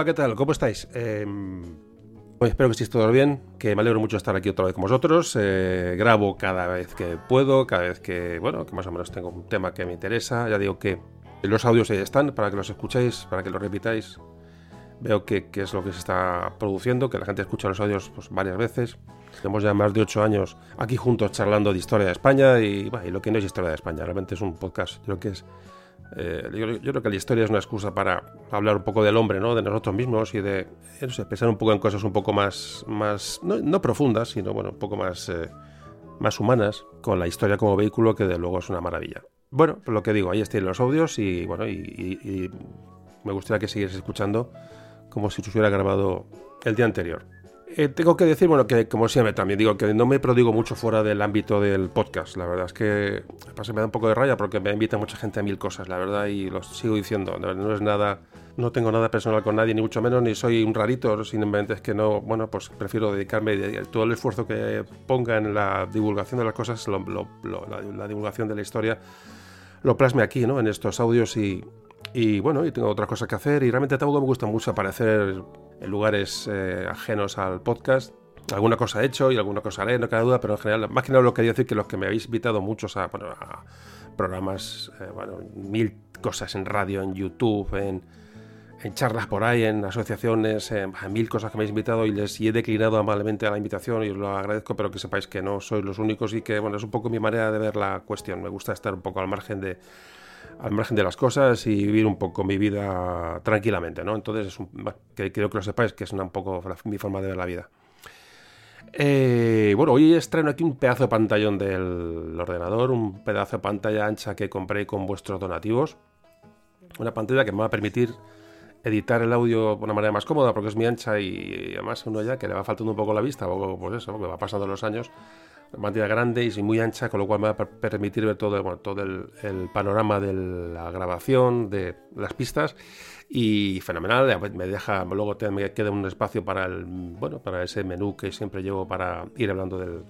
Hola, ¿qué tal? ¿Cómo estáis? Eh, espero que estéis todos bien, que me alegro mucho de estar aquí otra vez con vosotros. Eh, grabo cada vez que puedo, cada vez que, bueno, que más o menos tengo un tema que me interesa. Ya digo que los audios ahí están para que los escuchéis, para que los repitáis. Veo que, es lo que se está produciendo, que la gente escucha los audios pues, varias veces. Tenemos ya más de ocho años aquí juntos charlando de historia de España y, y lo que no es historia de España. Realmente es un podcast, creo que es eh, yo, creo que la historia es una excusa para hablar un poco del hombre, ¿no? De nosotros mismos y de pensar un poco en cosas un poco más, más no, profundas, sino bueno, un poco más, eh, más humanas, con la historia como vehículo, que de luego es una maravilla. Bueno, pues lo que digo, ahí están los audios y bueno, y, me gustaría que siguieras escuchando como si se hubiera grabado el día anterior. Eh, tengo que decir, bueno, que como siempre también digo que no me prodigo mucho fuera del ámbito del podcast. La verdad es que me da un poco de raya porque me invita mucha gente a mil cosas, la verdad, y lo sigo diciendo. No, es nada, no tengo nada personal con nadie, ni mucho menos, ni soy un rarito. Simplemente es que no, bueno, pues prefiero dedicarme todo el esfuerzo que ponga en la divulgación de las cosas, la, la, divulgación de la historia, lo plasme aquí, ¿no? En estos audios y, y bueno, y tengo otras cosas que hacer y realmente tampoco me gusta mucho aparecer en lugares eh, ajenos al podcast. Alguna cosa he hecho y alguna cosa haré, no cabe duda, pero en general, más que nada lo quería decir que los que me habéis invitado muchos a, programas, eh, bueno, mil cosas en radio, en YouTube, en, charlas por ahí, en asociaciones, en, mil cosas que me habéis invitado y les he declinado amablemente a la invitación y os lo agradezco, pero que sepáis que no sois los únicos y que, bueno, es un poco mi manera de ver la cuestión. Me gusta estar un poco al margen de al margen de las cosas y vivir un poco mi vida tranquilamente, ¿no? Entonces, es un, que, quiero que lo sepáis que es un poco mi forma de ver la vida. Eh, bueno, hoy estreno aquí un pedazo de pantallón del ordenador, un pedazo de pantalla ancha que compré con vuestros donativos. Una pantalla que me va a permitir editar el audio de una manera más cómoda porque es muy ancha y además uno ya que le va faltando un poco la vista, pues eso, porque va pasando los años, una pantalla grande y muy ancha, con lo cual me va a permitir ver todo, el, panorama de la grabación, de las pistas y fenomenal. Me deja, luego me queda un espacio para el, bueno, para ese menú que siempre llevo para ir hablando del,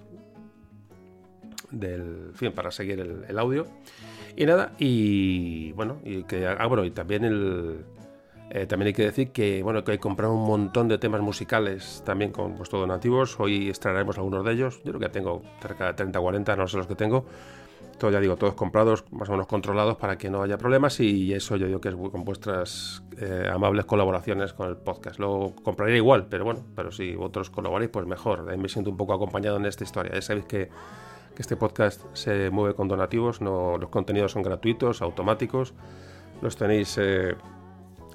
del fin, para seguir el, audio. Y nada, y bueno, y que, ah, bueno, y también el, eh, también hay que decir que, bueno, que he comprado un montón de temas musicales también con vuestros donativos. Hoy extraeremos algunos de ellos. Yo creo que tengo cerca de 30 40, no sé los que tengo. Todo, ya digo, todos comprados, más o menos controlados para que no haya problemas. Y eso yo digo que es con vuestras eh, amables colaboraciones con el podcast. Lo compraría igual, pero bueno, pero si vosotros colaboráis, pues mejor. Ahí me siento un poco acompañado en esta historia. Ya sabéis que, que este podcast se mueve con donativos. No, los contenidos son gratuitos, automáticos. Los tenéis. Eh,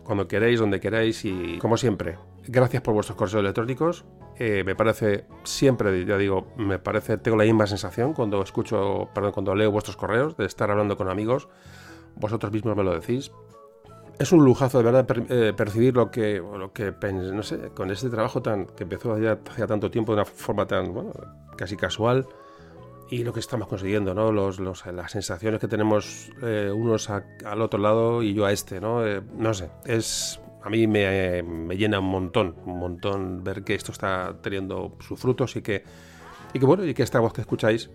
cuando queráis, donde queráis y como siempre, gracias por vuestros correos electrónicos. Eh, me parece siempre, ya digo, me parece, tengo la misma sensación cuando escucho, perdón, cuando leo vuestros correos, de estar hablando con amigos. Vosotros mismos me lo decís. Es un lujazo de verdad eh, percibir lo que, lo que no sé, con este trabajo tan que empezó ya hace tanto tiempo de una forma tan, bueno, casi casual y lo que estamos consiguiendo, ¿no? Los, los, las sensaciones que tenemos eh, unos al otro lado y yo a este, ¿no? Eh, no sé, es a mí me, me, llena un montón, un montón ver que esto está teniendo sus frutos y que, y que bueno, y que esta voz que escucháis,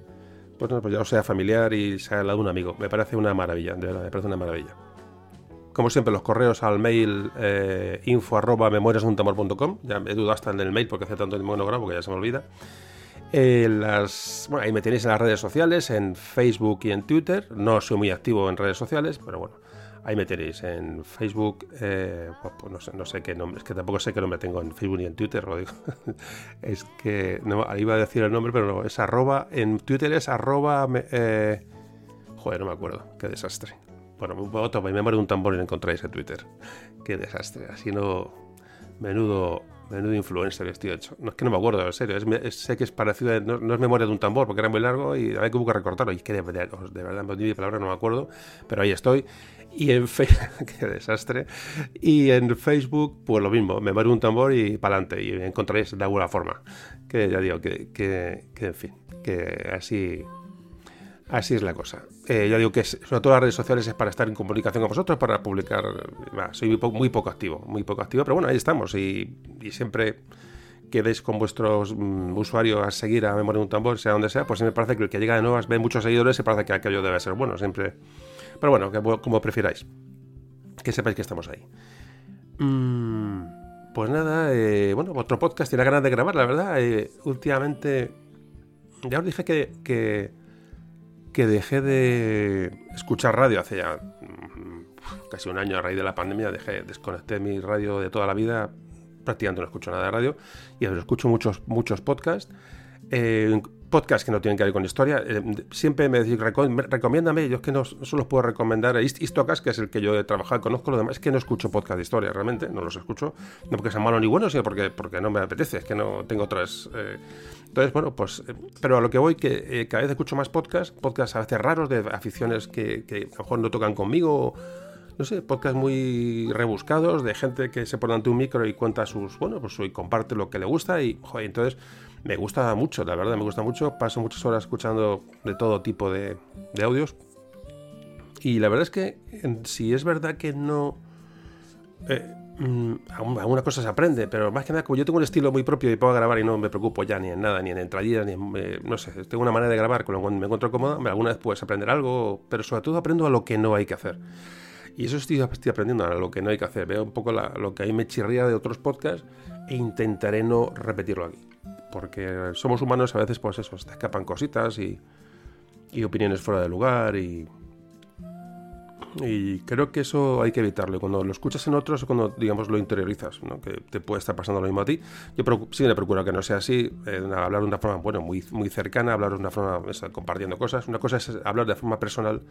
pues, pues ya os sea familiar y sea la de un amigo. Me parece una maravilla, de verdad, me parece una maravilla. Como siempre, los correos al mail eh, info arroba. Ya he dudado hasta en el mail porque hace tanto que no grabo que ya se me olvida. Eh, las, bueno, ahí me tenéis en las redes sociales, en Facebook y en Twitter. No soy muy activo en redes sociales, pero bueno, ahí me tenéis en Facebook. Eh, pues, pues no, sé, no, sé, qué nombre, es que tampoco sé qué nombre tengo en Facebook ni en Twitter, lo digo. es que no, iba a decir el nombre, pero no, es arroba. En Twitter es arroba. Eh, joder, no me acuerdo, qué desastre. Bueno, me memoria de un tambor y encontráis en Twitter. Qué desastre, así no. Menudo Menudo influencer estoy hecho. No es que no me acuerdo, en serio. sé que es parecido, no, es memoria de un tambor porque era muy largo y hay que recortarlo. Y que de, de verdad, mi palabra no me acuerdo, pero ahí estoy. Y en Facebook, qué desastre. Y en Facebook, pues lo mismo, me muero un tambor y para adelante. Y encontraréis de alguna forma. Que ya digo, que, que, que en fin, que así Así es la cosa. Eh, yo digo que sobre todo las redes sociales es para estar en comunicación con vosotros, para publicar. soy muy, poco activo, muy poco activo, pero bueno, ahí estamos. Y, siempre que veis con vuestros mm, usuarios a seguir a Memoria de un Tambor, sea donde sea, pues me parece que el que llega de nuevas ve muchos seguidores, se parece que aquello debe ser bueno, siempre. Pero bueno, como prefiráis. Que sepáis que estamos ahí. Mm, pues nada, eh, bueno, otro podcast tiene ganas de grabar, la verdad. Eh, últimamente. Ya os dije que dejé de escuchar radio hace ya mm, casi un año a raíz de la pandemia, dejé, desconecté mi radio de toda la vida, prácticamente no escucho nada de radio, y escucho muchos, muchos podcasts. Eh, podcasts que no tienen que ver con historia. Eh, siempre me decís, recomiéndame. Yo es que no solo os puedo recomendar Istocast, que es el que yo he trabajado conozco. Lo demás es que no escucho podcast de historia, realmente. No los escucho. No porque sean malos ni buenos, sino porque, porque no me apetece. Es que no tengo otras. Eh, entonces, bueno, pues, eh, pero a lo que voy, que cada vez escucho más podcasts, podcasts a veces raros de aficiones que, que, a lo mejor no tocan conmigo, no sé, podcasts muy rebuscados de gente que se pone ante un micro y cuenta sus, bueno, pues y comparte lo que le gusta y, joder, entonces me gusta mucho, la verdad, me gusta mucho, paso muchas horas escuchando de todo tipo de, audios y la verdad es que si es verdad que no... Eh, Mm, alguna cosa se aprende, pero más que nada, como yo tengo un estilo muy propio y puedo grabar y no me preocupo ya ni en nada, ni en entradillas, ni en, eh, no sé, tengo una manera de grabar con lo cual me encuentro cómodo, alguna vez puedes aprender algo, pero sobre todo aprendo a lo que no hay que hacer. Y eso estoy, aprendiendo a lo que no hay que hacer. Veo un poco lo que ahí me chirría de otros podcasts e intentaré no repetirlo aquí. Porque somos humanos, a veces pues eso, te escapan cositas y, y opiniones fuera de lugar y y creo que eso hay que evitarlo. Cuando lo escuchas en otros, cuando, digamos, lo interiorizas, que te puede estar pasando lo mismo a ti. Yo siempre procuro que no sea así, hablar de una forma, bueno, muy, muy cercana, hablar de una forma, compartiendo cosas. Una cosa es hablar de forma personal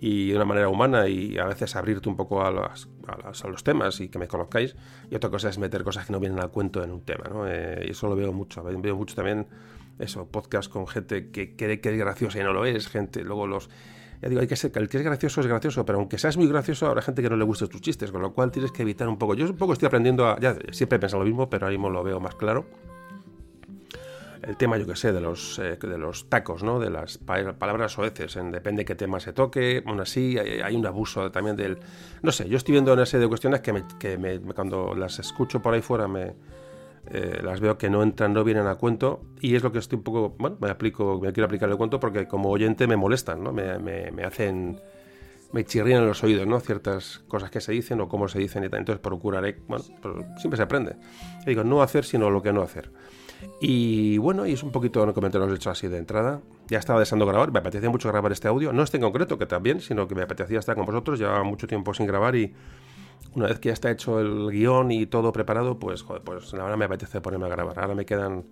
y de una manera humana y a veces abrirte un poco a, a, los temas y que me conozcáis. Y otra cosa es meter cosas que no vienen al cuento en un tema, ¿no? Eh, y eso lo veo mucho. Veo mucho también eso, podcast con gente que cree que es graciosa y no lo es, gente, luego los ya digo, hay que ser, el que es gracioso es gracioso, pero aunque seas muy gracioso, habrá gente que no le guste tus chistes, con lo cual tienes que evitar un poco. Yo un poco estoy aprendiendo a. Ya siempre he pensado lo mismo, pero ahora mismo lo veo más claro. El tema, yo que sé, de los, eh, de los tacos, ¿no? De las palabras soeces, en, depende qué tema se toque. Aún así, hay, un abuso también del. No sé, yo estoy viendo una serie de cuestiones que, que me, cuando las escucho por ahí fuera me, eh, las veo que no entran, no vienen a cuento y es lo que estoy un poco, bueno, me aplico, me quiero aplicar el cuento porque como oyente me molestan, ¿no? Me, me, hacen, me chirrían los oídos, ¿no? Ciertas cosas que se dicen o cómo se dicen y tal. Entonces procuraré, bueno, pero siempre se aprende. digo, no hacer sino lo que no hacer. Y bueno, y es un poquito, no comentaros hecho así de entrada. Ya estaba deseando grabar, me apetecía mucho grabar este audio, no este en concreto, que también, sino que me apetecía estar con vosotros, llevaba mucho tiempo sin grabar y una vez que ya está hecho el guion y todo preparado, pues, joder, pues ahora me apetece ponerme a grabar. Ahora me quedan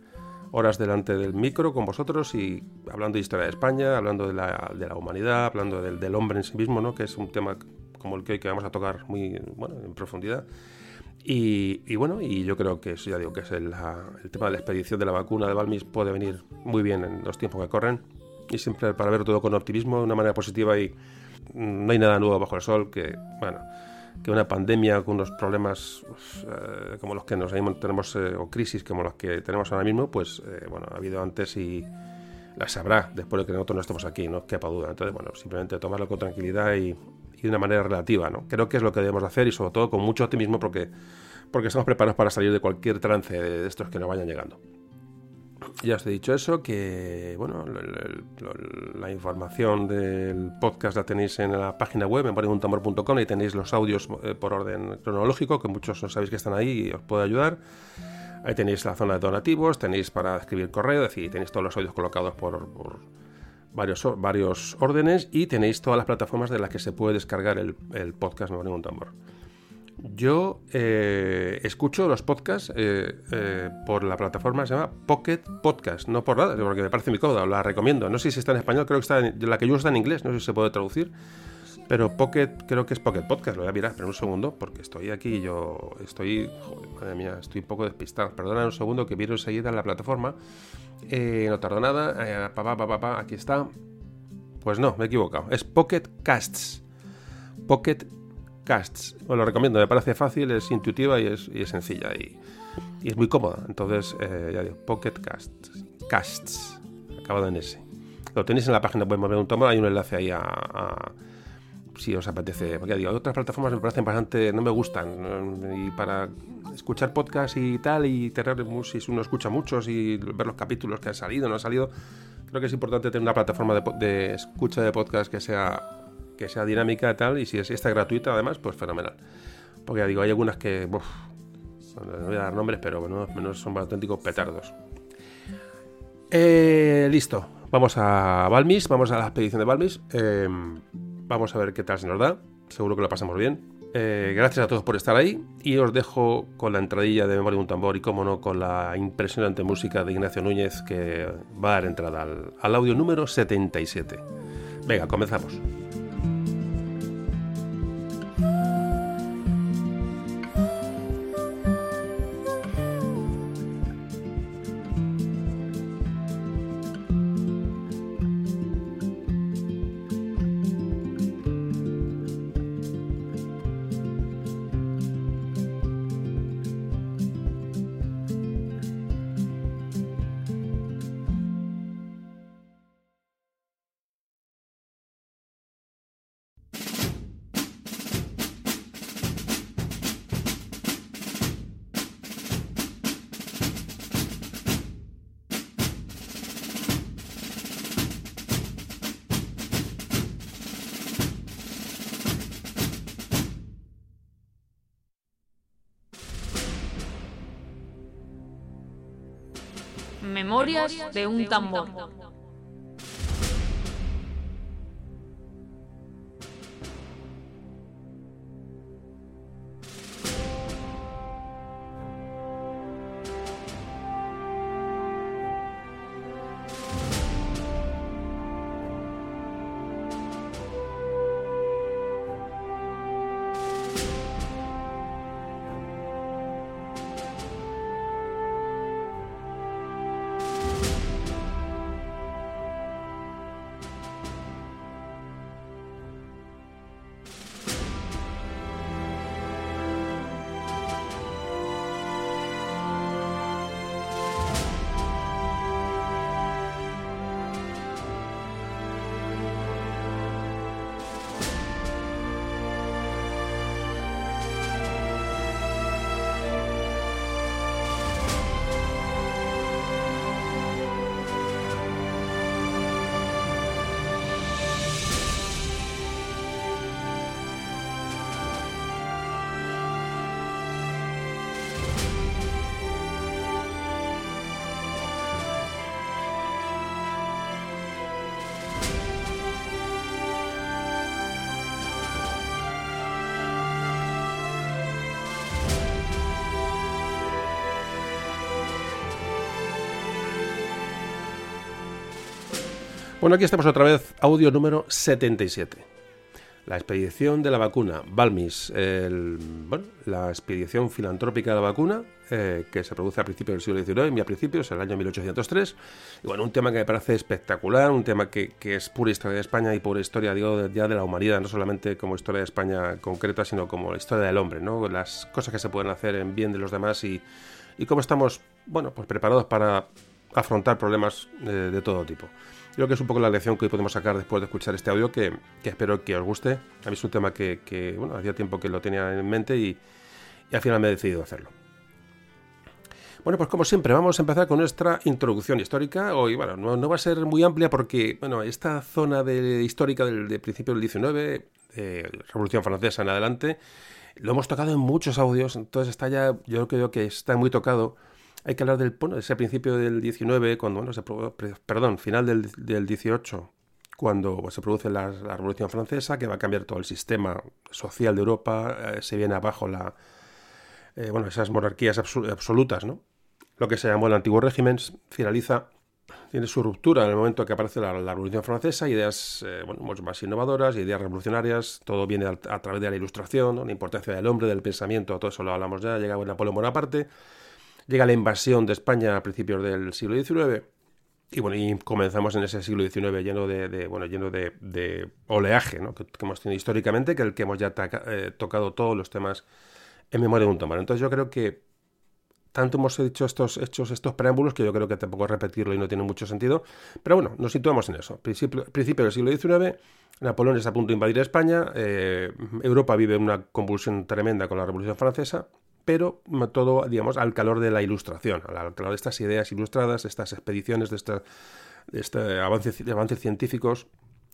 horas delante del micro con vosotros y hablando de historia de España, hablando de la, de la humanidad, hablando del, del, hombre en sí mismo, ¿no? que es un tema como el que hoy que vamos a tocar muy bueno, en profundidad. Y, y, bueno, y yo creo que ya digo que es el, el, tema de la expedición de la vacuna de Balmis puede venir muy bien en los tiempos que corren y siempre para ver todo con optimismo, de una manera positiva y no hay nada nuevo bajo el sol que, bueno, que una pandemia con unos problemas pues, eh, como los que nos tenemos eh, o crisis como las que tenemos ahora mismo, pues eh, bueno, ha habido antes y las habrá después de que nosotros no estemos aquí, no quepa duda. Entonces, bueno, simplemente tomarlo con tranquilidad y, y, de una manera relativa, ¿no? Creo que es lo que debemos hacer y sobre todo con mucho optimismo porque, porque estamos preparados para salir de cualquier trance de estos que nos vayan llegando. Ya os he dicho eso, que bueno, la información del podcast la tenéis en la página web, en y tenéis los audios eh, por orden cronológico, que muchos sabéis que están ahí y os puedo ayudar. Ahí tenéis la zona de donativos, tenéis para escribir correo, es decir, tenéis todos los audios colocados por, varios, varios órdenes y tenéis todas las plataformas de las que se puede descargar el, el podcast Me un tambor. Yo eh, escucho los podcasts eh, eh, por la plataforma que se llama Pocket Podcast, no por nada, porque me parece muy cómoda, la recomiendo. No sé si está en español, creo que está en, la que yo está en inglés, no sé si se puede traducir. Pero Pocket, creo que es Pocket Podcast, lo voy a mirar, pero un segundo, porque estoy aquí y yo estoy, joder, madre mía, estoy un poco despistado. Perdona un segundo que miro enseguida en la plataforma. Eh, no tardo nada, eh, pa, pa, pa, pa, aquí está. Pues no, me he equivocado. Es Pocket Casts. Pocket Casts. Os lo recomiendo, me parece fácil, es intuitiva y es, sencilla y, es muy cómoda. Entonces, eh, ya digo, Pocket Casts. Casts. Acabado en S. Lo tenéis en la página web Mover un Tomo, hay un enlace ahí a si os apetece. Porque digo, otras plataformas me parecen bastante, no me gustan. Y para escuchar podcast y tal, y tener, si uno escucha muchos y ver los capítulos que han salido, no han salido, creo que es importante tener una plataforma de, escucha de podcast que sea, que sea dinámica y tal, y si es esta gratuita además, pues fenomenal. Porque ya digo, hay algunas que, no voy a dar nombres, pero bueno, menos son auténticos petardos. Eh, listo, vamos a Balmis, vamos a la expedición de Balmis. Eh, vamos a ver qué tal se nos da. Seguro que lo pasamos bien. Eh, gracias a todos por estar ahí y os dejo con la entradilla de Memoria de un Tambor y, como no, con la impresionante música de Ignacio Núñez que va a dar entrada al, al audio número 77. Venga, comenzamos. De un tambor. Bueno, aquí estamos otra vez, audio número 77. La expedición de la vacuna, Balmis, el, bueno, la expedición filantrópica de la vacuna, eh, que se produce a principios del siglo XIX, y a principios, el año 1803. Y bueno, un tema que me parece espectacular, un tema que, es pura historia de España y pura historia, digo, ya de la humanidad, no solamente como historia de España concreta, sino como la historia del hombre, ¿no? Las cosas que se pueden hacer en bien de los demás y, y cómo estamos, bueno, pues preparados para afrontar problemas eh, de todo tipo. Creo que es un poco la lección que hoy podemos sacar después de escuchar este audio, que, espero que os guste. A mí es un tema que, bueno, hacía tiempo que lo tenía en mente y, al final me he decidido hacerlo. Bueno, pues como siempre, vamos a empezar con nuestra introducción histórica. Hoy, bueno, no, va a ser muy amplia porque, bueno, esta zona de, histórica del de principio del 19, eh, Revolución Francesa en adelante, lo hemos tocado en muchos audios, entonces está ya, yo creo que está muy tocado hay que hablar del bueno, ese principio del 19, cuando, bueno, se, perdón, final del, del 18, cuando se produce la, Revolución Francesa, que va a cambiar todo el sistema social de Europa, eh, se viene abajo la, eh, bueno, esas monarquías absolutas, ¿no? Lo que se llamó el antiguo régimen finaliza tiene su ruptura en el momento que aparece la, Revolución Francesa, ideas eh, mucho más innovadoras, ideas revolucionarias, todo viene a, través de la ilustración, la importancia del hombre, del pensamiento, todo eso lo hablamos ya, llega Napoleón Bonaparte, llega la invasión de España a principios del siglo XIX, y bueno, y comenzamos en ese siglo XIX lleno de, bueno, lleno de, oleaje ¿no? que, hemos tenido históricamente, que el que hemos ya eh, tocado todos los temas en memoria de un tomar. Entonces yo creo que tanto hemos hecho estos, hechos, estos preámbulos que yo creo que tampoco repetirlo y no tiene mucho sentido. Pero bueno, nos situamos en eso. Principio, principio del siglo XIX, Napoleón está a punto de invadir España, eh, Europa vive una convulsión tremenda con la Revolución Francesa, pero todo, digamos, al calor de la ilustración, al calor de estas ideas ilustradas, de estas expediciones, de, esta, de este avances, avances científicos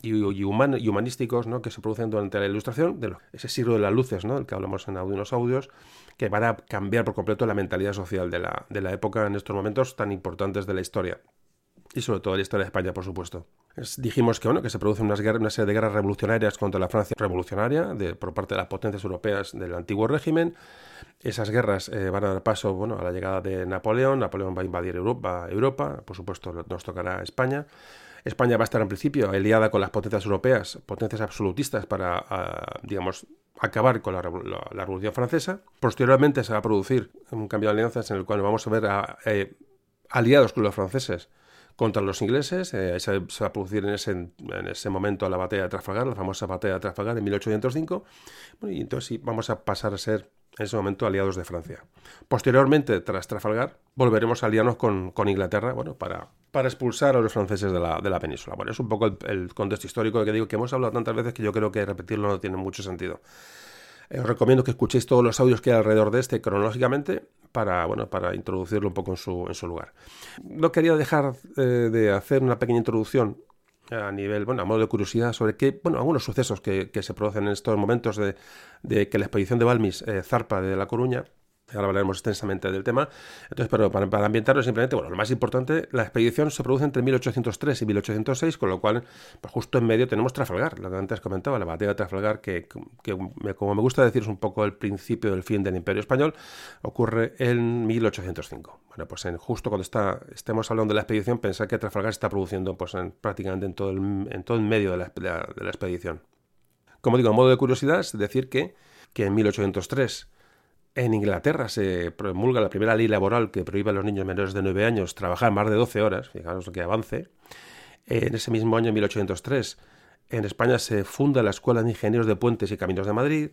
y, y, humanísticos ¿no? que se producen durante la ilustración, de ese siglo de las luces, ¿no? del que hablamos en algunos audios, que van a cambiar por completo la mentalidad social de la, de la época en estos momentos tan importantes de la historia. Y sobre todo la historia de España, por supuesto. Dijimos que, bueno, que se producen una serie de guerras revolucionarias contra la Francia revolucionaria de, por parte de las potencias europeas del antiguo régimen. Esas guerras eh, van a dar paso bueno, a la llegada de Napoleón. Napoleón va a invadir Europa, Europa. Por supuesto, nos tocará España. España va a estar en principio aliada con las potencias europeas, potencias absolutistas para, ah, digamos, acabar con la, Revolución Francesa. Posteriormente se va a producir un cambio de alianzas en el cual vamos a ver a, eh, aliados con los franceses contra los ingleses. Eh, se, va a producir en ese, en ese, momento la batalla de Trafalgar, la famosa batalla de Trafalgar en 1805. y entonces sí, vamos a pasar a ser en ese momento aliados de Francia. Posteriormente, tras Trafalgar, volveremos a aliarnos con, Inglaterra bueno, para, para expulsar a los franceses de la, de la península. Bueno, es un poco el, contexto histórico que digo que hemos hablado tantas veces que yo creo que repetirlo no tiene mucho sentido. Eh, os recomiendo que escuchéis todos los audios que hay alrededor de este cronológicamente para, bueno, para introducirlo un poco en su, en su lugar. No quería dejar eh, de hacer una pequeña introducción a nivel, bueno, a modo de curiosidad sobre qué, bueno, algunos sucesos que, se producen en estos momentos de, de que la expedición de Balmis eh, zarpa de La Coruña Ahora hablaremos extensamente del tema. Entonces, pero para, para, ambientarlo simplemente, bueno, lo más importante, la expedición se produce entre 1803 y 1806, con lo cual, pues justo en medio tenemos Trafalgar, lo que antes comentaba, la batalla de Trafalgar, que, como me gusta decir es un poco el principio del fin del Imperio Español, ocurre en 1805. Bueno, pues en, justo cuando está, estemos hablando de la expedición, pensar que Trafalgar está produciendo pues en, prácticamente en todo el, en todo el medio de la, de la, expedición. Como digo, a modo de curiosidad, es decir que, que en 1803 en Inglaterra se promulga la primera ley laboral que prohíbe a los niños menores de 9 años trabajar más de 12 horas, fijaros lo que avance. En ese mismo año, en 1803, en España se funda la Escuela de Ingenieros de Puentes y Caminos de Madrid.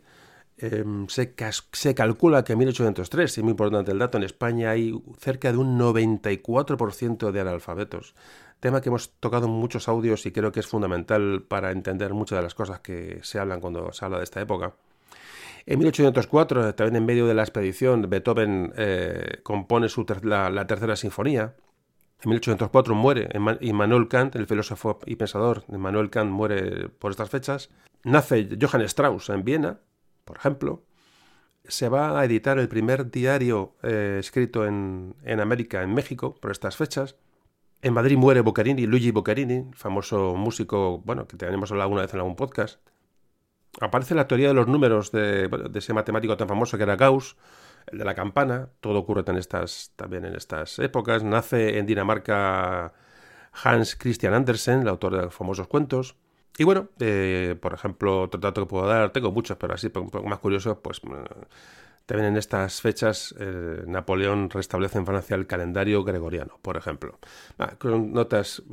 Em, se, se, calcula que en 1803, y muy importante el dato, en España hay cerca de un 94% de analfabetos. Tema que hemos tocado en muchos audios y creo que es fundamental para entender muchas de las cosas que se hablan cuando se habla de esta época. En 1804, también en medio de la expedición, Beethoven eh, compone su la, tercera sinfonía. En 1804 muere Immanuel Kant, el filósofo y pensador Immanuel Kant muere por estas fechas. Nace Johann Strauss en Viena, por ejemplo. Se va a editar el primer diario eh, escrito en, en América, en México, por estas fechas. En Madrid muere Boccherini, Luigi Boccherini, famoso músico, bueno, que tenemos hablado alguna vez en algún podcast aparece la teoría de los números de, ese matemático tan famoso que era Gauss, el de la campana. Todo ocurre también en estas épocas. Nace en Dinamarca Hans Christian Andersen, el autor de los famosos cuentos. Y bueno, eh, por ejemplo, otro dato que puedo dar, tengo muchos, pero así un poco más curioso, pues eh, también en estas fechas eh, Napoleón restablece en Francia el calendario gregoriano, por ejemplo. Ah, con notas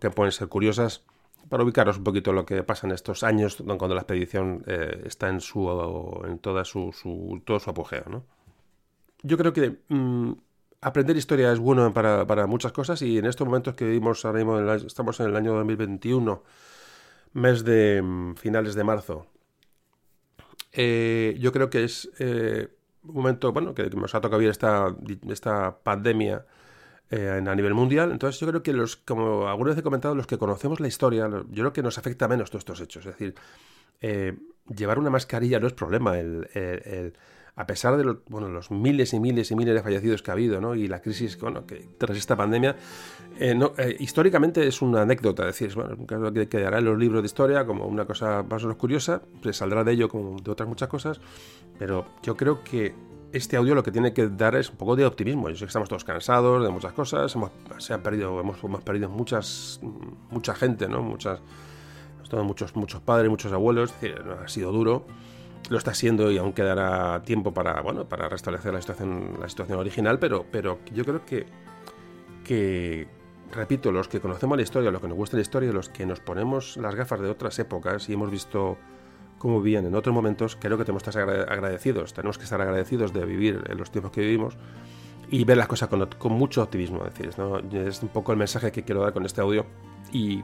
que pueden ser curiosas para ubicaros un poquito lo que pasa en estos años cuando la expedición eh, está en su en toda su, todo su apogeo ¿no? yo creo que mm, aprender historia es bueno para, para, muchas cosas y en estos momentos que vivimos ahora mismo estamos en el año 2021 mes de mm, finales de marzo eh, yo creo que es eh, un momento bueno que nos ha tocado vivir esta, esta pandemia eh, a nivel mundial. Entonces yo creo que los, como alguna vez he comentado, los que conocemos la historia, yo creo que nos afecta menos todos estos hechos. Es decir, eh, llevar una mascarilla no es problema. El, a pesar de los, bueno, los miles y miles y miles de fallecidos que ha habido, ¿no? y la crisis bueno, que tras esta pandemia, eh, no, históricamente es una anécdota, es decir, bueno, un caso que quedará en los libros de historia como una cosa más o menos curiosa, se saldrá de ello como de otras muchas cosas, pero yo creo que este audio lo que tiene que dar es un poco de optimismo. Yo sé que estamos todos cansados de muchas cosas, hemos, se han perdido, hemos, perdido muchas, mucha gente, ¿no? Muchas, muchos, muchos padres, muchos abuelos, ha sido duro, lo está siendo y aún quedará tiempo para, bueno, para restablecer la situación, la situación original, pero, pero yo creo que, que, repito, los que conocemos la historia, los que nos gusta la historia, los que nos ponemos las gafas de otras épocas y hemos visto cómo vivían en otros momentos, creo que tenemos que estar agradecidos, tenemos que estar agradecidos de vivir en los tiempos que vivimos y ver las cosas con, mucho optimismo. Es, decir, ¿no? es un poco el mensaje que quiero dar con este audio y,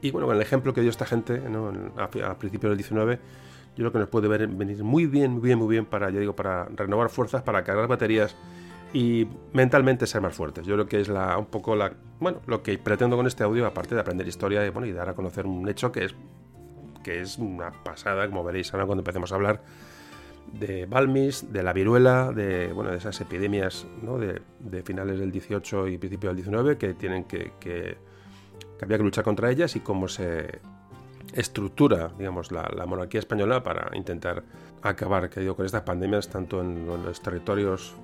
y bueno, con el ejemplo que dio esta gente a, principios del 19, yo creo que nos puede ver, venir muy bien, muy bien, muy bien para, yo digo, para renovar fuerzas, para cargar baterías y mentalmente ser más fuertes. Yo creo que es la, un poco la, bueno, lo que pretendo con este audio, aparte de aprender historia y, bueno, y dar a conocer un hecho que es, que es una pasada, como veréis ahora cuando empecemos a hablar de Balmis, de la viruela, de, bueno, de esas epidemias ¿no? de, de, finales del 18 y principio del 19 que tienen que, que que había que luchar contra ellas y cómo se estructura, digamos, la, monarquía española para intentar acabar, digo, con estas pandemias tanto en, los territorios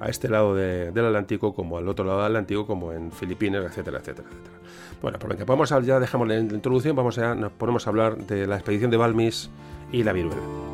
a este lado del Atlántico como al otro lado del Atlántico, como en Filipinas, etcétera, etcétera, etcétera. Bueno, lo que vamos a, ya dejamos la introducción, vamos a, nos ponemos a hablar de la expedición de Balmis y la viruela.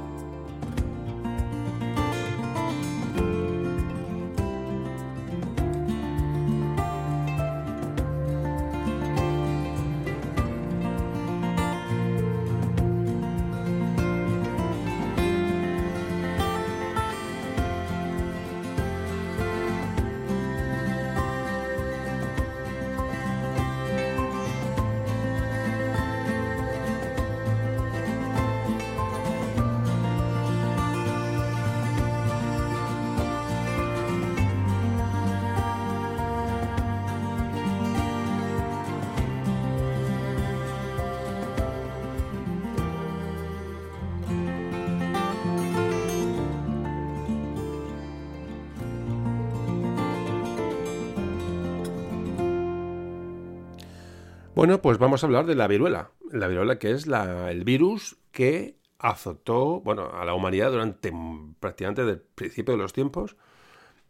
Vamos a hablar de la viruela. La viruela que es el virus que azotó bueno, a la humanidad durante prácticamente el principio de los tiempos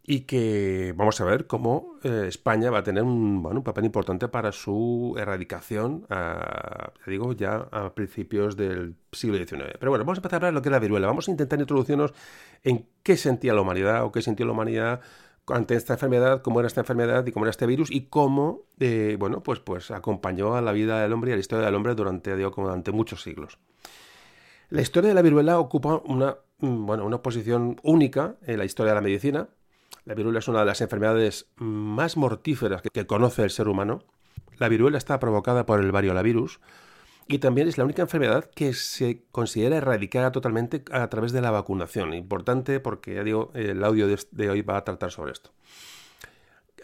y que vamos a ver cómo eh, España va a tener un, bueno, un, papel importante para su erradicación, a, digo, ya a principios del siglo XIX. Pero bueno, vamos a empezar a hablar de lo que es la viruela. Vamos a intentar introducirnos en qué sentía la humanidad o qué sintió la humanidad ante esta enfermedad, cómo era esta enfermedad y cómo era este virus y cómo, eh, bueno, pues, pues acompañó a la vida del hombre y a la historia del hombre durante, digo, durante muchos siglos. La historia de la viruela ocupa una, mm, bueno, una posición única en la historia de la medicina. La viruela es una de las enfermedades más mortíferas que, que conoce el ser humano. La viruela está provocada por el variolavirus, y también es la única enfermedad que se considera erradicada totalmente a través de la vacunación. Importante porque, ya digo, el audio de hoy va a tratar sobre esto.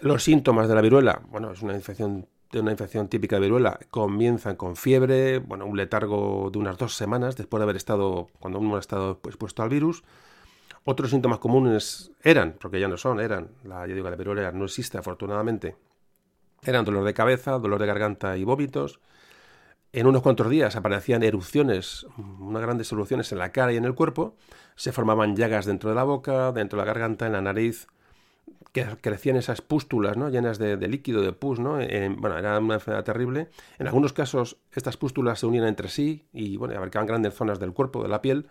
Los síntomas de la viruela, bueno, es una infección de una infección típica de viruela, comienzan con fiebre, bueno, un letargo de unas dos semanas después de haber estado, cuando uno ha estado pues, expuesto al virus. Otros síntomas comunes eran, porque ya no son, eran, la, yo digo, la viruela no existe afortunadamente, eran dolor de cabeza, dolor de garganta y vómitos, en unos cuantos días aparecían erupciones, unas grandes erupciones en la cara y en el cuerpo, se formaban llagas dentro de la boca, dentro de la garganta, en la nariz, que crecían esas pústulas ¿no? llenas de, líquido, de pus, ¿no? bueno, era una enfermedad terrible. En algunos casos estas pústulas se unían entre sí y bueno, abarcaban grandes zonas del cuerpo, de la piel.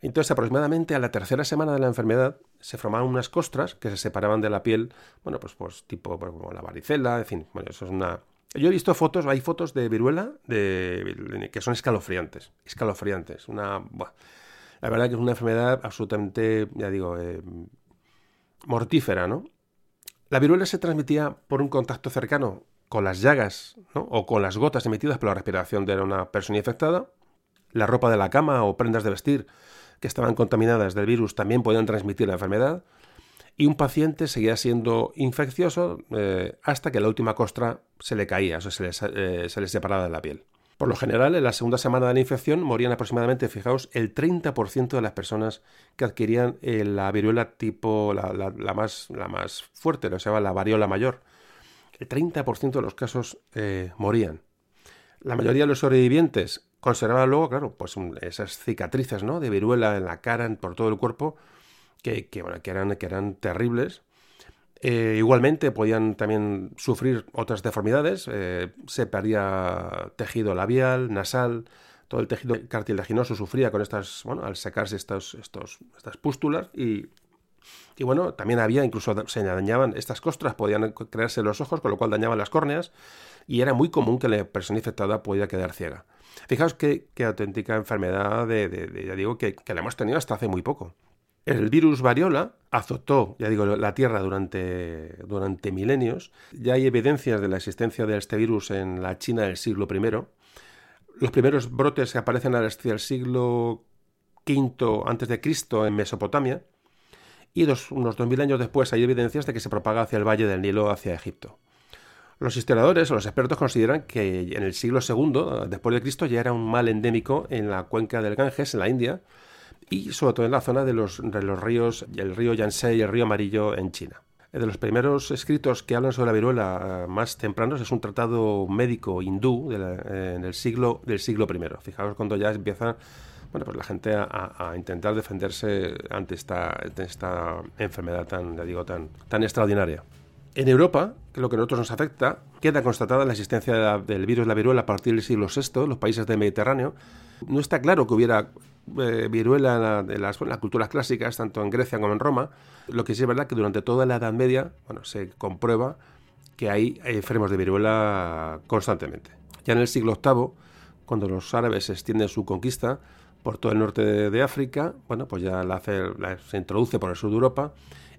Entonces, aproximadamente a la tercera semana de la enfermedad se formaban unas costras que se separaban de la piel, bueno, pues, pues tipo como la varicela, en fin, eso es una, yo he visto fotos, hay fotos de viruela de, que son escalofriantes. Escalofriantes. Una, la verdad que es una enfermedad absolutamente, ya digo, eh, mortífera, ¿no? La viruela se transmitía por un contacto cercano con las llagas ¿no? o con las gotas emitidas por la respiración de una persona infectada. La ropa de la cama o prendas de vestir que estaban contaminadas del virus también podían transmitir la enfermedad y un paciente seguía siendo infeccioso eh, hasta que la última costra se le caía, o sea, se le, eh, se le separaba de la piel. Por lo general, en la segunda semana de la infección morían aproximadamente, fijaos, el 30% de las personas que adquirían eh, la viruela tipo la, la, más, la más fuerte, lo que se la variola mayor. El 30% de los casos morían. La mayoría de los sobrevivientes conservaban luego, claro, pues esas cicatrices ¿no? de viruela en la cara, por todo el cuerpo, que, que, eran, terribles. Eh, igualmente podían también sufrir otras deformidades, eh, se perdía tejido labial, nasal, todo el tejido cartilaginoso sufría con estas, bueno, al sacarse estos, estos, estas pústulas y, bueno, también había, incluso se dañaban estas costras, podían crearse los ojos, con lo cual dañaban las córneas y era muy común que la persona infectada pudiera quedar ciega. Fijaos qué, auténtica enfermedad de, ya digo, que la hemos tenido hasta hace muy poco. El virus variola azotó, ya digo, la Tierra durante, durante milenios. Ya hay evidencias de la existencia de este virus en la China del siglo I. Los primeros brotes que aparecen hacia el siglo V Cristo en Mesopotamia. Y dos, unos 2000 años después hay evidencias de que se propaga hacia el valle del Nilo, hacia Egipto. Los historiadores o los expertos consideran que en el siglo II después de Cristo ya era un mal endémico en la cuenca del Ganges, en la India, y sobre todo en la zona de los, los ríos, el río Yangtze y el río Amarillo en China. De los primeros escritos que hablan sobre la viruela eh, más tempranos es un tratado médico hindú eh, en el siglo, del siglo I. Fijaos cuando ya empieza bueno, pues la gente a, intentar defenderse ante esta, esta enfermedad tan, digo, tan, tan extraordinaria. En Europa, que lo que a nosotros nos afecta, queda constatada la existencia del virus de la viruela a partir del siglo VI, los países del Mediterráneo. No está claro que hubiera eh, viruela de las, culturas clásicas, tanto en Grecia como en Roma. Lo que sí es verdad que durante toda la Edad Media bueno, se comprueba que hay enfermos de viruela constantemente. Ya en el siglo VIII, cuando los árabes extienden su conquista por todo el norte de, África, bueno, pues ya la, se introduce por el sur de Europa.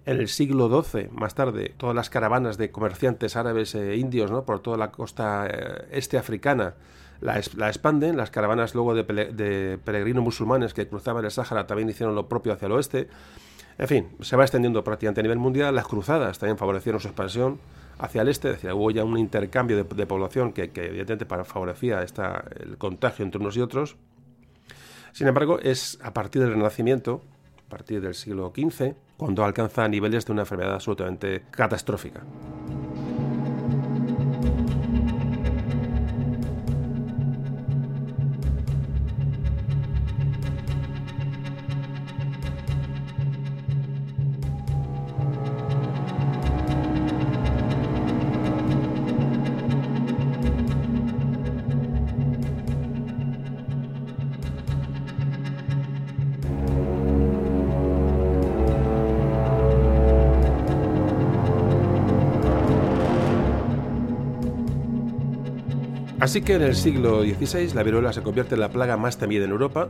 En el siglo XII, más tarde, todas las caravanas de comerciantes árabes e indios ¿no? por toda la costa eh, este africana la, expanden. Las caravanas luego de, peregrinos musulmanes que cruzaban el Sáhara también hicieron lo propio hacia el oeste. En fin, se va extendiendo prácticamente a nivel mundial. Las cruzadas también favorecieron su expansión hacia el este. Es hubo ya un intercambio de, población que, evidentemente favorecía esta, el contagio entre unos y otros. Sin embargo, es a partir del Renacimiento, a partir del siglo XV, cuando alcanza niveles de una enfermedad absolutamente catastrófica. Así que en el siglo XVI la viruela se convierte en la plaga más temida en Europa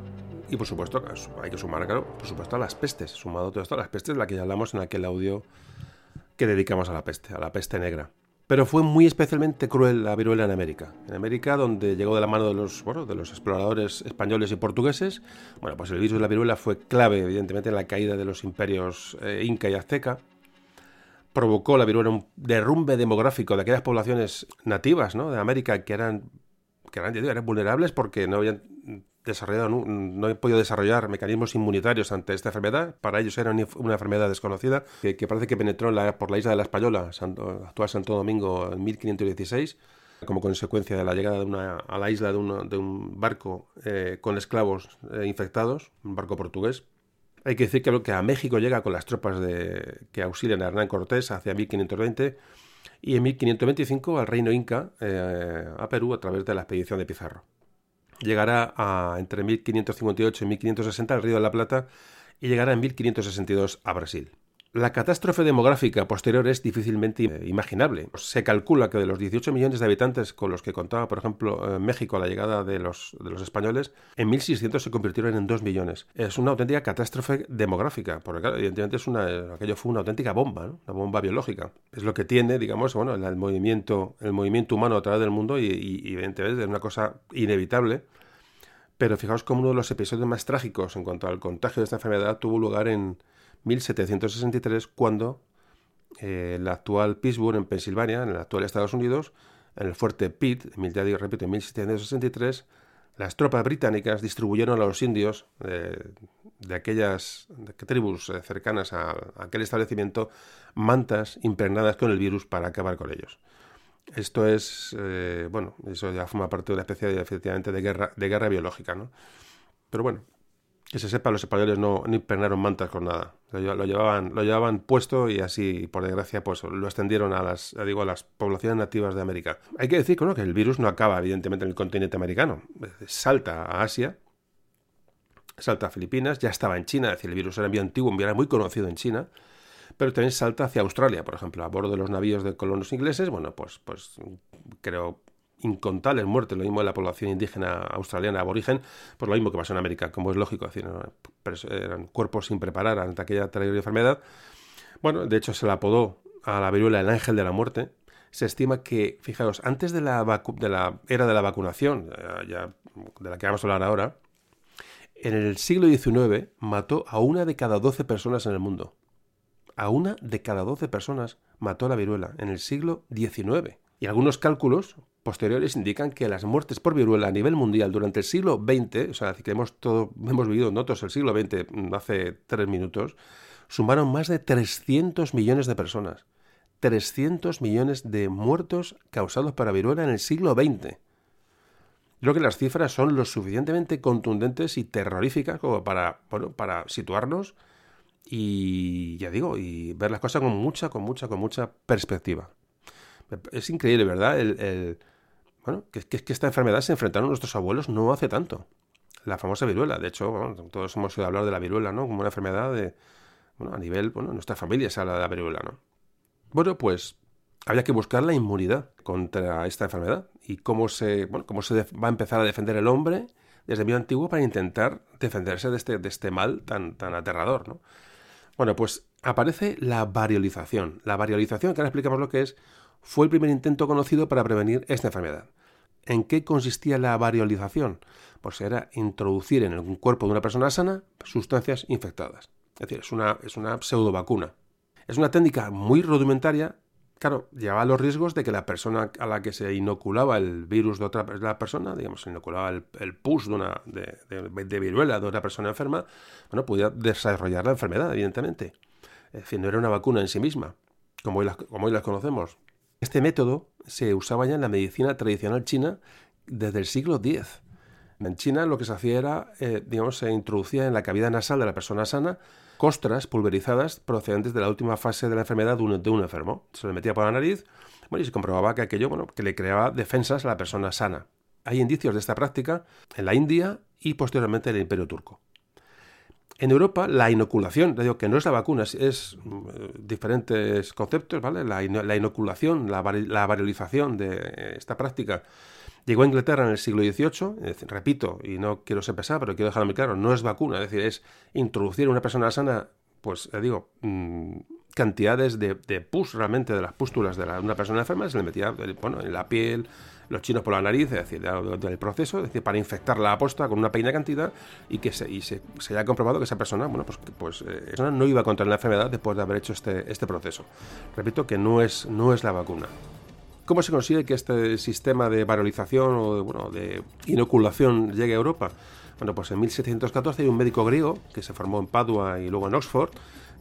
y por supuesto hay que sumar, claro, por supuesto a las pestes, sumado todo esto a las pestes de la que ya hablamos en aquel audio que dedicamos a la peste, a la peste negra. Pero fue muy especialmente cruel la viruela en América. En América, donde llegó de la mano de los, bueno, de los exploradores españoles y portugueses, bueno, pues el virus de la viruela fue clave, evidentemente, en la caída de los imperios eh, inca y azteca provocó la viruela un derrumbe demográfico de aquellas poblaciones nativas ¿no? de América que eran, que eran, eran vulnerables porque no habían desarrollado, no, no habían podido desarrollar mecanismos inmunitarios ante esta enfermedad. Para ellos era una enfermedad desconocida que, parece que penetró la, por la isla de la Española, actual Santo Domingo, en 1516 como consecuencia de la llegada de una, a la isla de, de un barco eh, con esclavos eh, infectados, un barco portugués. Hay que decir que, que a México llega con las tropas de, que auxilian a Hernán Cortés hacia 1520 y en 1525 al reino inca eh, a Perú a través de la expedición de Pizarro. Llegará a, entre 1558 y 1560 al Río de la Plata y llegará en 1562 a Brasil. La catástrofe demográfica posterior es difícilmente imaginable. Se calcula que de los 18 millones de habitantes con los que contaba, por ejemplo, eh, México a la llegada de los, de los españoles, en 1600 se convirtieron en 2 millones. Es una auténtica catástrofe demográfica, porque evidentemente es una, aquello fue una auténtica bomba, una bomba biológica. Es lo que tiene, digamos, bueno, el, movimiento, el movimiento humano a través del mundo y, y evidentemente es una cosa inevitable. Pero fijaos cómo uno de los episodios más trágicos en cuanto al contagio de esta enfermedad tuvo lugar en 1763, cuando eh, la actual Pittsburgh, en Pensilvania, en el actual Estados Unidos, en el fuerte Pitt, ya repito, en 1763, las tropas británicas distribuyeron a los indios eh, de aquellas tribus eh, cercanas a, aquel establecimiento mantas impregnadas con el virus para acabar con ellos. Esto es, bueno, eso ya forma parte de una especie de, efectivamente de guerra, de guerra biológica, ¿no? Pero bueno, Que se sepa, los españoles no, no impregnaron mantas con nada. Lo, llevaban, lo llevaban puesto y así, por desgracia, pues lo extendieron a las, digo, a las poblaciones nativas de América. Hay que decir que el virus no acaba, evidentemente, en el continente americano. Salta a Asia, salta a Filipinas, ya estaba en China, es decir, el virus era muy antiguo, era muy conocido en China, pero también salta hacia Australia, por ejemplo, a bordo de los navíos de colonos ingleses, bueno, pues, pues creo incontables muertes, lo mismo de la población indígena australiana aborigen, pues lo mismo que pasó en América, como es lógico, decir, eran cuerpos sin preparar ante aquella terrible enfermedad. Bueno, de hecho se la apodó a la viruela el ángel de la muerte. Se estima que, fijaos, antes de la, de la era de la vacunación, eh, ya, de la que vamos a hablar ahora, en el siglo XIX mató a una de cada doce personas en el mundo. A una de cada doce personas mató la viruela en el siglo XIX. Y algunos cálculos posteriores indican que las muertes por viruela a nivel mundial durante el siglo XX, o sea, que hemos, todo, hemos vivido nosotros el siglo XX mm, hace tres minutos, sumaron más de 300 millones de personas. 300 millones de muertos causados por la viruela en el siglo XX. Creo que las cifras son lo suficientemente contundentes y terroríficas como para, bueno, para situarnos y, ya digo, y ver las cosas con mucha, con mucha, con mucha perspectiva. Es increíble, ¿verdad? el, bueno, que, esta enfermedad se enfrentaron nuestros abuelos no hace tanto. La famosa viruela. De hecho, todos hemos oído hablar de la viruela, ¿no? Como una enfermedad de. Bueno, a nivel. Bueno, nuestra familia se habla de la viruela, ¿no? Bueno, pues había que buscar la inmunidad contra esta enfermedad y cómo se, bueno, cómo se va a empezar a defender el hombre desde muy antiguo para intentar defenderse de este, de este mal tan, tan aterrador, ¿no? Bueno, pues aparece la variolización. La variolización, que ahora explicamos lo que es, fue el primer intento conocido para prevenir esta enfermedad. ¿En qué consistía la variolización? Pues era introducir en el cuerpo de una persona sana sustancias infectadas. Es decir, es una, es una pseudo vacuna. Es una técnica muy rudimentaria. Claro, llevaba los riesgos de que la persona a la que se inoculaba el virus de otra la persona, digamos, se inoculaba el, pus de, una, de, viruela de otra persona enferma, bueno, pudiera desarrollar la enfermedad, evidentemente. Es decir, no era una vacuna en sí misma, como como hoy las conocemos. Este método se usaba ya en la medicina tradicional china desde el siglo X. En China lo que se hacía era, eh, digamos, se introducía en la cavidad nasal de la persona sana costras pulverizadas procedentes de la última fase de la enfermedad de un, enfermo. Se le metía por la nariz y se comprobaba que aquello bueno, que le creaba defensas a la persona sana. Hay indicios de esta práctica en la India y posteriormente en el Imperio Turco. En Europa, la inoculación, digo que no es la vacuna, es, eh, diferentes conceptos, ¿vale? La, inoculación, la, variolización de esta práctica llegó a Inglaterra en el siglo XVIII, repito, y no quiero ser pesado, pero quiero dejarlo muy claro, no es vacuna, es decir, es introducir en una persona sana, pues, digo, mm, cantidades de, pus realmente de las pústulas de una persona enferma, se le metía, eh, bueno, en la piel, los chinos por la nariz, es decir, del proceso, es decir, para infectar la aposta con una pequeña cantidad y que se, y se, se, haya comprobado que esa persona, bueno, pues, pues eh, no iba a contraer la enfermedad después de haber hecho este, este proceso. Repito que no es, no es la vacuna. ¿Cómo se consigue que este sistema de varolización o de, bueno, de inoculación llegue a Europa? Bueno, pues en 1714 hay un médico griego que se formó en Padua y luego en Oxford,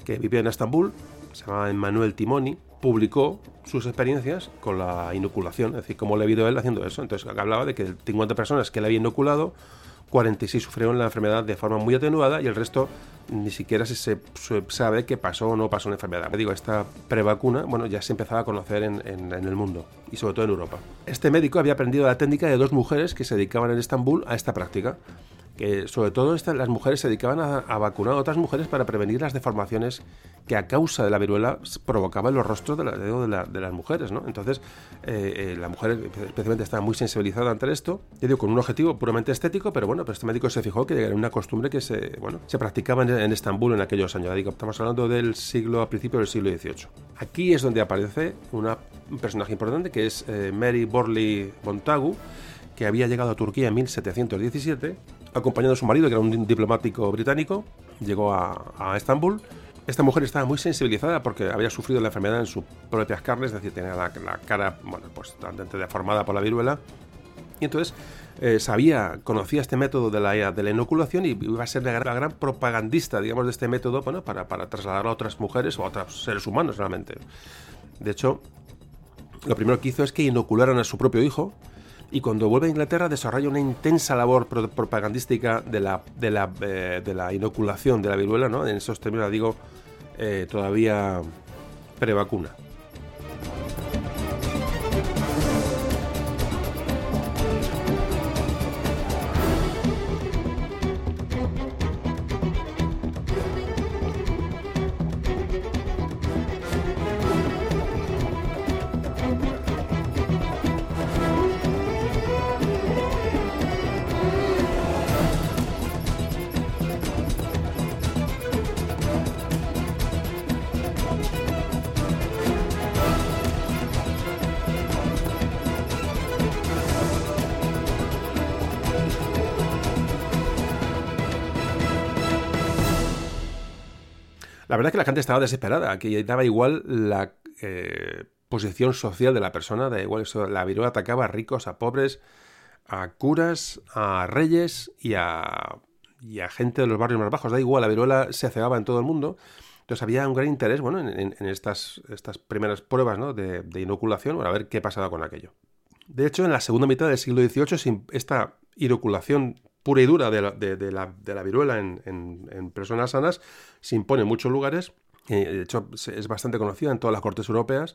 que vivía en Estambul, se llamaba Emmanuel Timoni, publicó sus experiencias con la inoculación, es decir, cómo le ha ido él haciendo eso. Entonces hablaba de que 50 personas que le había inoculado, 46 sufrieron la enfermedad de forma muy atenuada y el resto ni siquiera se, sabe qué pasó o no pasó una enfermedad. Digo, esta prevacuna, bueno, ya se empezaba a conocer en, el mundo y sobre todo en Europa. Este médico había aprendido la técnica de dos mujeres que se dedicaban en Estambul a esta práctica que sobre todo las mujeres se dedicaban a, vacunar a otras mujeres para prevenir las deformaciones que a causa de la viruela provocaban los rostros de, de, las mujeres. Entonces, eh, eh, la mujer especialmente estaba muy sensibilizada ante esto, yo digo, con un objetivo puramente estético, pero bueno, pero este médico se fijó que era una costumbre que se, bueno, se practicaba en, Estambul en aquellos años. Digo, estamos hablando del siglo, a principios del siglo XVIII. Aquí es donde aparece un personaje importante que es eh, Mary Borley Montagu, que había llegado a Turquía en 1717 acompañado de su marido, que era un diplomático británico, llegó a, Estambul. Esta mujer estaba muy sensibilizada porque había sufrido la enfermedad en sus propias carnes, es decir, tenía la, cara, bueno, pues deformada por la viruela. Y entonces eh, sabía, conocía este método de la, de la inoculación y iba a ser la gran, propagandista, digamos, de este método para, para trasladarlo a otras mujeres o a otros seres humanos realmente. De hecho, lo primero que hizo es que inocularon a su propio hijo y cuando vuelve a Inglaterra desarrolla una intensa labor propagandística de la, de la, eh, de la inoculación de la viruela, ¿no? En esos términos, digo, eh, todavía prevacuna. Verdad es que la gente estaba desesperada, que daba igual la eh, posición social de la persona, da igual eso, la viruela atacaba a ricos, a pobres, a curas, a reyes y a, gente de los barrios más bajos, da igual, la viruela se cegaba en todo el mundo. Entonces había un gran interés bueno, en, estas, estas primeras pruebas de, inoculación para ver qué pasaba con aquello. De hecho, en la segunda mitad del siglo XVIII, esta inoculación pura y dura de la, viruela en, personas sanas se impone en muchos lugares. De hecho, es bastante conocida en todas las cortes europeas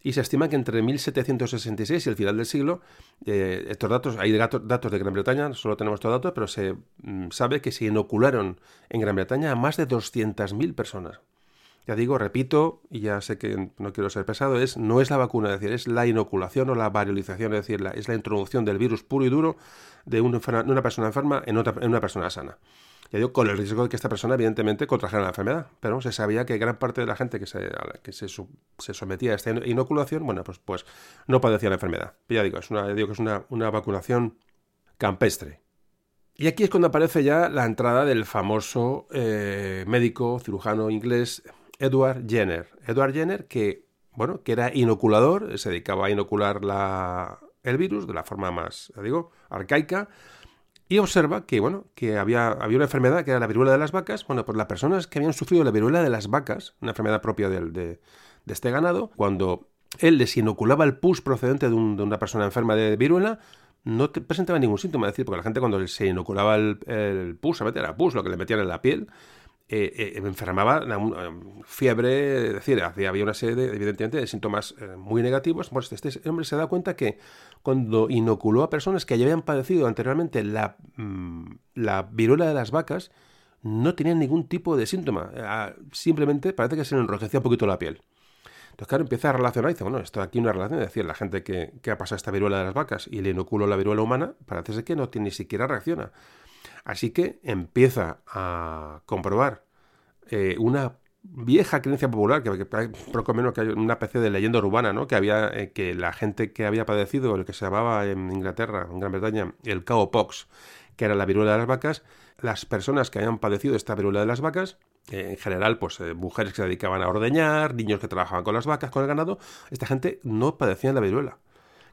y se estima que entre 1766 y el final del siglo, eh, estos datos, hay datos de Gran Bretaña, solo tenemos estos datos, pero se mm, sabe que se inocularon en Gran Bretaña a más de 200.000 personas. Ya digo, repito, y ya sé que no quiero ser pesado, es, no es la vacuna, es decir, es la inoculación o la variolización, es decir, es la introducción del virus puro y duro de una, persona enferma en, otra, en una persona sana. Ya digo, con el riesgo de que esta persona, evidentemente, contrajera la enfermedad. Pero se sabía que gran parte de la gente que se, que se, sometía a esta inoculación, bueno, pues, pues no padecía la enfermedad. Ya digo, es una, digo que es una, vacunación campestre. Y aquí es cuando aparece ya la entrada del famoso eh, médico cirujano inglés Edward Jenner. Edward Jenner que, bueno, que era inoculador, se dedicaba a inocular la, el virus de la forma más, digo, arcaica, y observa que, bueno, que había, había una enfermedad que era la viruela de las vacas. Bueno, pues las personas que habían sufrido la viruela de las vacas, una enfermedad propia de, de, este ganado, cuando él les inoculaba el pus procedente de, una persona enferma de viruela, no presentaba ningún síntoma. Es decir, porque la gente cuando se inoculaba el, pus, a era pus, lo que le metían en la piel, eh, eh, enfermaba fiebre, es decir, había una serie, de, evidentemente, de síntomas eh, muy negativos. Pues este hombre se da cuenta que cuando inoculó a personas que ya habían padecido anteriormente la, mm, la viruela de las vacas, no tenían ningún tipo de síntoma. Simplemente parece que se le enrojecía un poquito la piel. Entonces, claro, empieza a relacionar y dice, bueno, esto aquí una relación, es decir, la gente que, ha pasado esta viruela de las vacas y le inoculó la viruela humana, parece que no tiene, ni siquiera reacciona. Así que empieza a comprobar eh, una vieja creencia popular, que, poco menos que hay una especie de leyenda urbana, ¿no? que había eh, que la gente que había padecido el que se llamaba en Inglaterra, en Gran Bretaña, el cowpox, que era la viruela de las vacas, las personas que habían padecido esta viruela de las vacas, eh, en general, pues mujeres que se dedicaban a ordeñar, niños que trabajaban con las vacas, con el ganado, esta gente no padecía la viruela.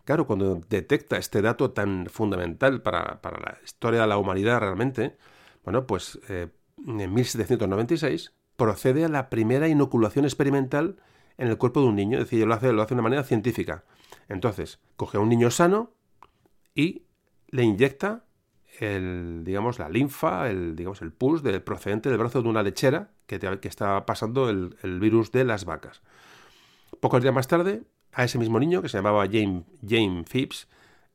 Claro, cuando detecta este dato tan fundamental para, la historia de la humanidad realmente, bueno, pues eh, en 1796 procede a la primera inoculación experimental en el cuerpo de un niño, es decir, lo hace, lo hace de una manera científica. Entonces, coge a un niño sano y le inyecta el, digamos, la linfa, el, digamos, el pus del procedente del brazo de una lechera que, que está pasando el, el virus de las vacas. Pocos días más tarde, a ese mismo niño, que se llamaba James, James Phipps,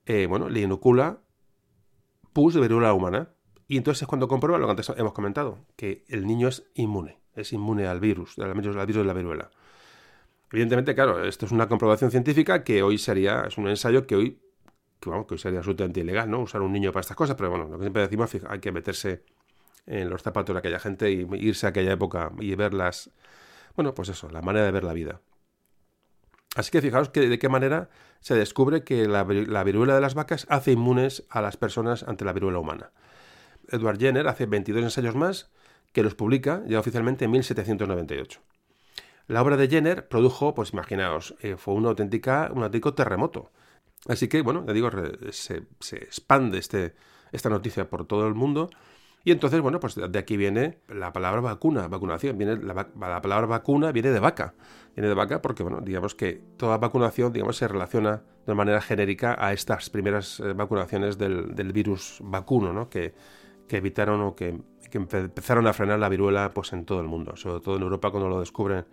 eh, bueno, le inocula pus de viruela humana. Y entonces es cuando comprueba lo que antes hemos comentado, que el niño es inmune, es inmune al virus, al virus, de la viruela. Evidentemente, claro, esto es una comprobación científica que hoy sería, es un ensayo que hoy, que, vamos, que hoy sería absolutamente ilegal, ¿no? Usar un niño para estas cosas, pero bueno, lo que siempre decimos, hay que meterse en los zapatos de aquella gente y irse a aquella época y ver las, bueno, pues eso, la manera de ver la vida. Así que fijaos que de qué manera se descubre que la, viruela de las vacas hace inmunes a las personas ante la viruela humana. Edward Jenner hace 22 ensayos más que los publica ya oficialmente en 1798. La obra de Jenner produjo, pues imaginaos, eh, fue una auténtica, un auténtico terremoto. Así que, bueno, ya digo, se, se expande este, esta noticia por todo el mundo y entonces, bueno, pues de aquí viene la palabra vacuna, vacunación. Viene la, palabra vacuna viene de vaca. Viene de vaca porque, bueno, digamos que toda vacunación, digamos, se relaciona de manera genérica a estas primeras eh, vacunaciones del, virus vacuno, ¿no? que, evitaron o que, empezaron a frenar la viruela pues, en todo el mundo, sobre todo en Europa cuando lo descubre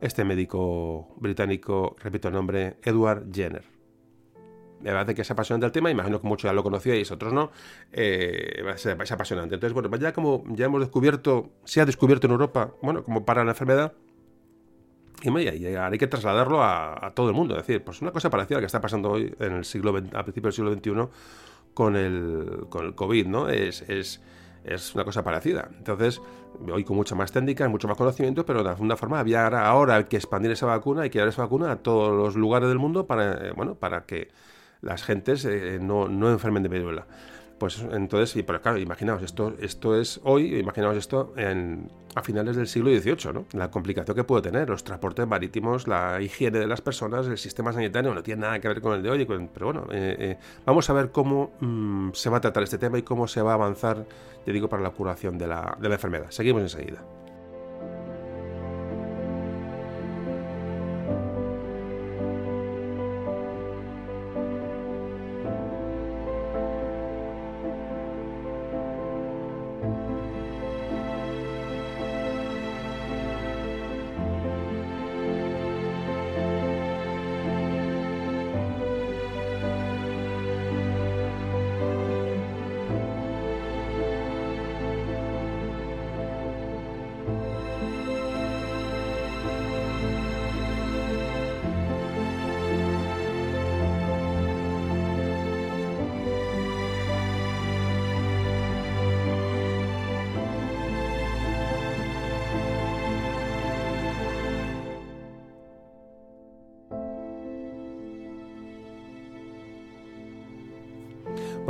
este médico británico, repito el nombre, Edward Jenner. Me parece que es apasionante el tema, imagino que muchos ya lo conocíais, otros no, eh, es apasionante. Entonces, bueno, ya como ya hemos descubierto, se ha descubierto en Europa, bueno, como para la enfermedad, y hay que trasladarlo a, todo el mundo. Es decir, pues una cosa parecida a la que está pasando hoy en el siglo a principios del siglo XXI con el, con el COVID, ¿no? Es, es, es, una cosa parecida. Entonces, hoy con mucha más técnica, mucho más conocimiento, pero de alguna forma había ahora que expandir esa vacuna y que dar esa vacuna a todos los lugares del mundo para, eh, bueno, para que las gentes eh, no, no enfermen de viruela. Pues entonces, y pero claro, imaginaos, esto, esto es hoy, imaginaos esto en, a finales del siglo XVIII, ¿no? La complicación que puede tener, los transportes marítimos, la higiene de las personas, el sistema sanitario, no tiene nada que ver con el de hoy, pero bueno, eh, eh, vamos a ver cómo mm, se va a tratar este tema y cómo se va a avanzar, te digo, para la curación de la, de la enfermedad. Seguimos enseguida.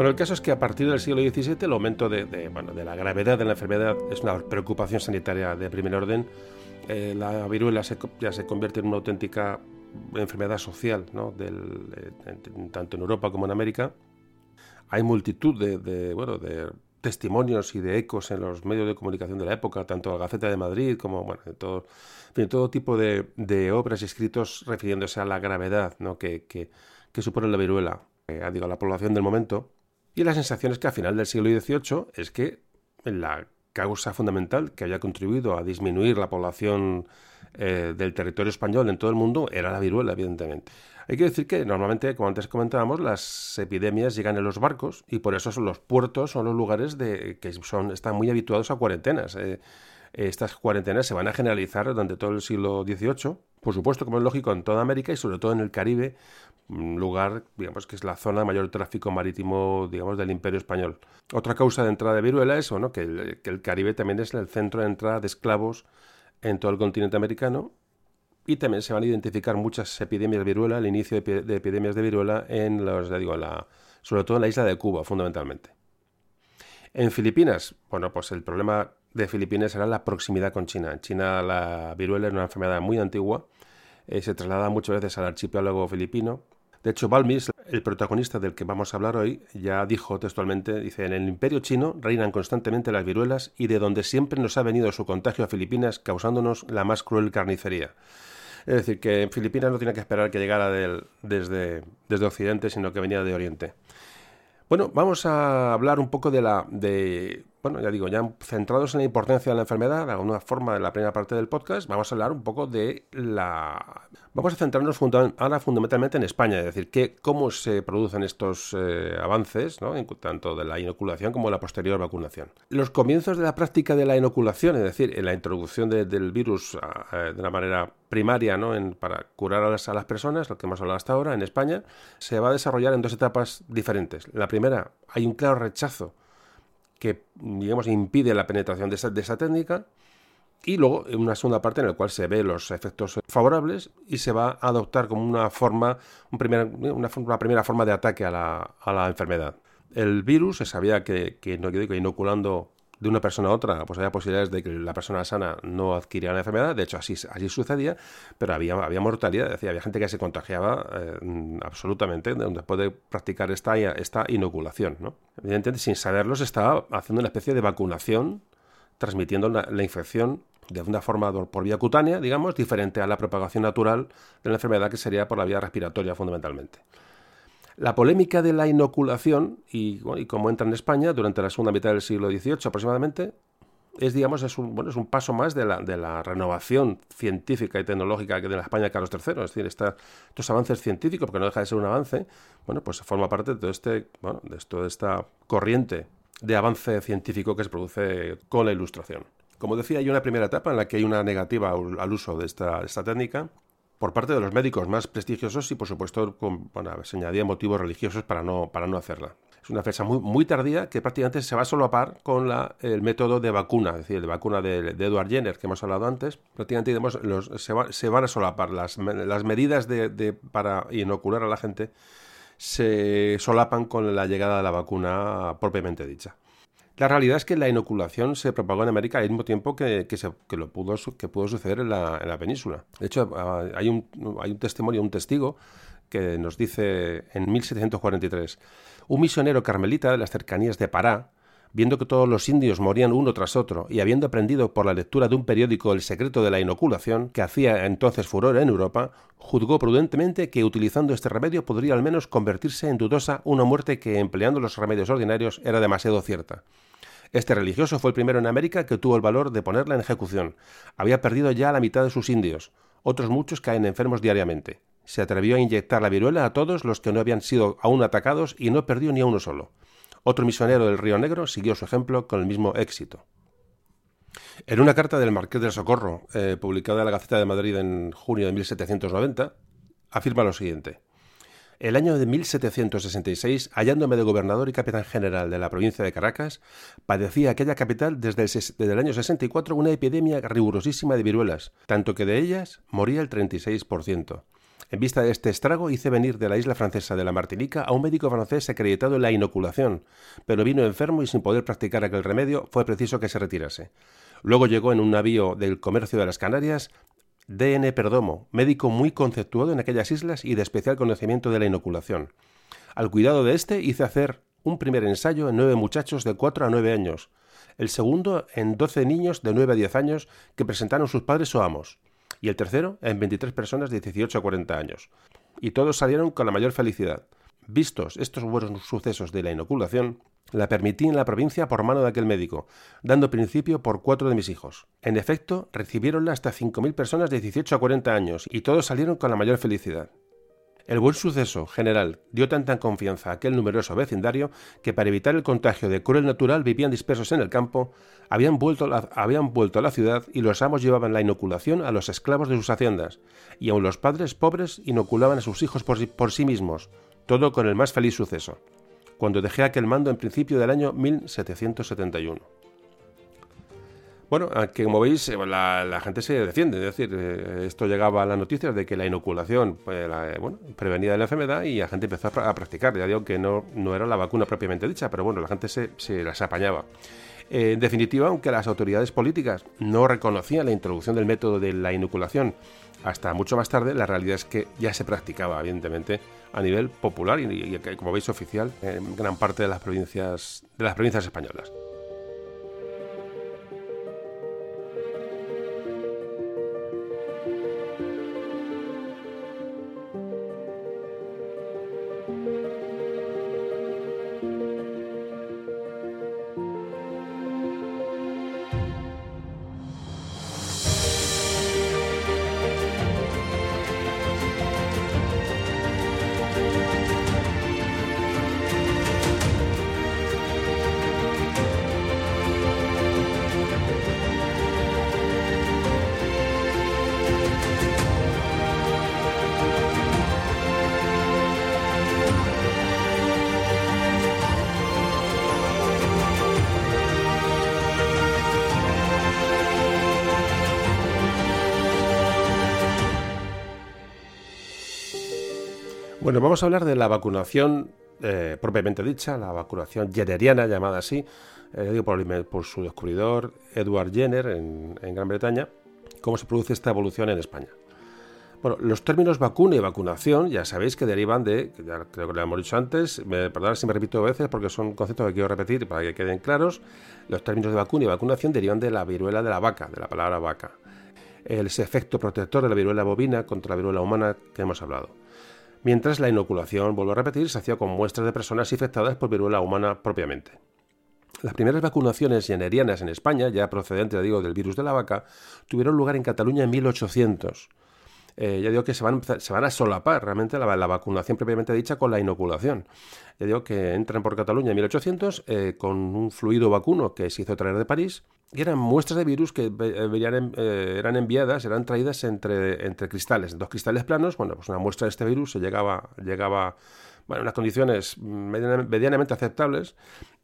Bueno, el caso es que a partir del siglo XVII el aumento de, bueno, de la gravedad de la enfermedad es una preocupación sanitaria de primer orden. Eh, la viruela ya se convierte en una auténtica enfermedad social, ¿no? Del, eh, tanto en Europa como en América. Hay multitud de, bueno, de testimonios y de ecos en los medios de comunicación de la época, tanto la Gaceta de Madrid como bueno, todo, todo tipo de, obras y escritos refiriéndose a la gravedad ¿no? que, que, supone la viruela eh, digo, a la población del momento. Y la sensación es que a final del siglo XVIII es que la causa fundamental que había contribuido a disminuir la población eh, del territorio español en todo el mundo era la viruela, evidentemente. Hay que decir que normalmente, como antes comentábamos, las epidemias llegan en los barcos y por eso son los puertos son los lugares de, que son, están muy habituados a cuarentenas. Eh, estas cuarentenas se van a generalizar durante todo el siglo XVIII, por supuesto, como es lógico, en toda América y sobre todo en el Caribe, lugar, digamos, que es la zona de mayor tráfico marítimo, digamos, del Imperio Español. Otra causa de entrada de viruela es bueno, que, el, Caribe también es el centro de entrada de esclavos en todo el continente americano y también se van a identificar muchas epidemias de viruela, el inicio de, epidemias de viruela en los, digo, la, sobre todo en la isla de Cuba, fundamentalmente. En Filipinas, bueno, pues el problema de Filipinas era la proximidad con China. En China la viruela es una enfermedad muy antigua, eh, se traslada muchas veces al archipiélago filipino de hecho, Balmis, el protagonista del que vamos a hablar hoy, ya dijo textualmente, dice, en el imperio chino reinan constantemente las viruelas y de donde siempre nos ha venido su contagio a Filipinas causándonos la más cruel carnicería. Es decir, que en Filipinas no tiene que esperar que llegara desde, desde Occidente, sino que venía de Oriente. Bueno, vamos a hablar un poco de la, de, bueno, ya digo, ya centrados en la importancia de la enfermedad, de alguna forma en la primera parte del podcast, vamos a hablar un poco de la... Vamos a centrarnos ahora fundamentalmente en España, es decir, que, cómo se producen estos eh, avances, ¿no? tanto de la inoculación como de la posterior vacunación. Los comienzos de la práctica de la inoculación, es decir, en la introducción del virus de una manera primaria ¿no? para curar a las personas, lo que hemos hablado hasta ahora en España, se va a desarrollar en dos etapas diferentes. La primera, hay un claro rechazo que, digamos, impide la penetración de esa, de esa técnica. Y luego una segunda parte en la cual se ve los efectos favorables y se va a adoptar como una forma, una, primera forma de ataque a la, a la, enfermedad. El virus se sabía que, que, que inoculando de una persona a otra, pues había posibilidades de que la persona sana no adquiriera la enfermedad, de hecho así, así sucedía, pero había, había mortalidad, decía, había gente que se contagiaba eh, absolutamente después de practicar esta, esta inoculación. ¿no? Evidentemente, sin saberlo, se estaba haciendo una especie de vacunación, transmitiendo la infección de una forma por vía cutánea, digamos, diferente a la propagación natural de la enfermedad que sería por la vía respiratoria fundamentalmente. La polémica de la inoculación y, cómo entra en España durante la segunda mitad del siglo XVIII aproximadamente es, digamos, es un, bueno, es un paso más de la, de la renovación científica y tecnológica que de la España de Carlos III. Es decir, estos avances científicos, porque no deja de ser un avance, bueno, pues forma parte de todo este, bueno, de toda esta corriente de avance científico que se produce con la ilustración. Como decía, hay una primera etapa en la que hay una negativa al uso de esta, esta técnica por parte de los médicos más prestigiosos y, por supuesto, con, se añadían motivos religiosos para no, para no hacerla. Es una fecha muy, tardía que prácticamente se va a solapar con la, el método de vacuna, es decir, de vacuna de, Edward Jenner que hemos hablado antes. Prácticamente se, se, van a solapar las, medidas de, para inocular a la gente se solapan con la llegada de la vacuna propiamente dicha. La realidad es que la inoculación se propagó en América al mismo tiempo que, que, se, que lo pudo, que pudo suceder en la, en la, península. De hecho, ah, hay un, hay un testimonio, un testigo, que nos dice en 1743 un misionero carmelita de las cercanías de Pará, viendo que todos los indios morían uno tras otro y habiendo aprendido por la lectura de un periódico el secreto de la inoculación, que hacía entonces furor en Europa, juzgó prudentemente que utilizando este remedio podría al menos convertirse en dudosa una muerte que empleando los remedios ordinarios era demasiado cierta. Este religioso fue el primero en América que tuvo el valor de ponerla en ejecución. Había perdido ya la mitad de sus indios. Otros muchos caen enfermos diariamente se atrevió a inyectar la viruela a todos los que no habían sido aún atacados y no perdió ni a uno solo. Otro misionero del Río Negro siguió su ejemplo con el mismo éxito. En una carta del Marqués del Socorro, eh, publicada en la Gaceta de Madrid en junio de 1790, afirma lo siguiente. El año de 1766, hallándome de gobernador y capitán general de la provincia de Caracas, padecía aquella capital desde el, desde el año 64 una epidemia rigurosísima de viruelas, tanto que de ellas moría el 36%. En vista de este estrago, hice venir de la isla francesa de la Martinica a un médico francés acreditado en la inoculación, pero vino enfermo y sin poder practicar aquel remedio fue preciso que se retirase. Luego llegó en un navío del comercio de las Canarias D.N. Perdomo, médico muy conceptuado en aquellas islas y de especial conocimiento de la inoculación. Al cuidado de este hice hacer un primer ensayo en nueve muchachos de cuatro a nueve años, el segundo en doce niños de nueve a diez años que presentaron sus padres o amos y el tercero en 23 personas de 18 a 40 años. Y todos salieron con la mayor felicidad. Vistos estos buenos sucesos de la inoculación, la permití en la provincia por mano de aquel médico, dando principio por cuatro de mis hijos. En efecto, recibieronla hasta 5.000 personas de 18 a 40 años, y todos salieron con la mayor felicidad. El buen suceso general dio tanta confianza a aquel numeroso vecindario que para evitar el contagio de cruel natural vivían dispersos en el campo, habían vuelto, habían vuelto a la ciudad y los amos llevaban la inoculación a los esclavos de sus haciendas, y aun los padres pobres inoculaban a sus hijos por, por sí mismos, todo con el más feliz suceso, cuando dejé aquel mando en principio del año 1771. Bueno, que como veis, eh, la, gente se defiende. Es decir, eh, esto llegaba a las noticias de que la inoculación pues, eh, bueno, prevenía de la enfermedad y la gente empezó a, practicar. Ya digo que no, no era la vacuna propiamente dicha, pero bueno, la gente se, se las apañaba. en definitiva, aunque las autoridades políticas no reconocían la introducción del método de la inoculación hasta mucho más tarde, la realidad es que ya se practicaba, evidentemente, a nivel popular y, como veis, oficial en gran parte de las provincias, de las provincias españolas. Vamos a hablar de la vacunación eh, propiamente dicha, la vacunación jenneriana llamada así, eh, por, su descubridor Edward Jenner en, Gran Bretaña, cómo se produce esta evolución en España. Bueno, los términos vacuna y vacunación ya sabéis que derivan de, ya creo que lo hemos dicho antes, me, perdonad si me repito veces porque son conceptos que quiero repetir para que queden claros, los términos de vacuna y vacunación derivan de la viruela de la vaca, de la palabra vaca, el efecto protector de la viruela bovina contra la viruela humana que hemos hablado. Mientras la inoculación, vuelvo a repetir, se hacía con muestras de personas infectadas por viruela humana propiamente. Las primeras vacunaciones generianas en España, ya procedentes, digo, del virus de la vaca, tuvieron lugar en Cataluña en 1800. Eh, ya digo que se van, se van a solapar realmente la, vacunación propiamente dicha con la inoculación. Ya digo que entran por Cataluña en 1800 eh, con un fluido vacuno que se hizo traer de París y eran muestras de virus que eh, eran enviadas, eran traídas entre, entre cristales, dos cristales planos. Bueno, pues una muestra de este virus se llegaba, llegaba bueno, en unas condiciones medianamente aceptables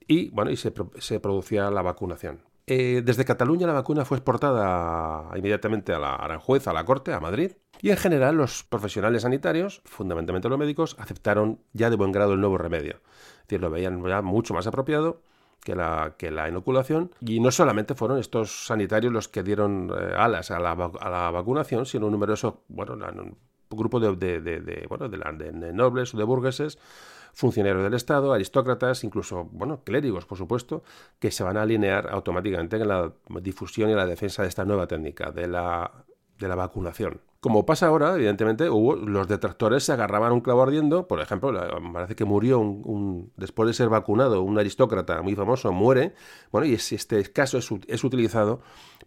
y, bueno, y se, se producía la vacunación. Eh, desde Cataluña la vacuna fue exportada inmediatamente a la Aranjuez, a la Corte, a Madrid, y en general los profesionales sanitarios, fundamentalmente los médicos, aceptaron ya de buen grado el nuevo remedio. Es decir, lo veían ya mucho más apropiado que la, que la inoculación. Y no solamente fueron estos sanitarios los que dieron eh, alas a la, vacunación, sino un numeroso, bueno, un grupo de, de, de nobles o de burgueses funcionarios del Estado, aristócratas, incluso, bueno, clérigos, por supuesto, que se van a alinear automáticamente en la difusión y la defensa de esta nueva técnica, de la, de la vacunación. Como pasa ahora, evidentemente, hubo, los detractores se agarraban un clavo ardiendo. Por ejemplo, parece que murió un, después de ser vacunado un aristócrata muy famoso, muere. Bueno, y este caso es, es utilizado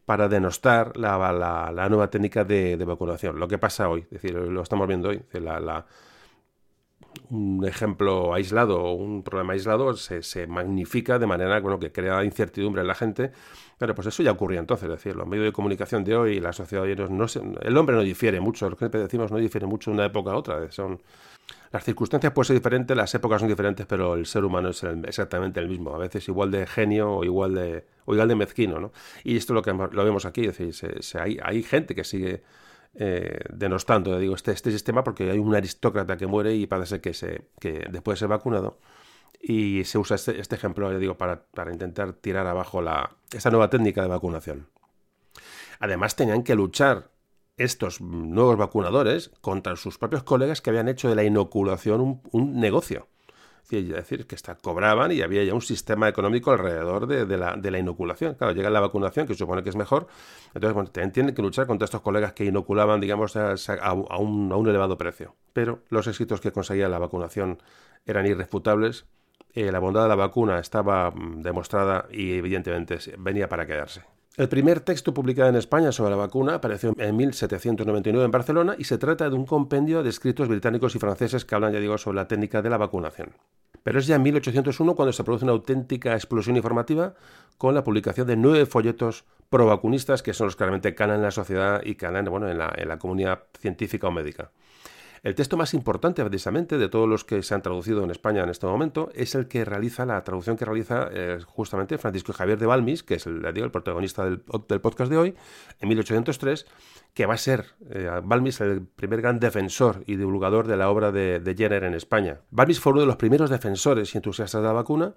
para denostar la, la, nueva técnica de, vacunación. Lo que pasa hoy, es decir, lo estamos viendo hoy. la, un ejemplo aislado o un problema aislado se, se, magnifica de manera bueno, que crea incertidumbre en la gente. Pero pues eso ya ocurría entonces, es decir, los medios de comunicación de hoy y la sociedad de hoy, no el hombre no difiere mucho, lo que decimos no difiere mucho de una época a otra. Son, las circunstancias pueden ser diferentes, las épocas son diferentes, pero el ser humano es exactamente el mismo, a veces igual de genio o igual de, o igual de mezquino. ¿no? Y esto es lo que lo vemos aquí, es decir, hay, hay gente que sigue eh, denostando digo, este, este sistema porque hay un aristócrata que muere y parece que, se, que después de ser vacunado y se usa este, este ejemplo digo, para, para, intentar tirar abajo la, esta nueva técnica de vacunación. Además tenían que luchar estos nuevos vacunadores contra sus propios colegas que habían hecho de la inoculación un negocio. Es decir, que está, cobraban y había ya un sistema económico alrededor de, la, de, la, inoculación. Claro, llega la vacunación, que supone que es mejor, entonces bueno, tienen que luchar contra estos colegas que inoculaban, digamos, a, un, a un, elevado precio. Pero los éxitos que conseguía la vacunación eran irrefutables, eh, la bondad de la vacuna estaba mm, demostrada y evidentemente venía para quedarse. El primer texto publicado en España sobre la vacuna apareció en 1799 en Barcelona y se trata de un compendio de escritos británicos y franceses que hablan, ya digo, sobre la técnica de la vacunación. Pero es ya en 1801 cuando se produce una auténtica explosión informativa con la publicación de nueve folletos pro-vacunistas que son los que realmente en la sociedad y calan bueno, en la comunidad científica o médica. El texto más importante, precisamente, de todos los que se han traducido en España en este momento, es el que realiza, la traducción que realiza eh, justamente Francisco Javier de Balmis, que es el, el protagonista del, podcast de hoy, en 1803, que va a ser eh, Balmis el primer gran defensor y divulgador de la obra de, de Jenner en España. Balmis fue uno de los primeros defensores y entusiastas de la vacuna,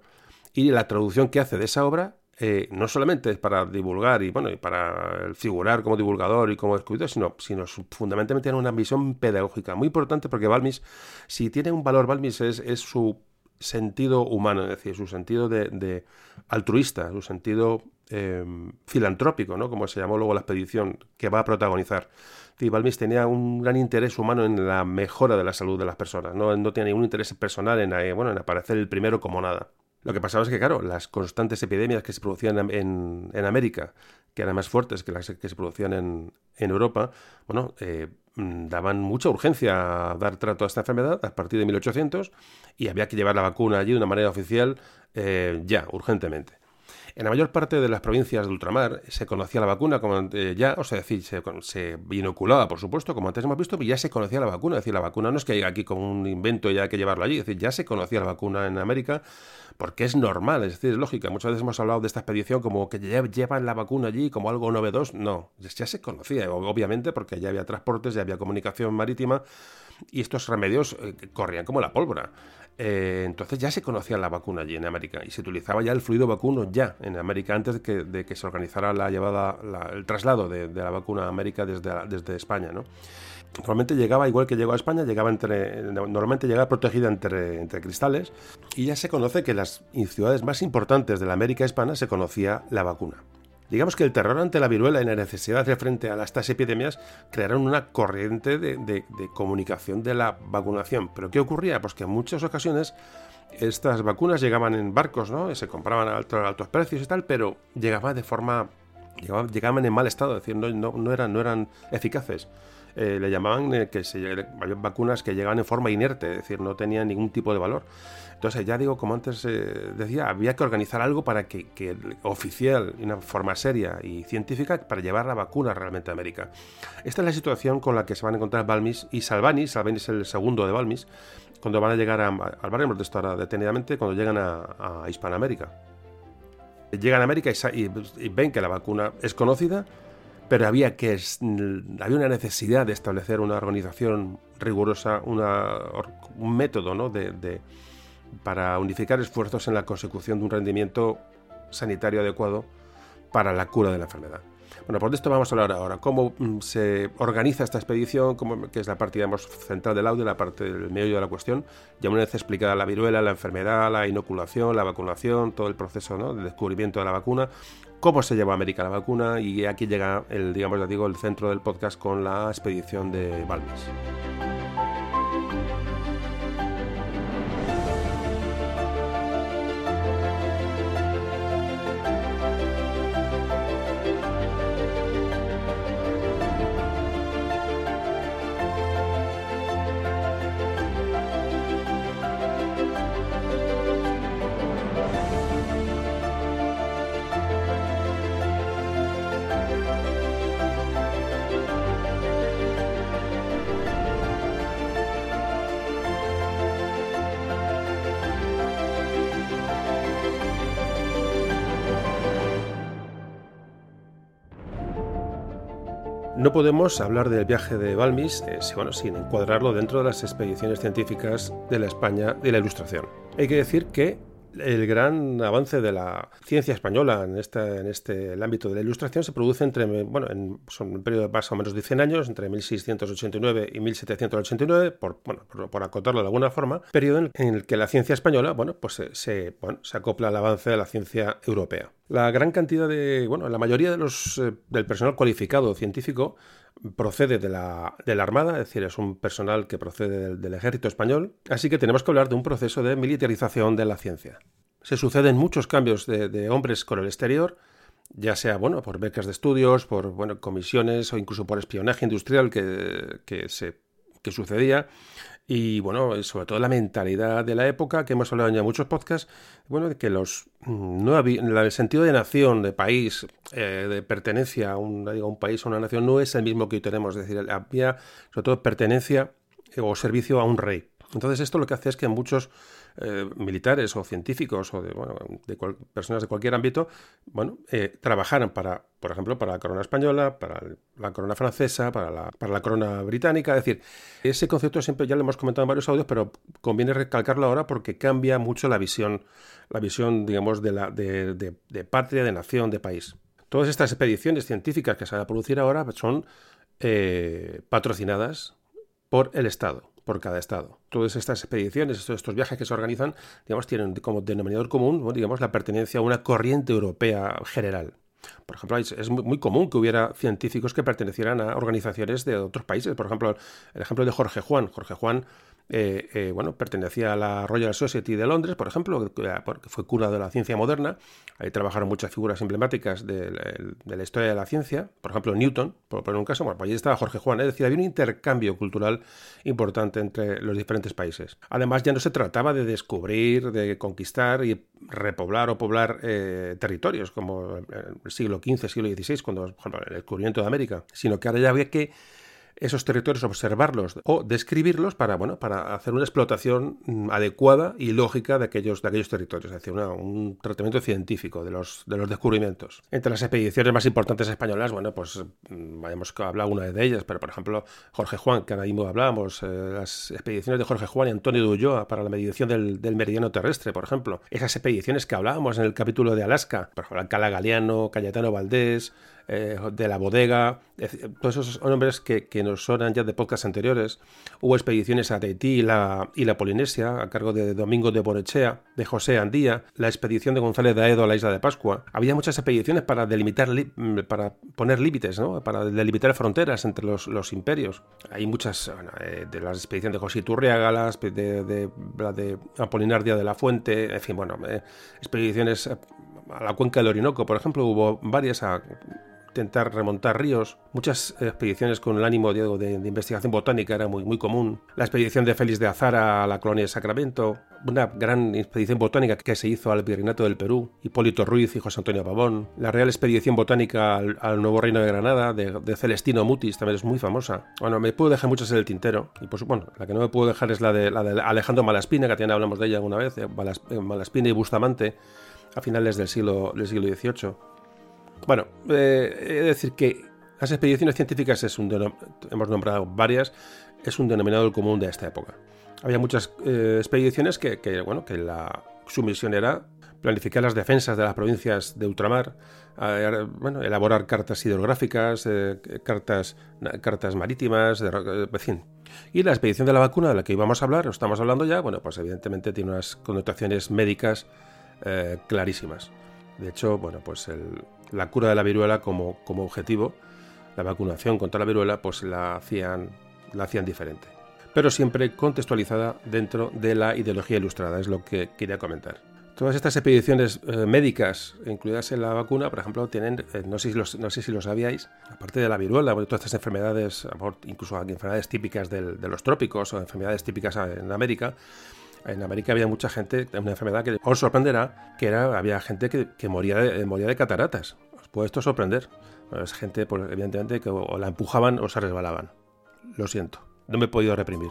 y la traducción que hace de esa obra eh, no solamente es para divulgar y bueno y para figurar como divulgador y como escritor, sino, sino fundamentalmente tiene una visión pedagógica muy importante porque Balmis, si tiene un valor Balmis es, su sentido humano, es decir, su sentido de, altruista, su sentido em, filantrópico, ¿no? como se llamó luego la expedición que va a protagonizar. Y Balmis tenía un gran interés humano en la mejora de la salud de las personas, no, no tenía ningún interés personal en, eh, bueno, en aparecer el primero como nada. Lo que pasaba es que, claro, las constantes epidemias que se producían en, en, América, que eran más fuertes que las que se producían en, en Europa, bueno, eh, mm, daban mucha urgencia a dar trato a esta enfermedad a partir de 1800 y había que llevar la vacuna allí de una manera oficial eh, ya, urgentemente. En la mayor parte de las provincias de ultramar se conocía la vacuna como ya, o sea, decir, se, se, inoculaba, por supuesto, como antes hemos visto, pero ya se conocía la vacuna. Es decir, la vacuna no es que llegue aquí como un invento y ya hay que llevarlo allí. Es decir, ya se conocía la vacuna en América porque es normal, es decir, es lógica. Muchas veces hemos hablado de esta expedición como que llevan la vacuna allí como algo novedoso. No, ya se conocía, obviamente, porque ya había transportes, ya había comunicación marítima y estos remedios eh, corrían como la pólvora. Eh, entonces ya se conocía la vacuna allí en América y se utilizaba ya el fluido vacuno ya en América antes de que, se organizara la llevada, el traslado de, la vacuna a América desde, España. ¿no? Normalmente llegaba, igual que llegó a España, llegaba normalmente llegaba protegida entre, entre cristales y ya se conoce que en las ciudades más importantes de la América hispana se conocía la vacuna. Digamos que el terror ante la viruela y la necesidad de frente a estas epidemias crearon una corriente de, comunicación de la vacunación. ¿Pero qué ocurría? Pues que en muchas ocasiones estas vacunas llegaban en barcos, ¿no? Se compraban a altos, precios y tal, pero llegaban de forma... Llegaban, en mal estado, es decir, no, eran, eficaces. Eh, le llamaban eh, que se, había vacunas que llegaban en forma inerte, es decir, no tenían ningún tipo de valor. Entonces, ya digo, como antes eh, decía, había que organizar algo para que, oficial, de una forma seria y científica, para llevar la vacuna realmente a América. Esta es la situación con la que se van a encontrar Balmis y Salvani. Salvani es el segundo de Balmis cuando van a llegar a, hablaremos de esto ahora detenidamente, cuando llegan a, Hispanoamérica. Llegan a América y, ven que la vacuna es conocida, pero había, que, había una necesidad de establecer una organización rigurosa, un método ¿no? de, para unificar esfuerzos en la consecución de un rendimiento sanitario adecuado para la cura de la enfermedad. Bueno, por esto vamos a hablar ahora. Cómo mm, se organiza esta expedición, cómo, que es la parte central del audio, la parte del medio de la cuestión. Ya una vez explicada la viruela, la enfermedad, la inoculación, la vacunación, todo el proceso ¿no? de descubrimiento de la vacuna, cómo se lleva a América la vacuna y aquí llega el, digamos, ya digo, el centro del podcast con la expedición de Balmes. No podemos hablar del viaje de Balmis eh, bueno, sin encuadrarlo dentro de las expediciones científicas de la España de la Ilustración. Hay que decir que el gran avance de la ciencia española en este, en este el ámbito de la ilustración se produce entre, bueno, en son un periodo de más o menos de 100 años, entre 1689 y 1789, por, bueno, por, acotarlo de alguna forma, periodo en, el que la ciencia española, bueno, pues se, se, se acopla al avance de la ciencia europea. La gran cantidad de, bueno, la mayoría de los, eh, del personal cualificado científico procede de la, de la, Armada, es decir, es un personal que procede del, ejército español, así que tenemos que hablar de un proceso de militarización de la ciencia. Se suceden muchos cambios de, hombres con el exterior, ya sea bueno, por becas de estudios, por bueno, comisiones o incluso por espionaje industrial que, que, se, que sucedía y bueno, sobre todo la mentalidad de la época, que hemos hablado en ya muchos podcasts, bueno, de que los no había, el sentido de nación, de país, eh, de pertenencia a un, digo, un país o una nación, no es el mismo que hoy tenemos. Es decir, había sobre todo pertenencia o servicio a un rey. Entonces esto lo que hace es que muchos eh, militares o científicos o de, bueno, personas de cualquier ámbito, bueno, eh, trabajaran para, por ejemplo, para la corona española, para la corona francesa, para la, para la corona británica. Es decir, ese concepto siempre ya lo hemos comentado en varios audios, pero conviene recalcarlo ahora porque cambia mucho la visión, la visión, digamos, de, la, de, de, patria, de nación, de país. Todas estas expediciones científicas que se van a producir ahora son eh, patrocinadas por el Estado por cada estado. Todas estas expediciones, estos, viajes que se organizan, digamos, tienen como denominador común, digamos, la pertenencia a una corriente europea general. Por ejemplo, es muy común que hubiera científicos que pertenecieran a organizaciones de otros países. Por ejemplo, el ejemplo de Jorge Juan. Jorge Juan eh, eh, bueno, pertenecía a la Royal Society de Londres, por ejemplo, que fue cuna de la ciencia moderna. Ahí trabajaron muchas figuras emblemáticas de, la historia de la ciencia, por ejemplo, Newton, por poner un caso. Bueno, pues allí estaba Jorge Juan, es decir, había un intercambio cultural importante entre los diferentes países. Además, ya no se trataba de descubrir, de conquistar y repoblar o poblar eh, territorios como el siglo XV, siglo XVI, cuando, por ejemplo, el descubrimiento de América, sino que ahora ya había que esos territorios, observarlos o describirlos para, bueno, para hacer una explotación mm, adecuada y lógica de aquellos, de aquellos territorios, es decir, un tratamiento científico de los, de los descubrimientos. Entre las expediciones más importantes españolas, bueno, pues mm, hemos hablado una de ellas, pero por ejemplo, Jorge Juan, que ahora mismo hablábamos, eh, las expediciones de Jorge Juan y Antonio de Ulloa para la medición del, del, meridiano terrestre, por ejemplo. Esas expediciones que hablábamos en el capítulo de Alaska, por ejemplo, Alcalá Galeano, Cayetano Valdés, eh, de la bodega, todos esos nombres que, que, nos sonan ya de podcasts anteriores. Hubo expediciones a Tahití y la, y la Polinesia a cargo de Domingo de Borechea, de José Andía, la expedición de González de Aedo a la isla de Pascua. Había muchas expediciones para delimitar, mm, para poner límites, ¿no? para delimitar fronteras entre los, los imperios. Hay muchas, eh, de las expediciones de José Iturriaga, las de, de, de, Apolinar de la Fuente, en fin, bueno, eh, expediciones a la cuenca del Orinoco, por ejemplo, hubo varias a intentar remontar ríos. Muchas expediciones con el ánimo de, investigación botánica era muy, muy común. La expedición de Félix de Azara a la colonia de Sacramento, una gran expedición botánica que se hizo al Virreinato del Perú, Hipólito Ruiz y José Antonio Pavón. La Real Expedición Botánica al, Nuevo Reino de Granada de, Celestino Mutis también es muy famosa. Bueno, me puedo dejar muchas en el tintero. Y pues bueno, la que no me puedo dejar es la de, la de Alejandro Malaspina, que también hablamos de ella alguna vez, Malaspina y Bustamante a finales del siglo, del siglo XVIII. Bueno, eh, he de decir que las expediciones científicas hemos nombrado varias, es un denominador común de esta época. Había muchas eh, expediciones que, bueno, que la, su misión era planificar las defensas de las provincias de ultramar, bueno, elaborar cartas hidrográficas, eh, cartas, cartas marítimas, de, en Y la expedición de la vacuna de la que íbamos a hablar, o estamos hablando ya, bueno, pues evidentemente tiene unas connotaciones médicas clarísimas. De hecho, bueno, pues el, la cura de la viruela como, como objetivo, la vacunación contra la viruela, pues la hacían, la hacían diferente. Pero siempre contextualizada dentro de la ideología ilustrada, es lo que quería comentar. Todas estas expediciones eh, médicas incluidas en la vacuna, por ejemplo, tienen, eh, no, sé si no sé si lo sabíais, aparte de la viruela, todas estas enfermedades, incluso enfermedades típicas de los trópicos o enfermedades típicas en América, en América había mucha gente, una enfermedad que os sorprenderá, que era, había gente que, moría, de, moría de cataratas. Os puede esto sorprender. es gente, pues, evidentemente, que o la empujaban o se resbalaban. Lo siento, no me he podido reprimir.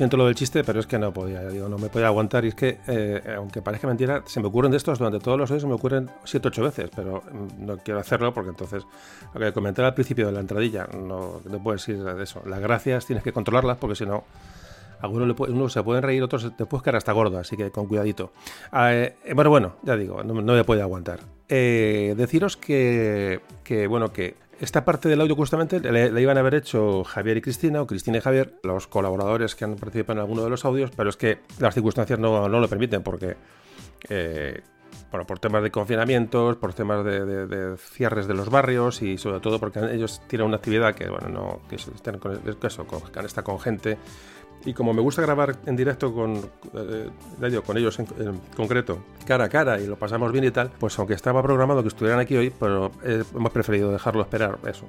Siento lo del chiste, pero es que no podía, digo, no me podía aguantar. Y es que, eh, aunque parezca mentira, se me ocurren de estos durante todos los años, se me ocurren 7 ocho veces, pero mm, no quiero hacerlo porque entonces, lo que comenté al principio de la entradilla, no, no puedes ir de eso. Las gracias tienes que controlarlas porque si no, algunos le unos se pueden reír, otros te puedes quedar hasta gordo, así que con cuidadito. Ah, eh, bueno, bueno, ya digo, no, me puede aguantar. Eh, deciros que, que, bueno, que esta parte del audio justamente la iban a haber hecho Javier y Cristina, o Cristina y Javier, los colaboradores que han participado en alguno de los audios, pero es que las circunstancias no, lo permiten porque, eh, bueno, por temas de confinamientos, por temas de, cierres de los barrios y sobre todo porque ellos tienen una actividad que, bueno, no, que están con, eso, con, está con gente y como me gusta grabar en directo con, eh, con ellos en, concreto, cara a cara, y lo pasamos bien y tal, pues aunque estaba programado que estuvieran aquí hoy, pero eh, hemos preferido dejarlo esperar, eso,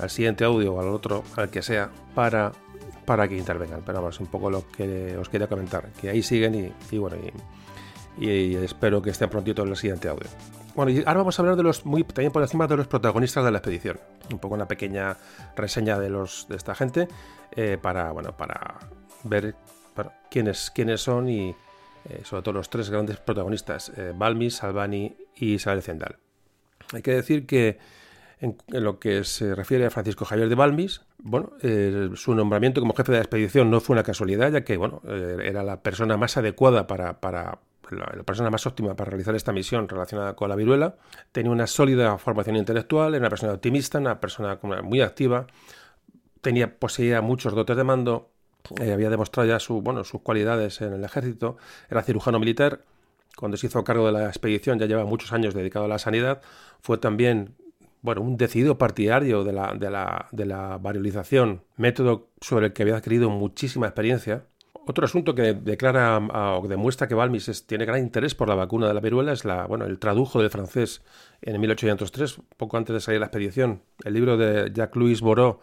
al siguiente audio o al otro, al que sea, para, para que intervengan. Pero vamos, un poco lo que os quería comentar, que ahí siguen y, bueno, y, espero que estén prontito en el siguiente audio. Bueno, y ahora vamos a hablar de los muy también por encima de los protagonistas de la expedición. Un poco una pequeña reseña de los de esta gente eh, para bueno para ver quiénes, quiénes son y eh, sobre todo los tres grandes protagonistas, eh, Balmis, Albani y Isabel Zendal. Hay que decir que en, lo que se refiere a Francisco Javier de Balmis, bueno, su nombramiento como jefe de la expedición no fue una casualidad, ya que bueno, era la persona más adecuada para, para la, persona más óptima para realizar esta misión relacionada con la viruela. Tenía una sólida formación intelectual, era una persona optimista, una persona muy activa, tenía, poseía muchos dotes de mando eh, había demostrado ya su, bueno, sus cualidades en el ejército, era cirujano militar, cuando se hizo cargo de la expedición ya lleva muchos años dedicado a la sanidad, fue también bueno, un decidido partidario de la, de la, de la variolización, método sobre el que había adquirido muchísima experiencia. Otro asunto que declara o demuestra que Balmis tiene gran interés por la vacuna de la viruela es la, bueno, el tradujo del francés en 1803, poco antes de salir la expedición. El libro de Jacques-Louis Moreau,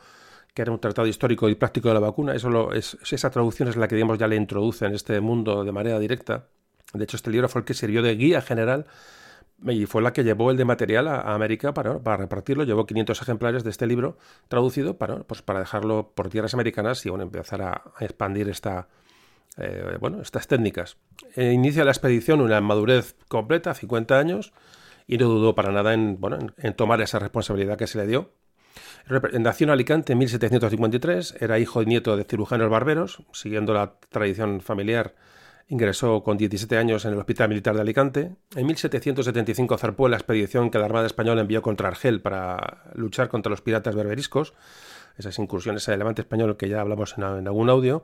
que era un tratado histórico y práctico de la vacuna, eso es, esa traducción es la que digamos ya le introduce en este mundo de manera directa. De hecho, este libro fue el que sirvió de guía general y fue la que llevó el de material a, América para, para, repartirlo. Llevó 500 ejemplares de este libro traducido para, pues para dejarlo por tierras americanas y bueno, empezar a, expandir esta, eh, bueno, estas técnicas. Eh, inicia la expedición una madurez completa, 50 años, y no dudó para nada en, bueno, en, tomar esa responsabilidad que se le dio. Nació en Alicante en 1753, era hijo y nieto de cirujanos barberos, siguiendo la tradición familiar Ingresó con 17 años en el Hospital Militar de Alicante. En 1775 zarpó la expedición que la Armada Española envió contra Argel para luchar contra los piratas berberiscos, esas incursiones el Levante español que ya hablamos en, algún audio.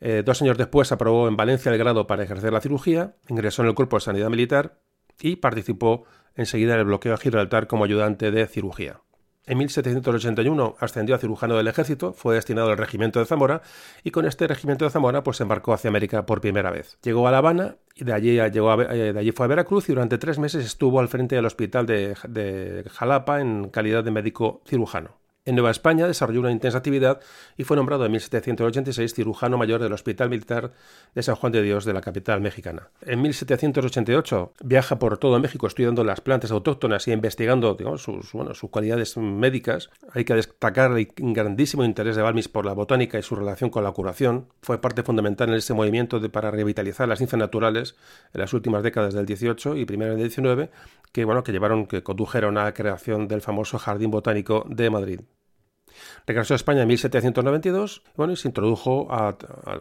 Eh, dos años después aprobó en Valencia el grado para ejercer la cirugía, ingresó en el Cuerpo de Sanidad Militar y participó enseguida en el bloqueo a Gibraltar como ayudante de cirugía. En 1781 ascendió a cirujano del ejército, fue destinado al regimiento de Zamora y con este regimiento de Zamora pues embarcó hacia América por primera vez. Llegó a La Habana y de allí, eh, de allí fue a Veracruz y durante tres meses estuvo al frente del hospital de Jalapa en calidad de médico cirujano. En Nueva España desarrolló una intensa actividad y fue nombrado en 1786 cirujano mayor del Hospital Militar de San Juan de Dios de la capital mexicana. En 1788 viaja por todo México estudiando las plantas autóctonas y investigando sus, cualidades médicas. Hay que destacar el grandísimo interés de Balmis por la botánica y su relación con la curación. Fue parte fundamental en ese movimiento para revitalizar las ciencias naturales en las últimas décadas del 18 y primero del 19 que, bueno, que llevaron, que condujeron a la creación del famoso Jardín Botánico de Madrid. Regresó a España en 1792 bueno, y se introdujo a,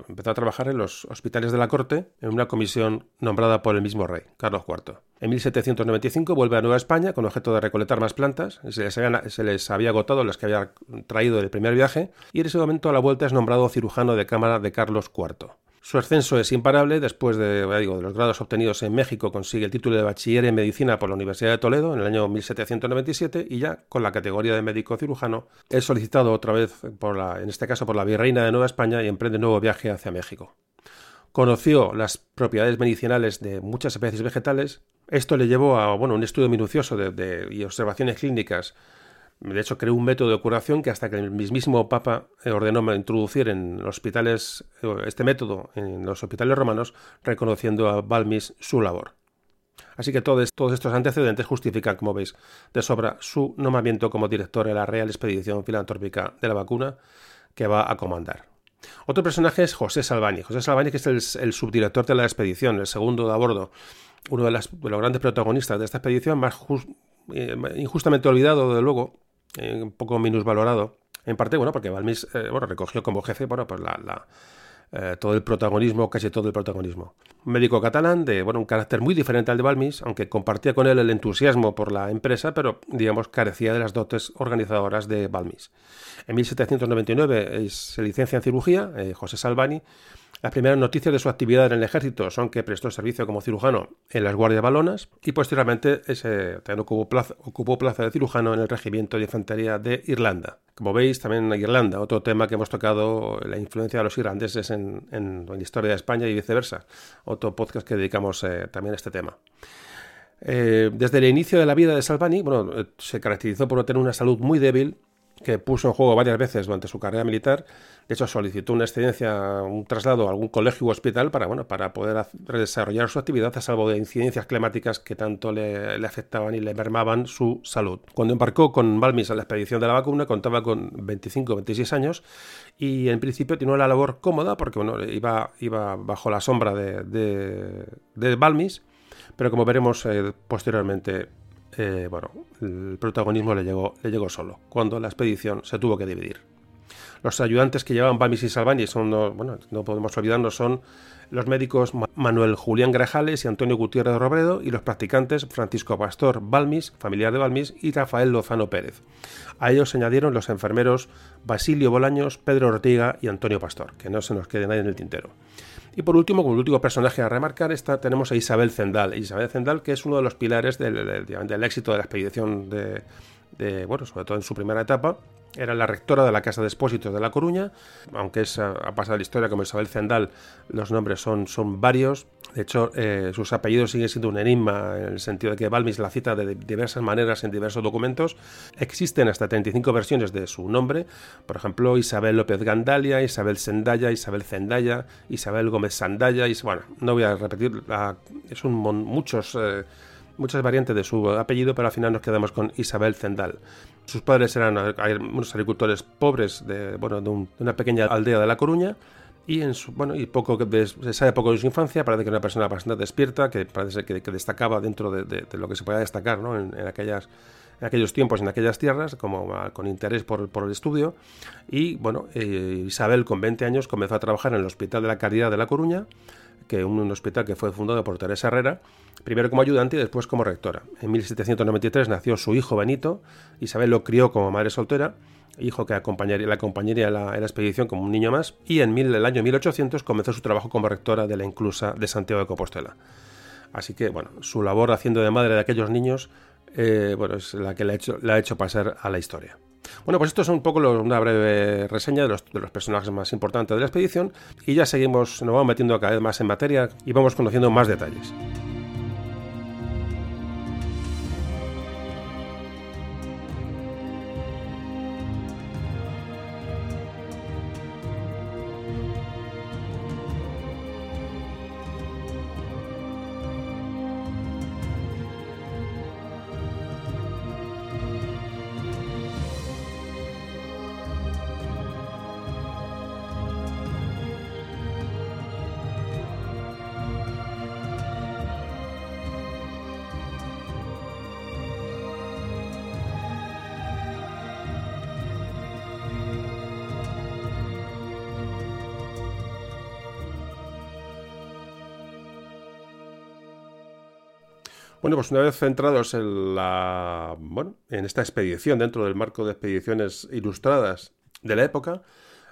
empezó a trabajar en los hospitales de la corte en una comisión nombrada por el mismo rey, Carlos IV. En 1795 vuelve a Nueva España con objeto de recolectar más plantas. Se les, se les había agotado las que había traído del primer viaje y en ese momento a la vuelta es nombrado cirujano de cámara de Carlos IV. Su ascenso es imparable. Después de, digo, de los grados obtenidos en México, consigue el título de bachiller en medicina por la Universidad de Toledo en el año 1797 y ya con la categoría de médico cirujano es solicitado otra vez, por la, en este caso por la Virreina de Nueva España, y emprende un nuevo viaje hacia México. Conoció las propiedades medicinales de muchas especies vegetales. Esto le llevó a bueno, un estudio minucioso de, y observaciones clínicas de hecho, creó un método de curación que hasta que el mismísimo Papa eh, ordenó introducir en los hospitales eh, este método en los hospitales romanos, reconociendo a Balmis su labor. Así que todos, todos estos antecedentes justifican, como veis, de sobra su nombramiento como director de la Real Expedición Filantrópica de la Vacuna que va a comandar. Otro personaje es José Salvani. José Salvani, que es el, subdirector de la expedición, el segundo de a bordo, uno de, los grandes protagonistas de esta expedición, más eh, injustamente olvidado, desde luego, eh, un poco minusvalorado. En parte, bueno, porque Balmis eh, bueno, recogió como jefe bueno, pues la, eh, todo el protagonismo, casi todo el protagonismo. Médico catalán de bueno, un carácter muy diferente al de Balmis, aunque compartía con él el entusiasmo por la empresa, pero digamos carecía de las dotes organizadoras de Balmis. En 1799 se licencia en cirugía, José Salvani, las primeras noticias de su actividad en el ejército son que prestó servicio como cirujano en las guardias balonas y posteriormente ese, ocupó, plaza, ocupó plaza de cirujano en el regimiento de infantería de Irlanda. Como veis, también en Irlanda, otro tema que hemos tocado, la influencia de los irlandeses en, la historia de España y viceversa. Otro podcast que dedicamos eh, también a este tema. Eh, desde el inicio de la vida de Salvani, bueno, eh, se caracterizó por tener una salud muy débil que puso en juego varias veces durante su carrera militar. De hecho, solicitó una excedencia, un traslado a algún colegio u hospital para, bueno, para poder desarrollar su actividad a salvo de incidencias climáticas que tanto le, afectaban y le mermaban su salud. Cuando embarcó con Balmis a la expedición de la vacuna, contaba con 25 26 años y en principio tenía una labor cómoda porque bueno, iba, bajo la sombra de, de, Balmis, pero como veremos eh, posteriormente eh, bueno, el protagonismo le llegó solo, cuando la expedición se tuvo que dividir. Los ayudantes que llevaban Balmis y Salvani son, bueno, no podemos olvidarnos, son los médicos Manuel Julián Grajales y Antonio Gutiérrez Robredo y los practicantes Francisco Pastor Balmis, familiar de Balmis, y Rafael Lozano Pérez. A ellos se añadieron los enfermeros Basilio Bolaños, Pedro Ortiga y Antonio Pastor, que no se nos quede nadie en el tintero. Y por último, como último personaje a remarcar, está, tenemos a Isabel Zendal. Isabel Zendal, que es uno de los pilares del, éxito de la expedición de, bueno, sobre todo en su primera etapa, era la rectora de la Casa de Expósitos de La Coruña, aunque es, ha pasado la historia como Isabel Zendal, los nombres son, son varios. De hecho, eh, sus apellidos siguen siendo un enigma en el sentido de que Balmis la cita de diversas maneras en diversos documentos. Existen hasta 35 versiones de su nombre, por ejemplo, Isabel López Gandalia, Isabel Sendaya, Isabel Zendaya, Isabel Gómez Sandaya, bueno, no voy a repetir, son muchos... Eh, muchas variantes de su apellido, pero al final nos quedamos con Isabel Zendal. Sus padres eran unos agricultores pobres de, bueno, de, una pequeña aldea de La Coruña. Y, en su, bueno, y poco se sabe poco de su infancia, parece que era una persona bastante despierta, que parece que, que destacaba dentro de, lo que se podía destacar ¿no? en, aquellas, aquellos tiempos, en aquellas tierras, como con interés por, por el estudio. Y bueno, eh, Isabel con 20 años comenzó a trabajar en el Hospital de la Caridad de La Coruña, que un, hospital que fue fundado por Teresa Herrera, primero como ayudante y después como rectora. En 1793 nació su hijo Benito, Isabel lo crió como madre soltera, hijo que acompañaría, la acompañaría en la, expedición como un niño más, y en el año 1800 comenzó su trabajo como rectora de la inclusa de Santiago de Compostela. Así que, bueno, su labor haciendo de madre de aquellos niños, eh, bueno, es la que le ha, hecho, le ha hecho pasar a la historia. Bueno, pues esto es un poco una breve reseña de los, de los, personajes más importantes de la expedición y ya seguimos, nos vamos metiendo cada vez más en materia y vamos conociendo más detalles. Una vez centrados en la bueno, en esta expedición dentro del marco de expediciones ilustradas de la época,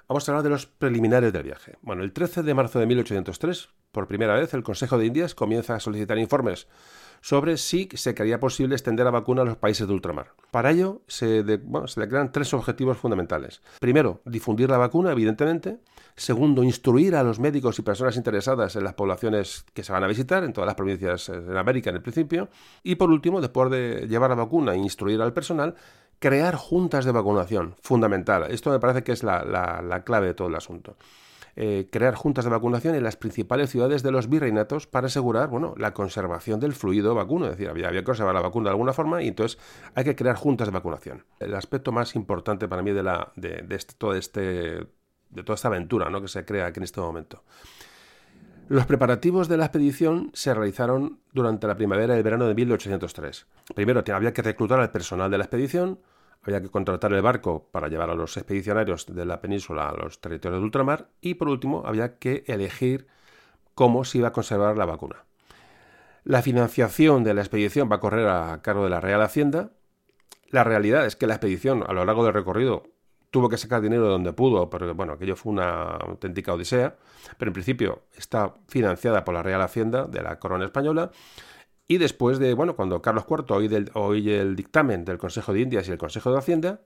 vamos a hablar de los preliminares del viaje. Bueno, el 13 de marzo de 1803, por primera vez, el Consejo de Indias comienza a solicitar informes sobre si se creía posible extender la vacuna a los países de ultramar. Para ello se, se declaran tres objetivos fundamentales. Primero, difundir la vacuna, evidentemente. Segundo, instruir a los médicos y personas interesadas en las poblaciones que se van a visitar, en todas las provincias en América en el principio. Y por último, después de llevar la vacuna e instruir al personal, crear juntas de vacunación, fundamental. Esto me parece que es la clave de todo el asunto. Eh, crear juntas de vacunación en las principales ciudades de los virreinatos para asegurar bueno, la conservación del fluido vacuno. Es decir, había, que conservar la vacuna de alguna forma y entonces hay que crear juntas de vacunación. El aspecto más importante para mí de, la, de, este, todo este, de toda esta aventura ¿no? que se crea aquí en este momento. Los preparativos de la expedición se realizaron durante la primavera y el verano de 1803. Primero había que reclutar al personal de la expedición, había que contratar el barco para llevar a los expedicionarios de la península a los territorios de ultramar y por último había que elegir cómo se iba a conservar la vacuna. La financiación de la expedición va a correr a cargo de la Real Hacienda. La realidad es que la expedición a lo largo del recorrido tuvo que sacar dinero de donde pudo, pero bueno, aquello fue una auténtica odisea, pero en principio está financiada por la Real Hacienda de la Corona Española y después de, bueno, cuando Carlos IV oye, el dictamen del Consejo de Indias y el Consejo de Hacienda,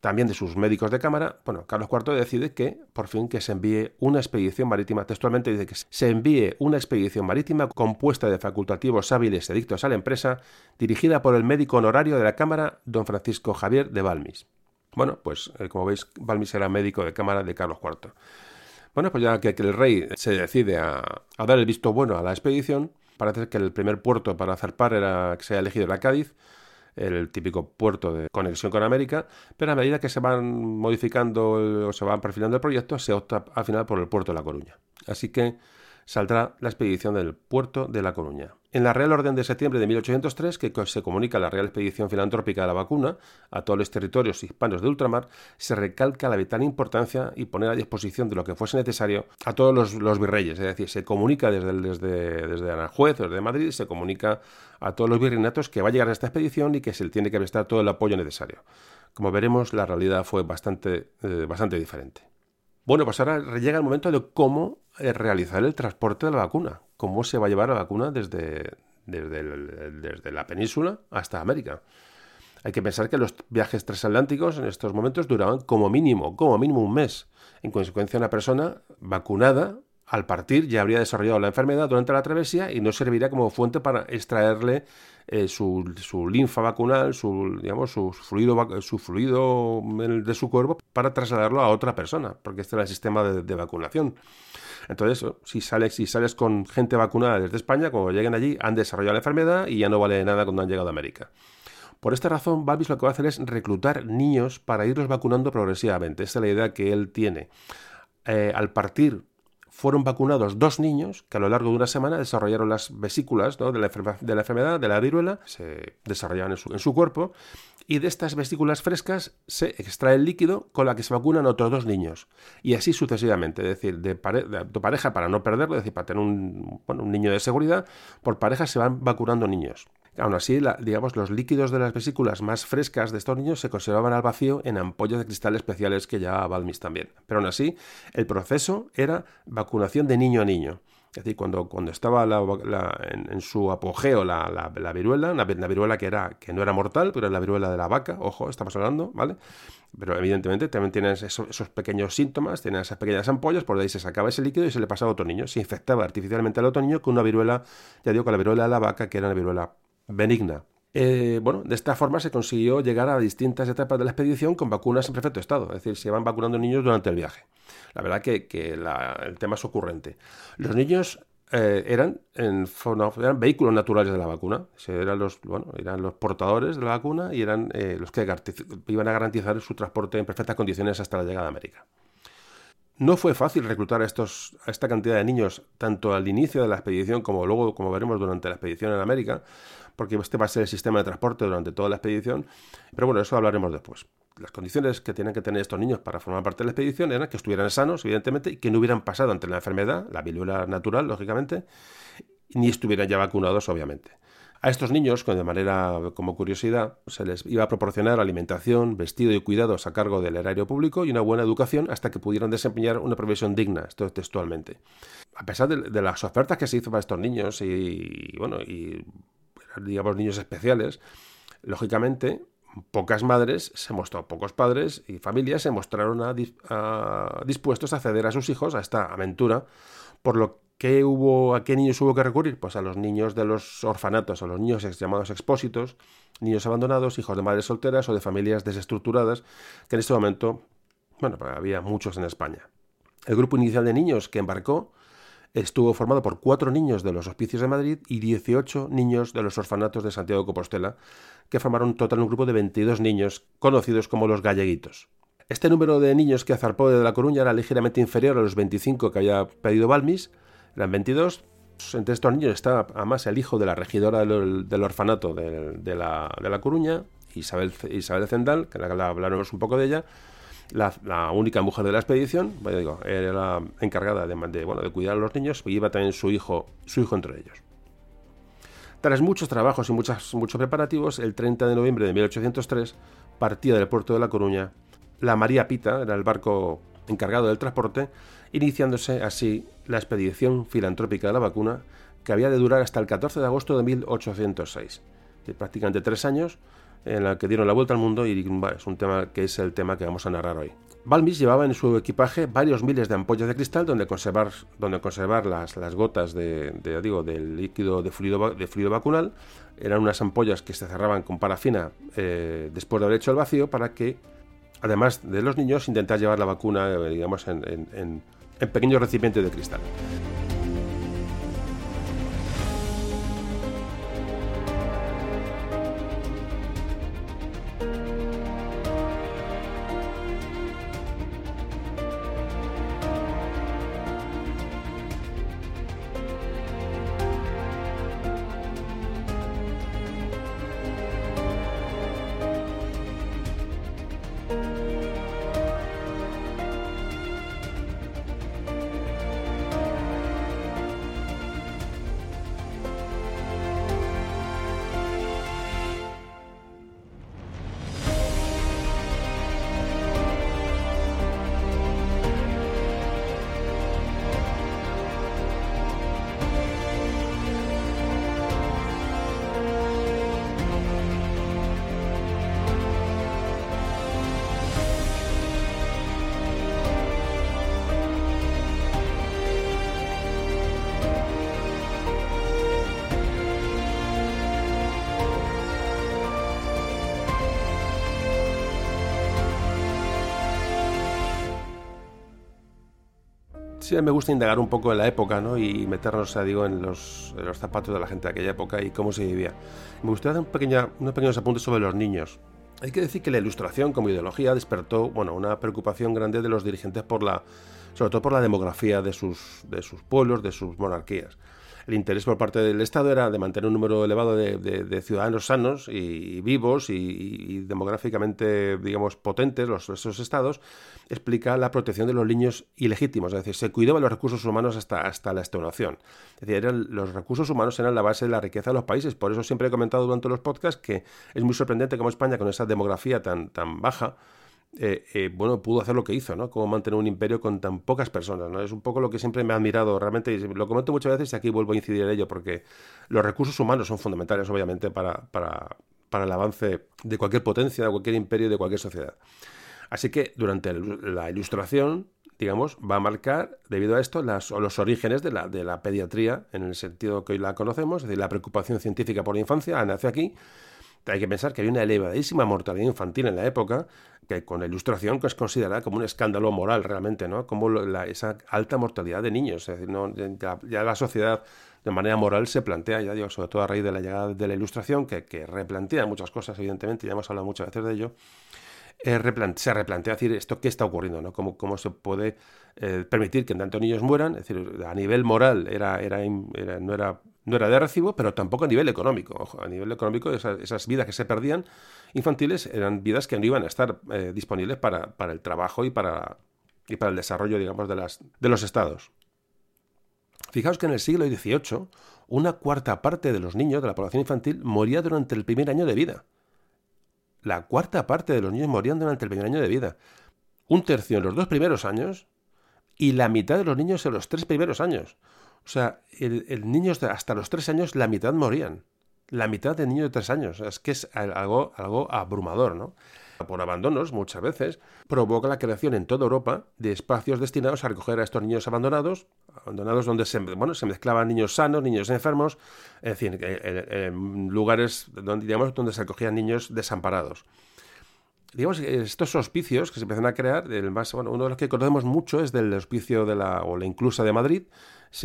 también de sus médicos de cámara, bueno, Carlos IV decide que, por fin, que se envíe una expedición marítima, textualmente dice que se envíe una expedición marítima compuesta de facultativos hábiles edictos a la empresa, dirigida por el médico honorario de la Cámara, don Francisco Javier de Balmis. Bueno, pues eh, como veis, Balmis era médico de cámara de Carlos IV. Bueno, pues ya que, el rey se decide a, a dar el visto bueno a la expedición, parece que el primer puerto para zarpar era que se haya elegido la Cádiz, el típico puerto de conexión con América, pero a medida que se van modificando o se van perfilando el proyecto, se opta al final por el puerto de La Coruña. Así que saldrá la expedición del puerto de La Coruña. En la Real Orden de septiembre de 1803, que se comunica la Real Expedición Filantrópica de la Vacuna a todos los territorios hispanos de ultramar, se recalca la vital importancia y poner a disposición de lo que fuese necesario a todos los, virreyes. Es decir, se comunica desde, desde, desde desde Madrid, se comunica a todos los virreinatos que va a llegar a esta expedición y que se le tiene que prestar todo el apoyo necesario. Como veremos, la realidad fue bastante, eh, bastante diferente. Bueno, pues ahora llega el momento de cómo realizar el transporte de la vacuna. Cómo se va a llevar la vacuna desde, desde, la península hasta América. Hay que pensar que los viajes transatlánticos en estos momentos duraban como mínimo, como mínimo un mes. En consecuencia, una persona vacunada al partir ya habría desarrollado la enfermedad durante la travesía y no serviría como fuente para extraerle eh, su, linfa vacunal, su, digamos, su, fluido, su fluido de su cuerpo para trasladarlo a otra persona, porque este era el sistema de, vacunación. Entonces, si sales, si sales con gente vacunada desde España, cuando lleguen allí han desarrollado la enfermedad y ya no vale nada cuando han llegado a América. Por esta razón, Balbis lo que va a hacer es reclutar niños para irlos vacunando progresivamente. Esta es la idea que él tiene. Eh, al partir fueron vacunados dos niños que a lo largo de una semana desarrollaron las vesículas de, la enfermedad, de la viruela, se desarrollaban en su, cuerpo, y de estas vesículas frescas se extrae el líquido con la que se vacunan otros dos niños. Y así sucesivamente, es decir, de, pareja para no perderlo, es decir, para tener un, un niño de seguridad, por pareja se van vacunando niños. Aún así, digamos, los líquidos de las vesículas más frescas de estos niños se conservaban al vacío en ampollas de cristal especiales que ya Balmis también. Pero aún así, el proceso era vacunación de niño a niño. Es decir, cuando, cuando estaba en, su apogeo la, viruela, una, viruela que, era, que no era mortal, pero era la viruela de la vaca, ojo, estamos hablando, ¿vale? Pero evidentemente también tienes esos, pequeños síntomas, tienes esas pequeñas ampollas, por ahí se sacaba ese líquido y se le pasaba a otro niño. Se infectaba artificialmente al otro niño con una viruela, ya digo, con la viruela de la vaca, que era una viruela benigna. Eh, bueno, de esta forma se consiguió llegar a distintas etapas de la expedición con vacunas en perfecto estado, es decir, se iban vacunando niños durante el viaje. La verdad que, el tema es ocurrente. Los niños eh, eran, en, eran vehículos naturales de la vacuna, eran los, bueno, eran los portadores de la vacuna y eran eh, los que iban a garantizar su transporte en perfectas condiciones hasta la llegada a América. No fue fácil reclutar a, estos, a esta cantidad de niños tanto al inicio de la expedición como luego, como veremos, durante la expedición en América, porque este va a ser el sistema de transporte durante toda la expedición. Pero bueno, eso hablaremos después. Las condiciones que tienen que tener estos niños para formar parte de la expedición eran que estuvieran sanos, evidentemente, y que no hubieran pasado ante la enfermedad, la viruela natural, lógicamente, ni estuvieran ya vacunados, obviamente. A estos niños, de manera como curiosidad, se les iba a proporcionar alimentación, vestido y cuidados a cargo del erario público y una buena educación hasta que pudieran desempeñar una profesión digna, esto textualmente. A pesar de, las ofertas que se hizo para estos niños y, bueno, y digamos niños especiales, lógicamente pocas madres se mostró, pocos padres y familias se mostraron dispuestos a ceder a sus hijos a esta aventura, por lo ¿Qué hubo, ¿A qué niños hubo que recurrir? Pues a los niños de los orfanatos, a los niños llamados expósitos, niños abandonados, hijos de madres solteras o de familias desestructuradas, que en este momento, bueno, pues había muchos en España. El grupo inicial de niños que embarcó estuvo formado por cuatro niños de los hospicios de Madrid y 18 niños de los orfanatos de Santiago de Compostela, que formaron total un grupo de 22 niños conocidos como los galleguitos. Este número de niños que azarpó de La Coruña era ligeramente inferior a los 25 que había pedido Balmis, eran 22. Entre estos niños está además el hijo de la regidora del, orfanato de, la, de, la, Coruña, Isabel, Isabel Zendal, que la, hablaremos un poco de ella. La, única mujer de la expedición, era la encargada de, bueno, de cuidar a los niños y iba también su hijo, su hijo entre ellos. Tras muchos trabajos y muchos preparativos, el 30 de noviembre de 1803 partía del puerto de La Coruña la María Pita, era el barco encargado del transporte, iniciándose así la expedición filantrópica de la vacuna que había de durar hasta el 14 de agosto de 1806. prácticamente tres años en la que dieron la vuelta al mundo y es un tema que es el tema que vamos a narrar hoy. Balmis llevaba en su equipaje varios miles de ampollas de cristal donde conservar, donde conservar las, las gotas de, digo, del líquido de fluido, de fluido vacunal. Eran unas ampollas que se cerraban con parafina eh, después de haber hecho el vacío para que, además de los niños, intentar llevar la vacuna eh, digamos, en en pequeños recipientes de cristal. Sí me gusta indagar un poco en la época, ¿no? Y meternos, digo, en los, en los zapatos de la gente de aquella época y cómo se vivía. Me gustaría hacer un pequeña, unos pequeños apuntes sobre los niños. Hay que decir que la ilustración como ideología despertó, bueno, una preocupación grande de los dirigentes por la, sobre todo por la demografía de sus, de sus pueblos, de sus monarquías el interés por parte del Estado era de mantener un número elevado de, ciudadanos sanos y, vivos y, demográficamente, digamos, potentes, los, esos estados, explica la protección de los niños ilegítimos, es decir, se cuidaban los recursos humanos hasta, hasta la extenuación. Es decir, eran, los recursos humanos eran la base de la riqueza de los países, por eso siempre he comentado durante los podcasts que es muy sorprendente cómo España, con esa demografía tan, tan baja, eh, eh, bueno, pudo hacer lo que hizo, ¿no? Como mantener un imperio con tan pocas personas, ¿no? Es un poco lo que siempre me ha admirado, realmente, y lo comento muchas veces y aquí vuelvo a incidir en ello, porque los recursos humanos son fundamentales, obviamente, para, para, para el avance de cualquier potencia, de cualquier imperio de cualquier sociedad. Así que durante la ilustración, digamos, va a marcar, debido a esto, las, los orígenes de la, de la pediatría, en el sentido que hoy la conocemos, es decir, la preocupación científica por la infancia, nace aquí, hay que pensar que había una elevadísima mortalidad infantil en la época, que con la ilustración que es considerada como un escándalo moral realmente, ¿no? Como esa alta mortalidad de niños. Es decir, ya, la sociedad de manera moral se plantea, ya digo, sobre todo a raíz de la llegada de la ilustración, que, que replantea muchas cosas, evidentemente, ya hemos hablado muchas veces de ello, eh, se replantea decir esto qué está ocurriendo, ¿no? Cómo, cómo se puede eh, permitir que tantos niños mueran, es decir, a nivel moral era, era, no era no era de recibo, pero tampoco a nivel económico. Ojo, a nivel económico, esas, vidas que se perdían infantiles eran vidas que no iban a estar eh, disponibles para, el trabajo y para, y para el desarrollo, digamos, de, las, de los estados. Fijaos que en el siglo XVIII, una cuarta parte de los niños de la población infantil moría durante el primer año de vida. La cuarta parte de los niños morían durante el primer año de vida. Un tercio en los dos primeros años y la mitad de los niños en los tres primeros años. O sea, el, niño hasta los tres años, la mitad morían. La mitad de niños de tres años. Es que es algo, algo abrumador, ¿no? Por abandonos, muchas veces, provoca la creación en toda Europa de espacios destinados a recoger a estos niños abandonados, abandonados donde se, bueno, se mezclaban niños sanos, niños enfermos, en fin, en, lugares donde, digamos, donde se acogían niños desamparados digamos, estos hospicios que se empiezan a crear, el más, bueno, uno de los que conocemos mucho es del hospicio de la, o la inclusa de Madrid,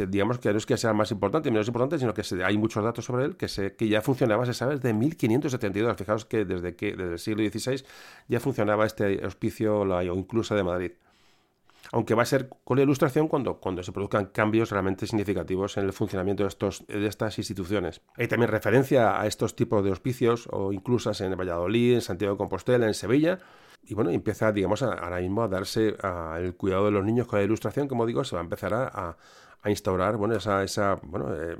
digamos que no es que sea más importante menos importante, sino que hay muchos datos sobre él que, se, que ya funcionaba, se sabe, desde 1572. Fijaos que desde, que desde el siglo XVI ya funcionaba este hospicio la, o inclusa de Madrid aunque va a ser con la ilustración cuando, cuando se produzcan cambios realmente significativos en el funcionamiento de, estos, de estas instituciones. Hay también referencia a estos tipos de hospicios o inclusas en Valladolid, en Santiago de Compostela, en Sevilla, y bueno, empieza, digamos, ahora mismo a darse el cuidado de los niños con la ilustración, como digo, se va a empezar a, instaurar bueno, esa, esa, bueno, eh,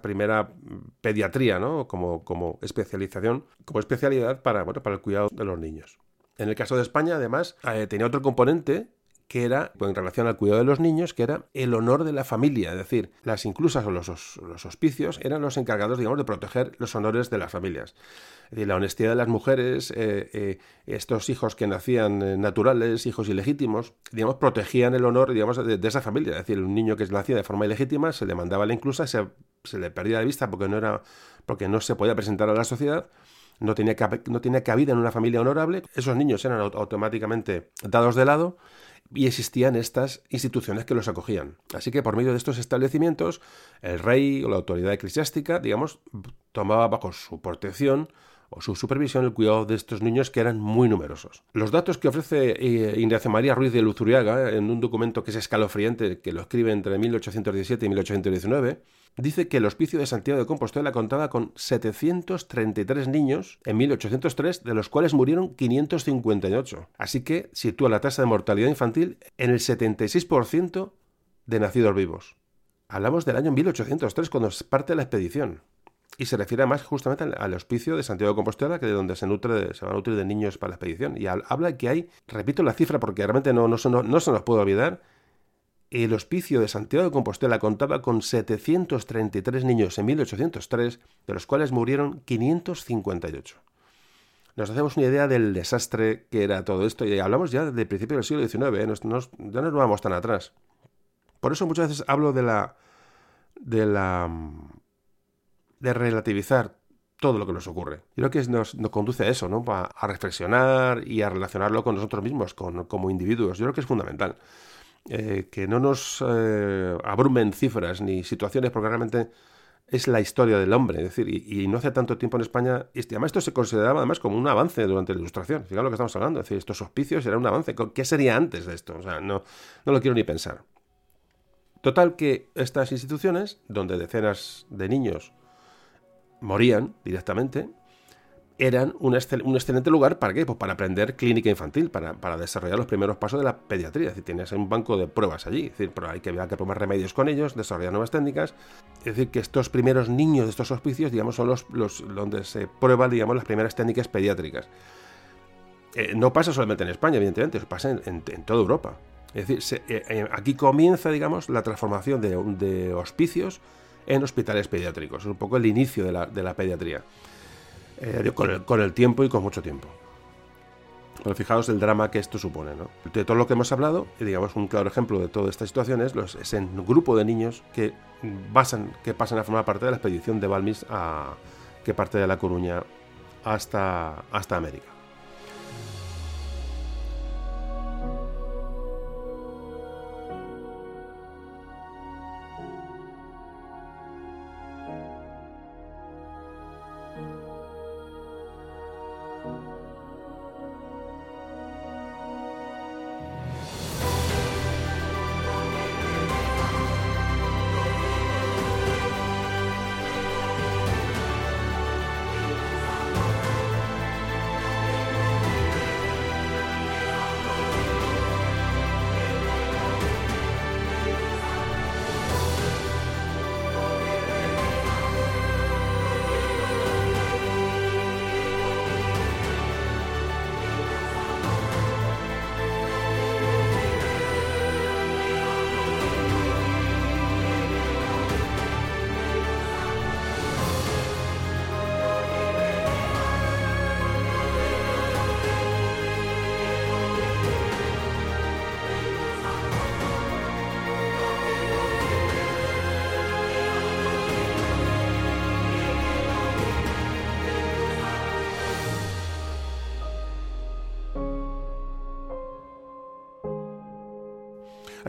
primera pediatría ¿no? como, como especialización, como especialidad para, bueno, para el cuidado de los niños. En el caso de España, además, eh, tenía otro componente que era, pues, en relación al cuidado de los niños, que era el honor de la familia, es decir, las inclusas o los, hospicios eran los encargados, digamos, de proteger los honores de las familias. Es decir, la honestidad de las mujeres, eh, eh, estos hijos que nacían eh, naturales, hijos ilegítimos, digamos, protegían el honor, digamos, de, esa familia. Es decir, un niño que nacía de forma ilegítima se le mandaba la inclusa, se, se le perdía de vista porque no, era, porque no se podía presentar a la sociedad no tenía, no tenía cabida en una familia honorable, esos niños eran automáticamente dados de lado y existían estas instituciones que los acogían. Así que por medio de estos establecimientos, el rey o la autoridad eclesiástica, digamos, tomaba bajo su protección o su supervisión el cuidado de estos niños que eran muy numerosos. Los datos que ofrece eh, Ignacio María Ruiz de Luzuriaga en un documento que es escalofriante, que lo escribe entre 1817 y 1819, dice que el Hospicio de Santiago de Compostela contaba con 733 niños en 1803, de los cuales murieron 558. Así que sitúa la tasa de mortalidad infantil en el 76% de nacidos vivos. Hablamos del año 1803, cuando parte la expedición. Y se refiere más justamente al, hospicio de Santiago de Compostela, que de donde se, nutre se van a nutrir de niños para la expedición. Y habla que hay, repito la cifra porque realmente no, no, no se nos puede olvidar, el hospicio de Santiago de Compostela contaba con 733 niños en 1803, de los cuales murieron 558. Nos hacemos una idea del desastre que era todo esto y hablamos ya del principio del siglo XIX, ¿eh? ya no nos vamos tan atrás. Por eso muchas veces hablo de la de la de relativizar todo lo que nos ocurre. Creo que nos, conduce a eso, ¿no? A, reflexionar y a relacionarlo con nosotros mismos, con, como individuos. Yo creo que es fundamental. eh, que no nos eh, abrumen cifras ni situaciones, porque realmente es la historia del hombre. Es decir, y, no hace tanto tiempo en España, y además esto se consideraba además como un avance durante la Ilustración. Fíjate lo que estamos hablando. Decir, estos hospicios eran un avance. ¿Qué sería antes de esto? O sea, no, no lo quiero ni pensar. Total que estas instituciones, donde decenas de niños morían directamente, eran un, excelente lugar para qué? Pues para aprender clínica infantil, para, desarrollar los primeros pasos de la pediatría. Es tienes un banco de pruebas allí, es decir, pero hay que, hay que tomar remedios con ellos, desarrollar nuevas técnicas. Es decir, que estos primeros niños de estos hospicios, digamos, son los, los donde se prueban, digamos, las primeras técnicas pediátricas. Eh, no pasa solamente en España, evidentemente, pasa en, toda Europa. Es decir, eh, eh, aquí comienza, digamos, la transformación de, hospicios en hospitales pediátricos. Es un poco el inicio de la, de la pediatría. Eh, con, el, tiempo y con mucho tiempo. Pero fijaos el drama que esto supone. ¿no? De todo lo que hemos hablado, y digamos un claro ejemplo de toda esta situación es, los, grupo de niños que, basan, que pasan a formar parte de la expedición de Balmis a, que parte de La Coruña hasta, hasta América.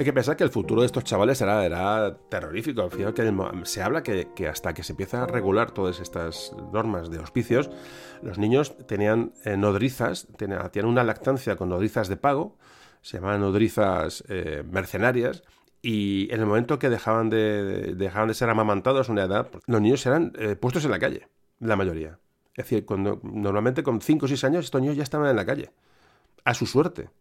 Hay que pensar que el futuro de estos chavales era, terrorífico. Al que se habla que, hasta que se empieza a regular todas estas normas de hospicios, los niños tenían eh, nodrizas, tenían, una lactancia con nodrizas de pago, se llamaban nodrizas eh, mercenarias, y en el momento que dejaban de, ser amamantados a una edad, los niños eran eh, puestos en la calle, la mayoría. Es decir, cuando, normalmente con 5 o 6 años estos niños ya estaban en la calle, a su suerte.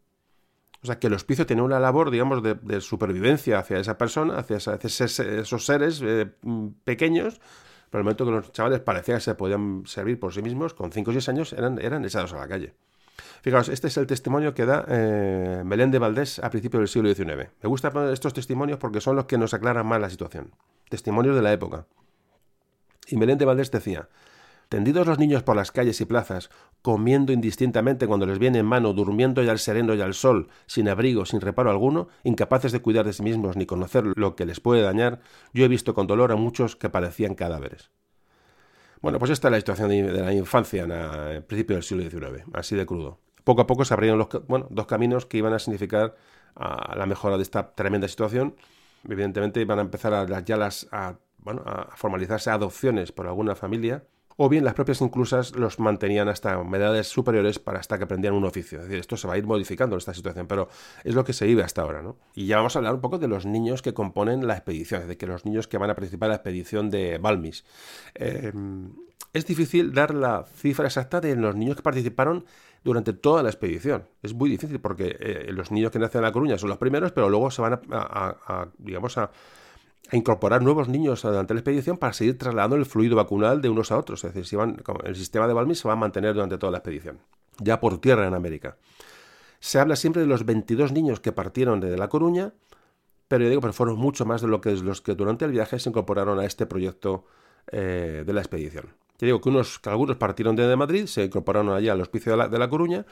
O sea, que el hospicio tenía una labor, digamos, de, supervivencia hacia esa persona, hacia, esos seres eh, mm, pequeños. Pero el momento que los chavales parecía que se podían servir por sí mismos, con 5 o 6 años eran, eran echados a la calle. Fijaos, este es el testimonio que da eh, de Valdés a principios del siglo XIX. Me gusta poner estos testimonios porque son los que nos aclaran más la situación. Testimonios de la época. Y Belén de Valdés decía, Tendidos los niños por las calles y plazas, comiendo indistintamente cuando les viene en mano, durmiendo ya al sereno y al sol, sin abrigo, sin reparo alguno, incapaces de cuidar de sí mismos ni conocer lo que les puede dañar, yo he visto con dolor a muchos que parecían cadáveres. Bueno, pues esta es la situación de la infancia en el principio del siglo XIX, así de crudo. Poco a poco se abrieron los, dos caminos que iban a significar la mejora de esta tremenda situación. Evidentemente iban a empezar a, a, a formalizarse adopciones por alguna familia, o bien las propias inclusas los mantenían hasta edades superiores para hasta que aprendían un oficio. Es decir, esto se va a ir modificando en esta situación, pero es lo que se vive hasta ahora. ¿no? Y ya vamos a hablar un poco de los niños que componen la expedición, de que los niños que van a participar en la expedición de Balmis. Eh, es difícil dar la cifra exacta de los niños que participaron durante toda la expedición. Es muy difícil porque eh, los niños que nacen en La Coruña son los primeros, pero luego se van a digamos, a, a incorporar nuevos niños durante la expedición para seguir trasladando el fluido vacunal de unos a otros. Es decir, el sistema de Balmis se va a mantener durante toda la expedición, ya por tierra en América. Se habla siempre de los 22 niños que partieron de La Coruña, pero yo digo, pero fueron mucho más de lo que, los que durante el viaje se incorporaron a este proyecto eh, de la expedición. Yo digo que, unos, que algunos partieron de Madrid, se incorporaron allí al hospicio de la Coruña,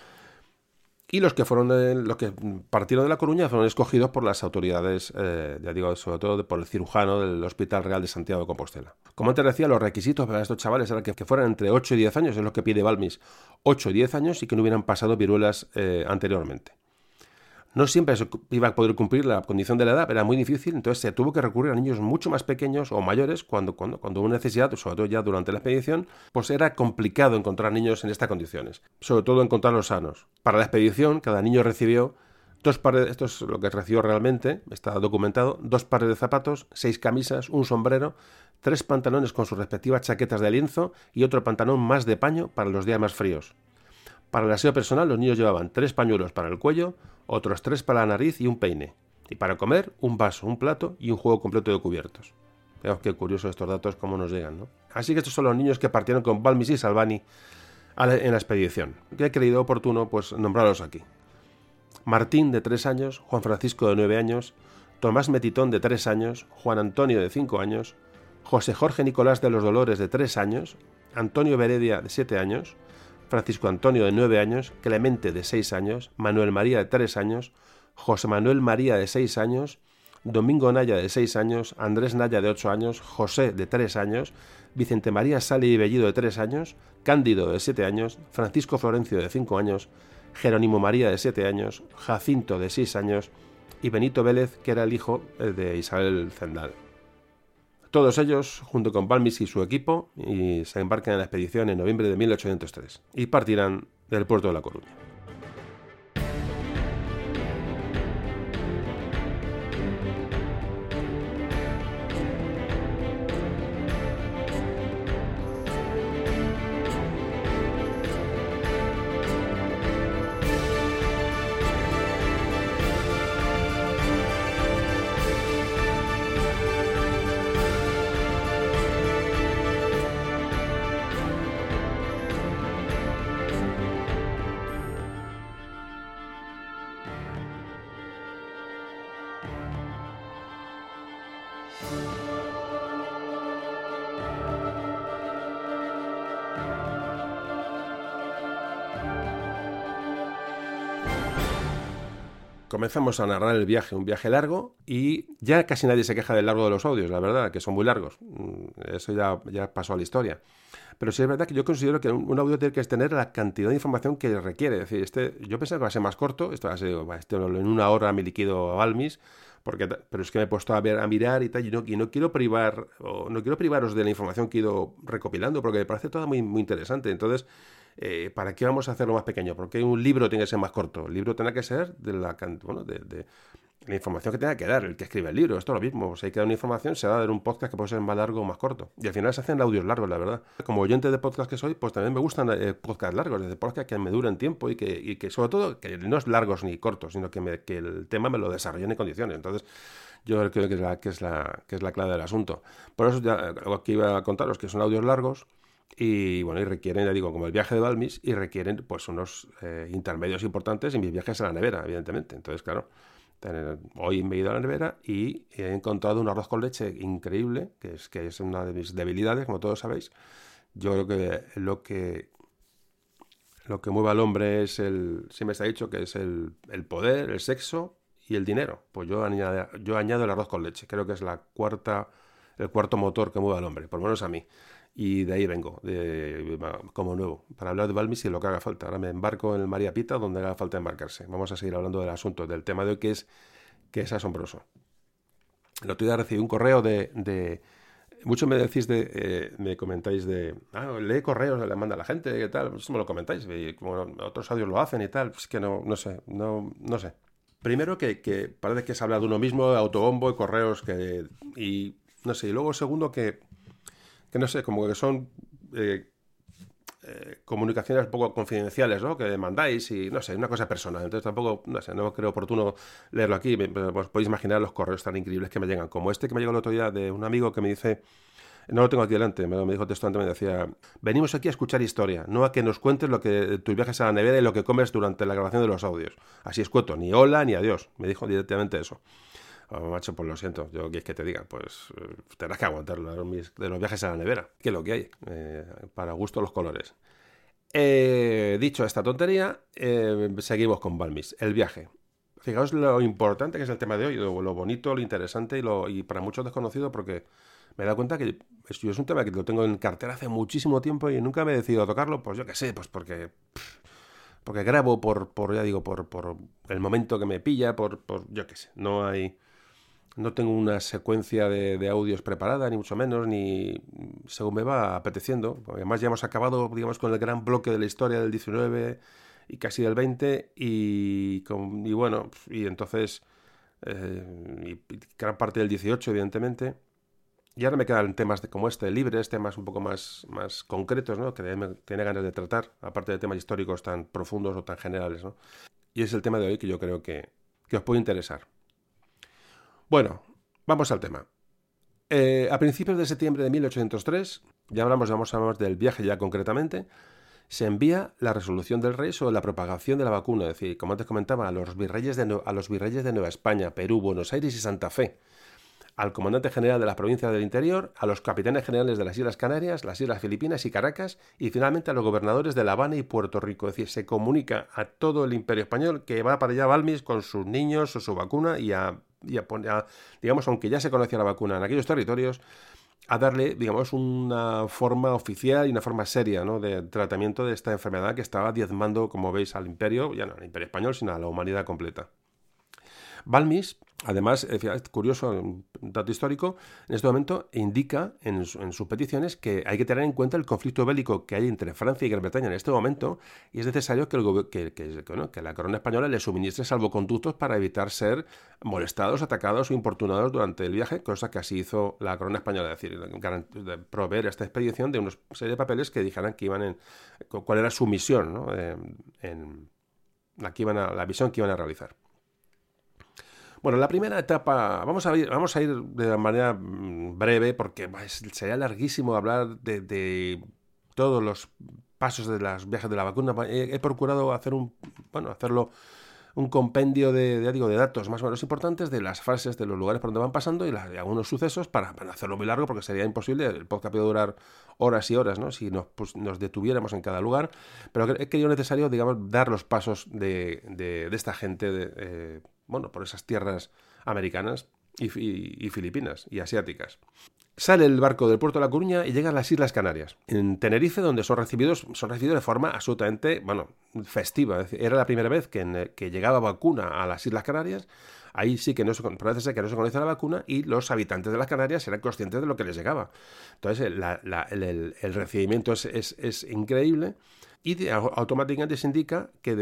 y los que fueron de, los que partieron de La Coruña fueron escogidos por las autoridades, eh, ya digo, sobre todo por el cirujano del Hospital Real de Santiago de Compostela. Como antes decía, los requisitos para estos chavales eran que, fueran entre 8 y 10 años, es lo que pide Balmis, 8 y 10 años y que no hubieran pasado viruelas eh, anteriormente. No siempre iba a poder cumplir la condición de la edad, era muy difícil, entonces se tuvo que recurrir a niños mucho más pequeños o mayores cuando, cuando, cuando hubo necesidad, sobre todo ya durante la expedición, pues era complicado encontrar niños en estas condiciones, sobre todo encontrarlos sanos. Para la expedición, cada niño recibió dos pares, esto es lo que recibió realmente, está documentado, dos pares de zapatos, seis camisas, un sombrero, tres pantalones con sus respectivas chaquetas de lienzo y otro pantalón más de paño para los días más fríos. Para el aseo personal los niños llevaban tres pañuelos para el cuello, otros tres para la nariz y un peine. Y para comer, un vaso, un plato y un juego completo de cubiertos. Veamos qué curioso estos datos, cómo nos llegan, ¿no? Así que estos son los niños que partieron con Balmis y Salvani en la expedición. Que he creído oportuno, pues, nombrarlos aquí. Martín, de tres años, Juan Francisco, de nueve años, Tomás Metitón, de tres años, Juan Antonio, de cinco años, José Jorge Nicolás de los Dolores, de tres años, Antonio Beredia, de siete años, Francisco Antonio de nueve años, Clemente de seis años, Manuel María de tres años, José Manuel María de seis años, Domingo Naya de seis años, Andrés Naya de ocho años, José de tres años, Vicente María Sale y Bellido de tres años, Cándido de siete años, Francisco Florencio de cinco años, Jerónimo María de siete años, Jacinto de seis años y Benito Vélez, que era el hijo de Isabel Zendal. Todos ellos, junto con Balmis y su equipo, se embarcan en la expedición en noviembre de 1803 y partirán del puerto de La Coruña. Comenzamos a narrar el viaje, un viaje largo, y ya casi nadie se queja del largo de los audios, la verdad, que son muy largos. Mm, eso ya, ya pasó a la historia. Pero sí es verdad que yo considero que un, audio tiene que tener la cantidad de información que requiere. Es decir, este, yo pensaba que va a ser más corto, esto va a ser este, en una hora me liquido Balmis, porque, pero es que me he puesto a, ver, a mirar y tal, y no, y no quiero privar, o no quiero privaros de la información que he ido recopilando, porque me parece toda muy, muy interesante. Entonces, eh, ¿para qué vamos a hacerlo más pequeño? Porque un libro tiene que ser más corto. El libro tiene que ser de la, bueno, de, la información que tenga que dar el que escribe el libro. Esto es lo mismo. Si hay que dar una información, se va a dar un podcast que puede ser más largo o más corto. Y al final se hacen audios largos, la verdad. Como oyente de podcast que soy, pues también me gustan eh, podcasts largos, desde podcasts que me duren tiempo y que, que, sobre todo, que no es largos ni cortos, sino que, que el tema me lo desarrolle en condiciones. Entonces, yo creo que es la, que es la, que es la clave del asunto. Por eso ya que iba a contaros que son audios largos y bueno, y requieren, ya digo, como el viaje de Balmis, y requieren pues unos eh, intermedios importantes en mis viajes a la nevera, evidentemente. Entonces, claro, hoy me he ido a la nevera y he encontrado un arroz con leche increíble, que es, que es una de mis debilidades, como todos sabéis. Yo creo que lo que lo que mueve al hombre es el, siempre se ha dicho que es el, el poder, el sexo y el dinero. Pues yo añado, yo añado el arroz con leche. Creo que es la cuarta, el cuarto motor que mueve al hombre, por lo menos a mí. Y de ahí vengo, de, como nuevo, para hablar de Balmis y lo que haga falta. Ahora me embarco en el María Pita donde haga falta embarcarse. Vamos a seguir hablando del asunto, del tema de hoy que es, que es asombroso. El otro día recibí un correo de... muchos me decís de, eh, me comentáis de, ah, lee correos, le manda a la gente, y tal, eso me lo comentáis, como otros audios lo hacen y tal, es que no, no sé, no, no sé. Primero que, que parece que se habla de uno mismo, de autobombo y correos, que, y no sé, y luego segundo que que no sé, como que son eh, eh, comunicaciones un poco confidenciales, ¿no? Que mandáis y, no sé, una cosa personal. Entonces tampoco, no sé, no creo oportuno leerlo aquí. Pues podéis imaginar los correos tan increíbles que me llegan, como este que me llegó el otro día de un amigo que me dice... No lo tengo aquí delante, me, me dijo textualmente, me decía, venimos aquí a escuchar historia, no a que nos cuentes lo que tus viajes a la nevera y lo que comes durante la grabación de los audios. Así es cuento, ni hola ni adiós. Me dijo directamente eso. Oh, macho, pues lo siento, yo es que te diga, pues eh, tendrás que aguantar de los viajes a la nevera, que es lo que hay, eh, para gusto los colores. Eh, dicho esta tontería, seguimos con Balmis, el viaje. Fijaos lo importante que es el tema de hoy, lo, bonito, lo interesante y, lo, y para muchos desconocido porque me he dado cuenta que es un tema que lo tengo en cartera hace muchísimo tiempo y nunca me he decidido a tocarlo, pues yo qué sé, pues porque porque grabo por, por ya digo, por, por el momento que me pilla, por, por yo qué sé, no hay... No tengo una secuencia de, audios preparada, ni mucho menos, ni según me va apeteciendo. Además ya hemos acabado, digamos, con el gran bloque de la historia del 19 y casi del 20 y, con, y bueno, y entonces eh, gran parte del 18 evidentemente. Y ahora me quedan temas de, como este, libres, temas un poco más, más concretos, ¿no? que tiene ganas de tratar, aparte de temas históricos tan profundos o tan generales. ¿no? Y es el tema de hoy que yo creo que, que os puede interesar. Bueno, vamos al tema. Eh, a principios de septiembre de 1803, ya hablamos, vamos a hablar del viaje ya concretamente, se envía la resolución del rey sobre la propagación de la vacuna, es decir, como antes comentaba, a los virreyes de, a los virreyes de Nueva España, Perú, Buenos Aires y Santa Fe, al comandante general de las provincias del interior, a los capitanes generales de las Islas Canarias, las Islas Filipinas y Caracas, y finalmente a los gobernadores de La Habana y Puerto Rico. Es decir, se comunica a todo el imperio español que va para allá Balmis con sus niños o su vacuna y a, y digamos, aunque ya se conocía la vacuna en aquellos territorios, a darle, digamos, una forma oficial y una forma seria ¿no? de tratamiento de esta enfermedad que estaba diezmando, como veis, al imperio, ya no al imperio español, sino a la humanidad completa. Balmis Además, es curioso, un dato histórico, en este momento indica en, sus peticiones que hay que tener en cuenta el conflicto bélico que hay entre Francia y Gran Bretaña en este momento y es necesario que, el, que, la corona española le suministre salvoconductos para evitar ser molestados, atacados o importunados durante el viaje, cosa que así hizo la corona española, es decir, proveer esta expedición de una serie de papeles que dijeran que iban en, cuál era su misión. Eh, en, la, iban a, la misión que iban a realizar. Bueno, la primera etapa, vamos a ir, vamos a ir de manera mm, breve porque sería larguísimo hablar de, todos los pasos de las viajes de la vacuna. He, procurado hacer un, bueno, hacerlo un compendio de, digo, de datos más o menos importantes de las fases, de los lugares por donde van pasando y, algunos sucesos para, hacerlo muy largo porque sería imposible. El podcast puede durar horas y horas, ¿no? Si nos, pues, nos detuviéramos en cada lugar. Pero he querido necesario, digamos, dar los pasos de, de, esta gente de, eh, bueno, por esas tierras americanas y, filipinas y asiáticas. Sale el barco del puerto de La Coruña y llega a las Islas Canarias, en Tenerife, donde son recibidos, son recibidos de forma absolutamente, bueno, festiva. Era la primera vez que, que llegaba vacuna a las Islas Canarias. Ahí sí que no se, parece ser que no se conoce la vacuna y los habitantes de las Canarias eran conscientes de lo que les llegaba. Entonces, el, recibimiento es, es increíble y automáticamente se indica que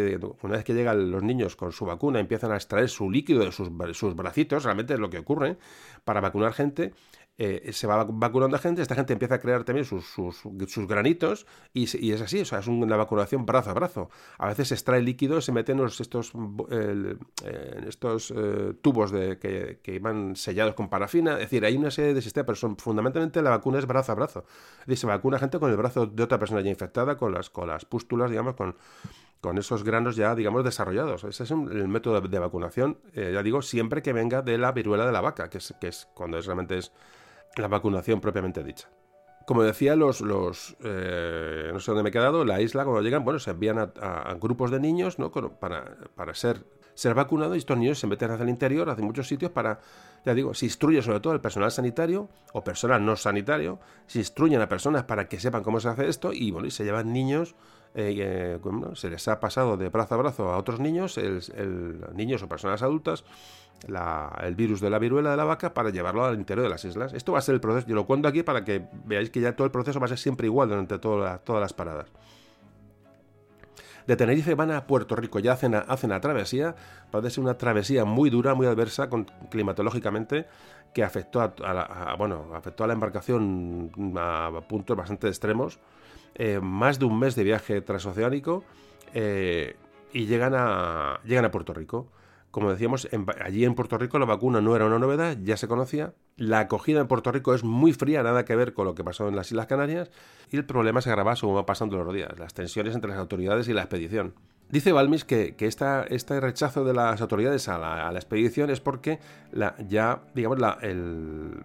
una vez que llegan los niños con su vacuna empiezan a extraer su líquido de sus, sus bracitos, realmente es lo que ocurre, para vacunar gente, eh, se va vacunando a gente, esta gente empieza a crear también sus, sus, granitos y, es así, o sea, es una vacunación brazo a brazo. A veces se extrae líquido, se meten estos, estos eh, tubos de, que, van sellados con parafina, es decir, hay una serie de sistemas, pero son, fundamentalmente la vacuna es brazo a brazo. Se vacuna gente con el brazo de otra persona ya infectada, con las, con las pústulas, digamos, con, con esos granos ya, digamos, desarrollados. Ese es el método de, vacunación, eh, ya digo, siempre que venga de la viruela de la vaca, que es, que es cuando es, realmente es la vacunación propiamente dicha. Como decía, los, los eh, no sé dónde me he quedado, la isla cuando llegan, bueno, se envían a, grupos de niños, ¿no? Para, para ser, ser vacunados y estos niños se meten hacia el interior, hacia muchos sitios para, ya digo, se instruye sobre todo el personal sanitario o personal no sanitario, se instruyen a personas para que sepan cómo se hace esto y, bueno, y se llevan niños eh, se les ha pasado de brazo a brazo a otros niños, niños o personas adultas, el virus de la viruela de la vaca para llevarlo al interior de las islas. Esto va a ser el proceso, yo lo cuento aquí para que veáis que ya todo el proceso va a ser siempre igual durante todas las paradas. De Tenerife van a Puerto Rico, ya hacen, hacen la travesía, parece ser una travesía muy dura, muy adversa climatológicamente, que afectó a, bueno, afectó a la embarcación a puntos bastante extremos. Eh, más de un mes de viaje transoceánico eh, y llegan a, llegan a Puerto Rico. Como decíamos, allí en Puerto Rico la vacuna no era una novedad, ya se conocía. La acogida en Puerto Rico es muy fría, nada que ver con lo que pasó en las Islas Canarias. Y el problema se agrava según va pasando los días, las tensiones entre las autoridades y la expedición. Dice Balmis que, que este rechazo de las autoridades a la, expedición es porque la, ya, digamos, la, el,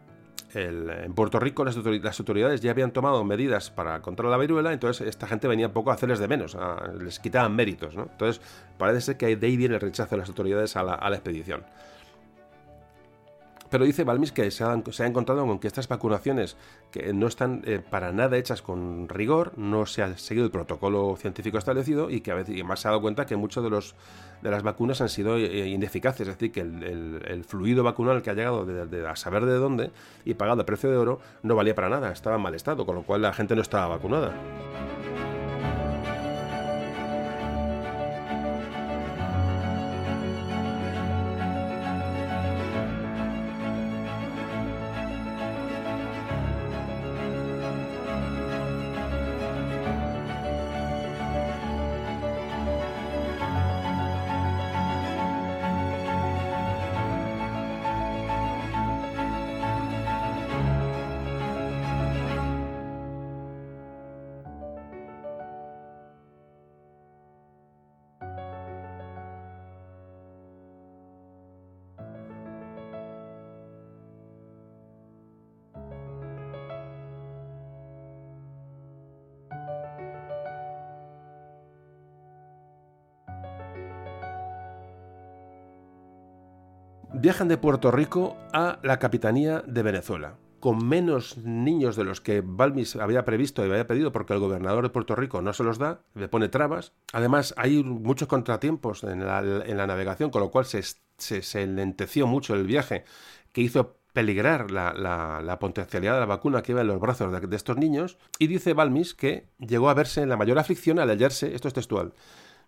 en Puerto Rico las, autoridades ya habían tomado medidas para controlar la viruela, entonces esta gente venía poco a hacerles de menos, les quitaban méritos. ¿no? Entonces parece ser que de ahí viene el rechazo de las autoridades a la, expedición. Pero dice Balmis que se ha, encontrado con que estas vacunaciones que no están eh, para nada hechas con rigor, no se ha seguido el protocolo científico establecido y que a veces más se ha dado cuenta que muchos de de las vacunas han sido eh, ineficaces, es decir, que el, fluido vacunal que ha llegado de, a saber de dónde y pagado a precio de oro no valía para nada, estaba en mal estado, con lo cual la gente no estaba vacunada. Viajan de Puerto Rico a la capitanía de Venezuela con menos niños de los que Balmis había previsto y había pedido porque el gobernador de Puerto Rico no se los da, le pone trabas. Además, hay muchos contratiempos en la, navegación, con lo cual se, se, lenteció mucho el viaje, que hizo peligrar la, potencialidad de la vacuna que iba en los brazos de, de estos niños. Y dice Balmis que llegó a verse en la mayor aflicción al hallarse, esto es textual,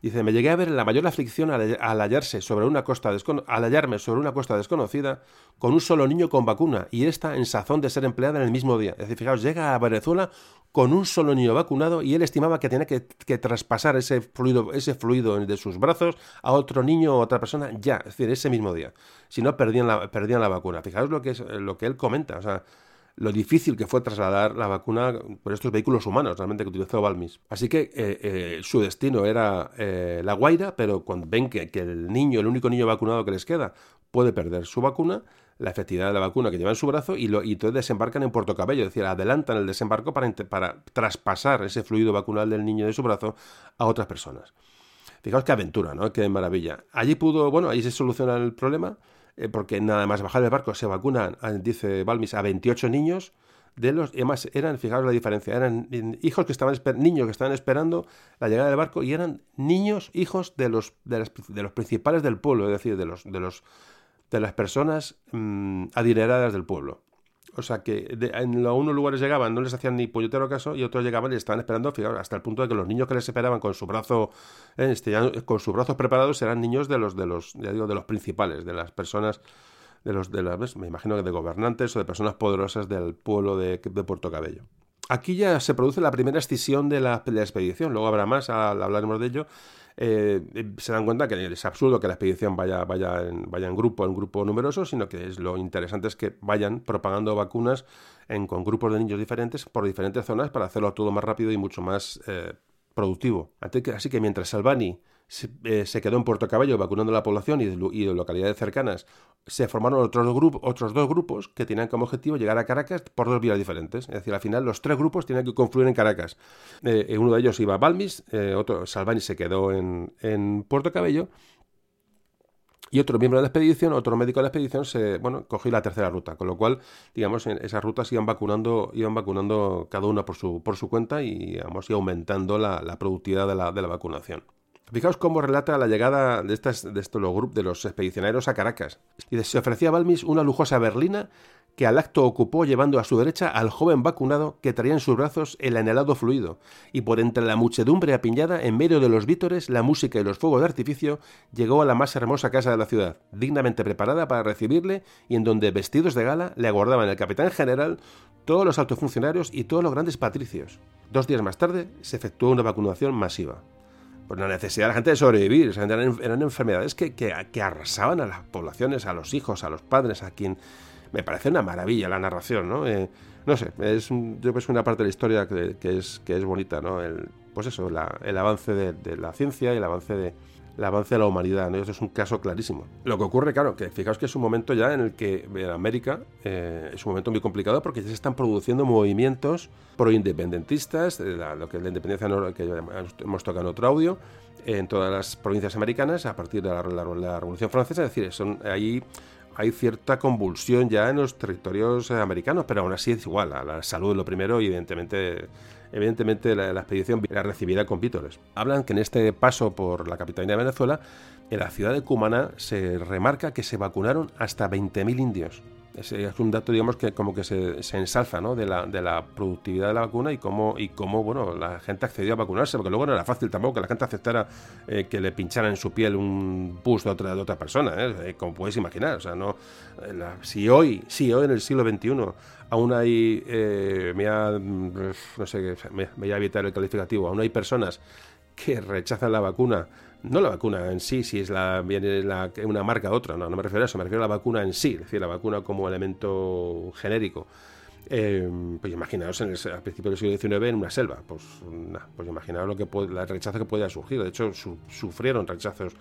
Dice, me llegué a ver la mayor aflicción al, hallarse sobre una costa al hallarme sobre una costa desconocida con un solo niño con vacuna y esta en sazón de ser empleada en el mismo día. Es decir, fijaos, llega a Venezuela con un solo niño vacunado y él estimaba que tenía que, traspasar ese fluido, ese fluido de sus brazos a otro niño o otra persona ya, es decir, ese mismo día. Si no, perdían la, perdían la vacuna. Fijaos lo que, es, lo que él comenta. O sea, lo difícil que fue trasladar la vacuna por estos vehículos humanos realmente que utilizó Balmis. Así que eh, eh, su destino era eh, La Guaira, pero cuando ven que, el niño, el único niño vacunado que les queda, puede perder su vacuna, la efectividad de la vacuna que lleva en su brazo y, lo, y entonces desembarcan en Puerto Cabello, es decir, adelantan el desembarco para, para traspasar ese fluido vacunal del niño de su brazo a otras personas. Fijaos qué aventura, ¿no? Qué maravilla. Allí pudo, bueno, ahí se soluciona el problema eh, porque nada más bajar del barco se vacunan, dice Balmis, a 28 niños. De los, y además eran, fijaos la diferencia, eran hijos que estaban niños que estaban esperando la llegada del barco y eran niños, hijos de los, de, los principales del pueblo, es decir, de los, de los de las personas mm, adineradas del pueblo. O sea que en unos lugares llegaban, no les hacían ni puñetero caso, y otros llegaban y estaban esperando, fijaos, hasta el punto de que los niños que les esperaban con su brazo, eh, este, con sus brazos preparados, eran niños de los, de los, digo, de los principales, de las personas, de los, de las, me imagino que de gobernantes o de personas poderosas del pueblo de, de Puerto Cabello. Aquí ya se produce la primera escisión de la, expedición, luego habrá más, hablaremos de ello. Eh, se dan cuenta que es absurdo que la expedición vaya, vaya, en, vaya en grupo, en grupo numeroso, sino que es lo interesante es que vayan propagando vacunas en, con grupos de niños diferentes por diferentes zonas para hacerlo todo más rápido y mucho más eh, productivo. Así que mientras Salvani eh, se, quedó en Puerto Cabello vacunando a la población y de, localidades cercanas, se formaron otros, otros dos grupos que tenían como objetivo llegar a Caracas por dos vías diferentes. Es decir, al final los tres grupos tenían que confluir en Caracas. Eh, uno de ellos iba a Balmis, eh, otro, Salvani se quedó en, en Puerto Cabello y otro miembro de la expedición, otro médico de la expedición, se, bueno, cogió la tercera ruta, con lo cual, digamos, esas rutas iban vacunando, iban vacunando cada una por su, por su cuenta y aumentando la, la productividad de la, de la vacunación. Fijaos cómo relata la llegada de, estas, de estos los grupos de los expedicionarios a Caracas. Y se ofrecía a Balmis una lujosa berlina que al acto ocupó llevando a su derecha al joven vacunado que traía en sus brazos el anhelado fluido, y por entre la muchedumbre apiñada, en medio de los vítores, la música y los fuegos de artificio, llegó a la más hermosa casa de la ciudad, dignamente preparada para recibirle y en donde, vestidos de gala, le aguardaban el capitán general, todos los altos funcionarios y todos los grandes patricios. Dos días más tarde se efectuó una vacunación masiva por la necesidad de la gente de sobrevivir. eran, enfermedades que, que, arrasaban a las poblaciones, a los hijos, a los padres, a quien... Me parece una maravilla la narración, ¿no? Eh, no sé, es, yo creo que es una parte de la historia que, es, que es bonita, ¿no? El, pues eso, el avance de, la ciencia y el avance de, el avance de la humanidad. ¿no? Eso es un caso clarísimo. Lo que ocurre, claro, que fijaos que es un momento ya en el que en América eh, es un momento muy complicado porque ya se están produciendo movimientos pro-independentistas, lo que es la independencia que hemos tocado en otro audio, en todas las provincias americanas a partir de la, Revolución Francesa. Es decir, son ahí hay cierta convulsión ya en los territorios eh, americanos, pero aún así es igual, la salud lo primero evidentemente, evidentemente la, expedición la recibirá con vítores. Hablan que en este paso por la capitanía de Venezuela, en la ciudad de Cumaná se remarca que se vacunaron hasta 20.000 indios es, un dato, digamos, que como que se, ensalza, ¿no? De la, de la productividad de la vacuna y cómo, y cómo, bueno, la gente accedió a vacunarse, porque luego no era fácil tampoco que la gente aceptara eh, que le pinchara en su piel un pus de otra, de otra persona, ¿eh? Eh, como puedes imaginar. O sea, no, si hoy, si hoy en el siglo XXI aún hay, me no sé, me, me voy a evitar el calificativo, aún hay personas que rechazan la vacuna no la vacuna en sí, si es la, viene la, una marca u otra, no, no me refiero a eso, me refiero a la vacuna en sí, es decir, la vacuna como elemento genérico. Eh, pues imaginaos en el, al principio del siglo XIX en una selva, pues, pues imaginaos lo que puede, el rechazo que podía surgir. De hecho, sufrieron rechazos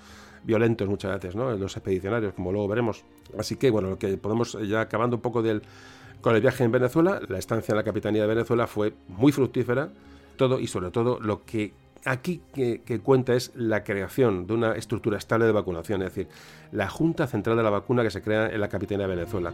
violentos muchas veces, ¿no? Los expedicionarios, como luego veremos. Así que, bueno, lo que podemos, ya acabando un poco del, con el viaje en Venezuela, la estancia en la capitanía de Venezuela fue muy fructífera, todo y sobre todo lo que aquí que, cuenta es la creación de una estructura estable de vacunación, es decir, la Junta Central de la Vacuna que se crea en la capitanía de Venezuela.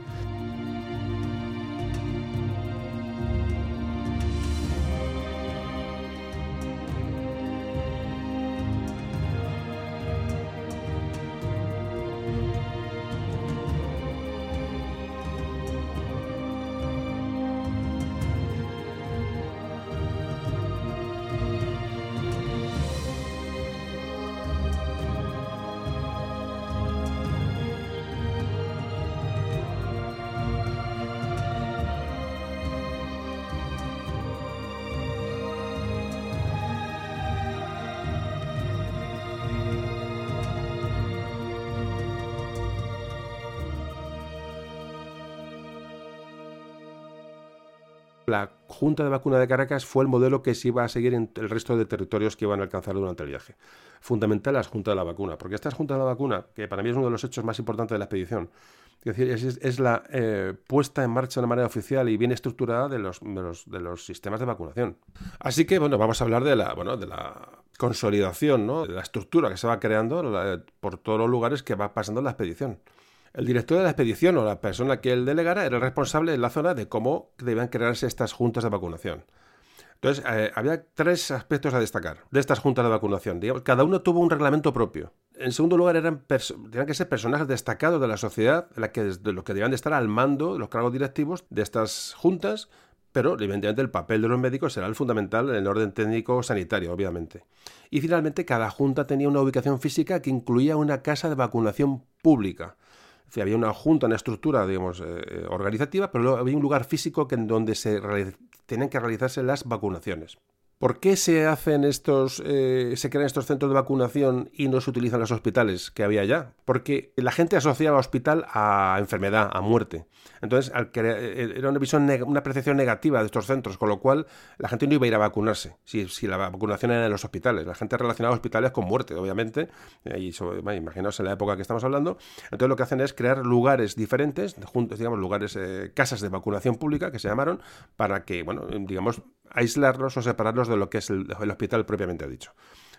Junta de Vacuna de Caracas fue el modelo que se iba a seguir en el resto de territorios que iban a alcanzar durante el viaje. Fundamental la Junta de la Vacuna, porque esta Junta de la Vacuna, que para mí es uno de los hechos más importantes de la expedición, es decir, es, la eh, puesta en marcha de manera oficial y bien estructurada de los, sistemas de vacunación. Así que, bueno, vamos a hablar de la, bueno, de la consolidación, ¿no? de la estructura que se va creando por todos los lugares que va pasando la expedición. El director de la expedición o la persona que él delegara era el responsable en la zona de cómo debían crearse estas juntas de vacunación. Entonces, eh, había tres aspectos a destacar de estas juntas de vacunación. cada uno tuvo un reglamento propio. En segundo lugar, eran tenían que ser personajes destacados de la sociedad, de los que debían de estar al mando de los cargos directivos de estas juntas, pero evidentemente el papel de los médicos será el fundamental en el orden técnico sanitario, obviamente. Y finalmente, cada junta tenía una ubicación física que incluía una casa de vacunación pública había una junta, una estructura, digamos, eh, organizativa, pero luego había un lugar físico que, en donde se tenían que realizarse las vacunaciones. ¿Por qué se hacen estos, eh, se crean estos centros de vacunación y no se utilizan los hospitales que había ya? Porque la gente asociaba hospital a enfermedad, a muerte. Entonces, al eh, era una visión, una percepción negativa de estos centros, con lo cual la gente no iba a ir a vacunarse si, si la vacunación era en los hospitales. La gente relacionaba hospitales con muerte, obviamente, eh, y imaginaos en la época que estamos hablando. Entonces, lo que hacen es crear lugares diferentes, juntos, digamos, lugares, casas de vacunación pública que se llamaron, para que, bueno, digamos, aislarlos o separarlos de lo que es el, hospital propiamente dicho.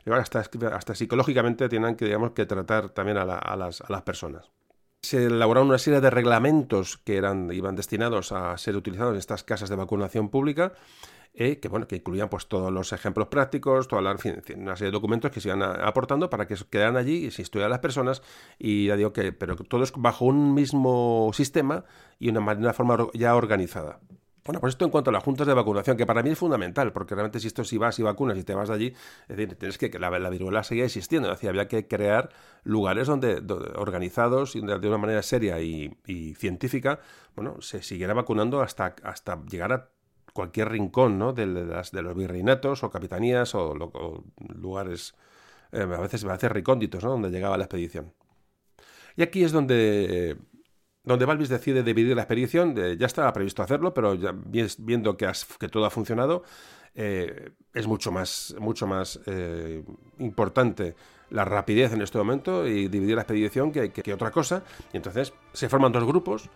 hasta, hasta, psicológicamente tienen que, digamos, que tratar también a, las, personas. Se elaboraron una serie de reglamentos que eran, iban destinados a ser utilizados en estas casas de vacunación pública, eh, que, bueno, que incluían pues, todos los ejemplos prácticos, toda una serie de documentos que se iban aportando para que quedaran allí y se estudiaran las personas. Y ya digo que, pero todo es bajo un mismo sistema y una, una forma ya organizada. Bueno, pues esto en cuanto a las juntas de vacunación, que para mí es fundamental, porque realmente si esto si vas y vacunas y te vas de allí, es decir, tienes que que la, viruela seguía existiendo, es decir, había que crear lugares donde, organizados de, de, una manera seria y, científica, bueno, se siguiera vacunando hasta, hasta llegar a cualquier rincón ¿no? de, las, de los virreinatos o capitanías o, lugares eh, a veces a veces recónditos ¿no? donde llegaba la expedición. Y aquí es donde donde Balvis decide dividir la expedición, ya estaba previsto hacerlo, pero ya viendo que, que todo ha funcionado, eh, es mucho más, mucho más eh, importante la rapidez en este momento y dividir la expedición que, que, otra cosa. Y entonces se forman dos grupos,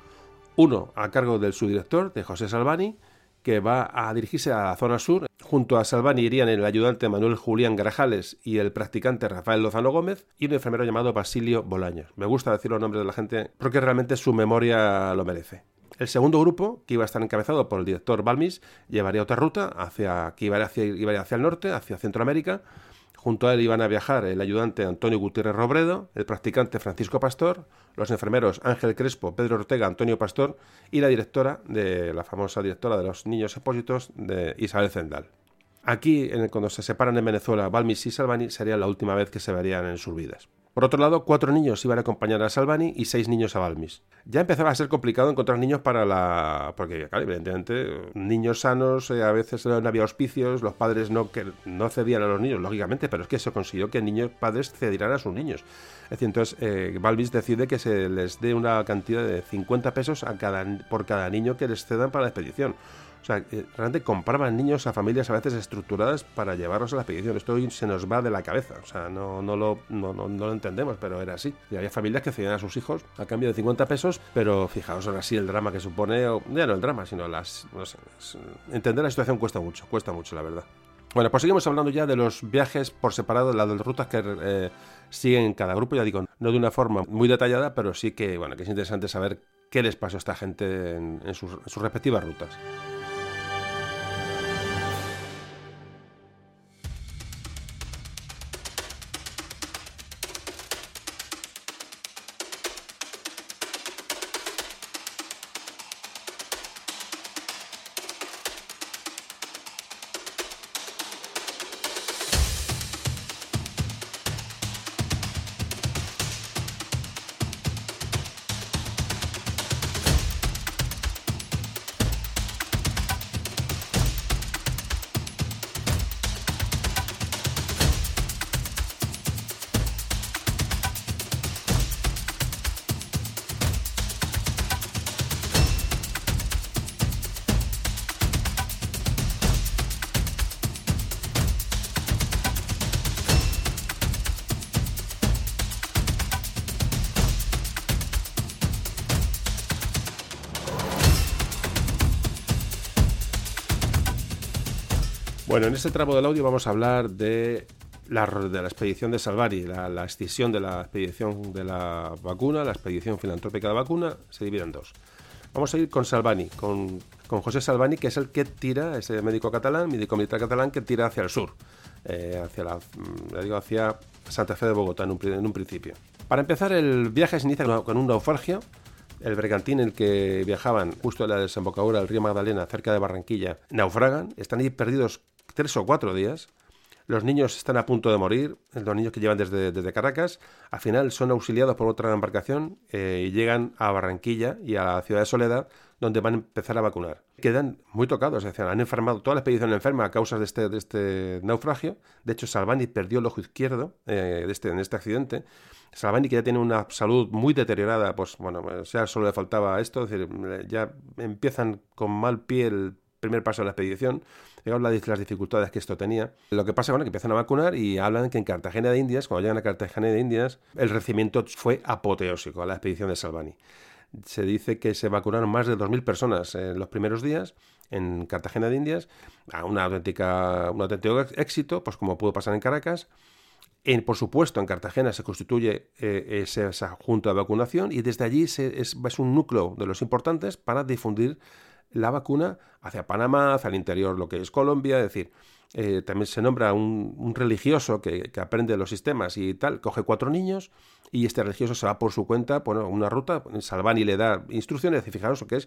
uno a cargo del subdirector, de José Salvani, que va a dirigirse a la zona sur. Junto a Salvani irían el ayudante Manuel Julián Grajales y el practicante Rafael Lozano Gómez y un enfermero llamado Basilio Bolaños. Me gusta decir los nombres de la gente porque realmente su memoria lo merece. El segundo grupo, que iba a estar encabezado por el director Balmis, llevaría otra ruta hacia, que iba hacia, iba hacia el norte, hacia Centroamérica. Junto a él iban a viajar el ayudante Antonio Gutiérrez Robredo, el practicante Francisco Pastor, los enfermeros Ángel Crespo, Pedro Ortega, Antonio Pastor y la directora de la famosa directora de los niños expósitos de Isabel Zendal. Aquí, cuando se separan en Venezuela, Balmis y Salvani, sería la última vez que se verían en sus vidas. Por otro lado, cuatro niños iban a acompañar a Salvani y seis niños a Balmis. Ya empezaba a ser complicado encontrar niños para la... porque, claro, evidentemente, niños sanos, eh, a veces no había auspicios, los padres no, no cedían a los niños, lógicamente, pero es que se consiguió que niños padres cedieran a sus niños. Es decir, entonces, eh, Balmis decide que se les dé una cantidad de 50 pesos a cada, por cada niño que les cedan para la expedición. O sea, realmente compraban niños a familias a veces estructuradas para llevarlos a la expedición. Esto se nos va de la cabeza. O sea, no, no, lo, no, lo entendemos, pero era así. Y había familias que cedían a sus hijos a cambio de 50 pesos, pero fijaos ahora sí el drama que supone, ya no el drama, sino las... No entender la situación cuesta mucho, cuesta mucho, la verdad. Bueno, pues seguimos hablando ya de los viajes por separado, las rutas que eh, siguen cada grupo, ya digo, no de una forma muy detallada, pero sí que, bueno, que es interesante saber qué les pasó a esta gente en sus respectivas rutas. Bueno, en este tramo del audio vamos a hablar de la, de la expedición de Salvari, la, la, extinción de la expedición de la vacuna, la expedición filantrópica de la vacuna, se divide en dos. Vamos a ir con Salvani, con, José Salvani, que es el que tira, ese médico catalán, médico militar catalán, que tira hacia el sur, eh, hacia, la, mm, digo, hacia Santa Fe de Bogotá en un, en un principio. Para empezar, el viaje se inicia con un naufragio el bergantín en el que viajaban justo en la desembocadura del río Magdalena, cerca de Barranquilla, naufragan, están ahí perdidos tres o cuatro días. Los niños están a punto de morir, los niños que llevan desde, desde Caracas, al final son auxiliados por otra embarcación eh, y llegan a Barranquilla y a la ciudad de Soledad, donde van a empezar a vacunar. Quedan muy tocados, es decir, han enfermado, toda la expedición enferma a causa de este, de este naufragio. De hecho, Salvani perdió el ojo izquierdo eh, de este, en este accidente. Salvani, que ya tiene una salud muy deteriorada, pues bueno, ya solo le faltaba esto, es decir, ya empiezan con mal pie primer paso de la expedición habla de las dificultades que esto tenía. Lo que pasa, bueno, que empiezan a vacunar y hablan que en Cartagena de Indias, cuando llegan a Cartagena de Indias, el recibimiento fue apoteósico a la expedición de Salvani. Se dice que se vacunaron más de 2.000 personas en los primeros días en Cartagena de Indias, a una auténtica, un auténtico éxito, pues como pudo pasar en Caracas. En, por supuesto, en Cartagena se constituye eh, esa, junta de vacunación y desde allí es, es, un núcleo de los importantes para difundir la vacuna hacia Panamá, hacia el interior, lo que es Colombia, es decir, eh, también se nombra un, religioso que, aprende los sistemas y tal, coge cuatro niños y este religioso se va por su cuenta, bueno, una ruta, Salvani le da instrucciones, y fijaros lo que es,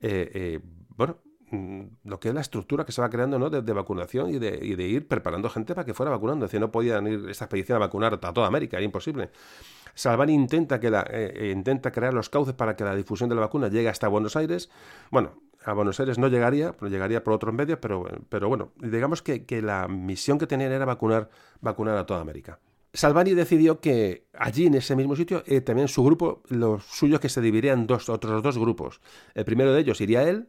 eh, eh, bueno, mm, lo que es la estructura que se va creando ¿no? de, vacunación y de, ir preparando gente para que fuera vacunando. Es decir, no podían ir esta expedición a vacunar a toda América, era imposible. Salvani intenta, que la, intenta crear los cauces para que la difusión de la vacuna llegue hasta Buenos Aires. Bueno, a Buenos Aires no llegaría, llegaría por otros medios, pero, pero bueno, digamos que, la misión que tenían era vacunar, vacunar a toda América. Salvani decidió que allí en ese mismo sitio eh, también su grupo, los suyos que se dividirían en dos, otros dos grupos. El primero de ellos iría él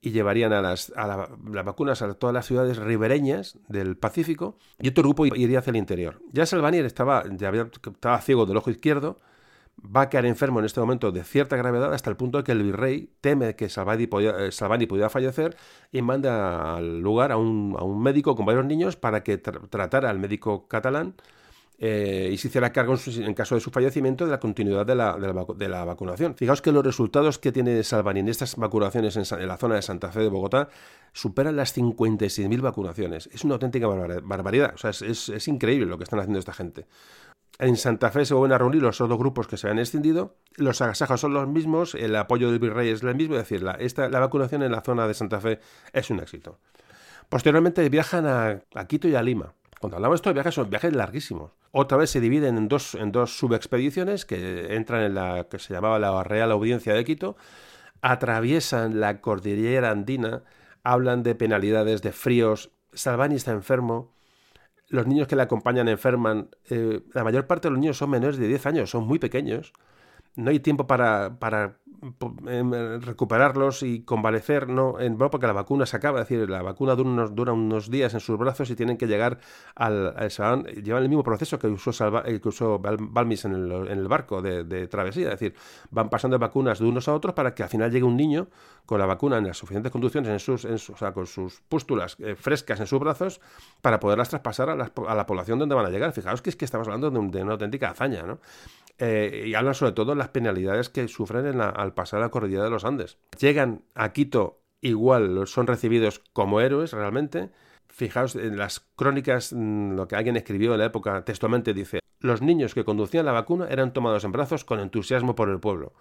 y llevarían a las, a las vacunas a todas las ciudades ribereñas del Pacífico y otro grupo iría hacia el interior. Ya Salvani estaba, ya estaba ciego del ojo izquierdo va a quedar enfermo en este momento de cierta gravedad hasta el punto de que el virrey teme que Salvani podía, eh, pudiera fallecer y manda al lugar a un, a un médico con varios niños para que tratara al médico catalán eh, y se hiciera cargo en, caso de su fallecimiento de la continuidad de la, de la, vacunación. Fijaos que los resultados que tiene Salvani en estas vacunaciones en, la zona de Santa Fe de Bogotá superan las 56.000 vacunaciones. Es una auténtica barbaridad. O sea, es, es, increíble lo que están haciendo esta gente. En Santa Fe se vuelven a reunir los dos grupos que se han extendido, los agasajos son los mismos, el apoyo del virrey es el mismo, es decir, la, esta, la vacunación en la zona de Santa Fe es un éxito. Posteriormente viajan a, a Quito y a Lima. Cuando hablamos de estos viajes son viajes larguísimos. Otra vez se dividen en dos, en dos subexpediciones que entran en la que se llamaba la Real Audiencia de Quito, atraviesan la cordillera andina, hablan de penalidades, de fríos. Salvani está enfermo, los niños que le acompañan enferman. Eh, la mayor parte de los niños son menores de 10 años, son muy pequeños. No hay tiempo para, para Em, recuperarlos y convalecer, no, en, porque la vacuna se acaba, es decir, la vacuna dura unos, dura unos días en sus brazos y tienen que llegar al, llevan el mismo proceso que usó, Salva, eh, que usó Balmis en el, en el barco de, travesía, es decir, van pasando vacunas de unos a otros para que al final llegue un niño con la vacuna en las suficientes condiciones, en sus, en o sea, con sus pústulas eh, frescas en sus brazos, para poderlas traspasar a la, población donde van a llegar. Fijaos que es que estamos hablando de, de una auténtica hazaña, ¿no? Eh, y hablan sobre todo de las penalidades que sufren al pasar la cordillera de los Andes. Llegan a Quito, igual son recibidos como héroes realmente. Fijaos en las crónicas, mm, lo que alguien escribió en la época textualmente dice, los niños que conducían la vacuna eran tomados en brazos con entusiasmo por el pueblo.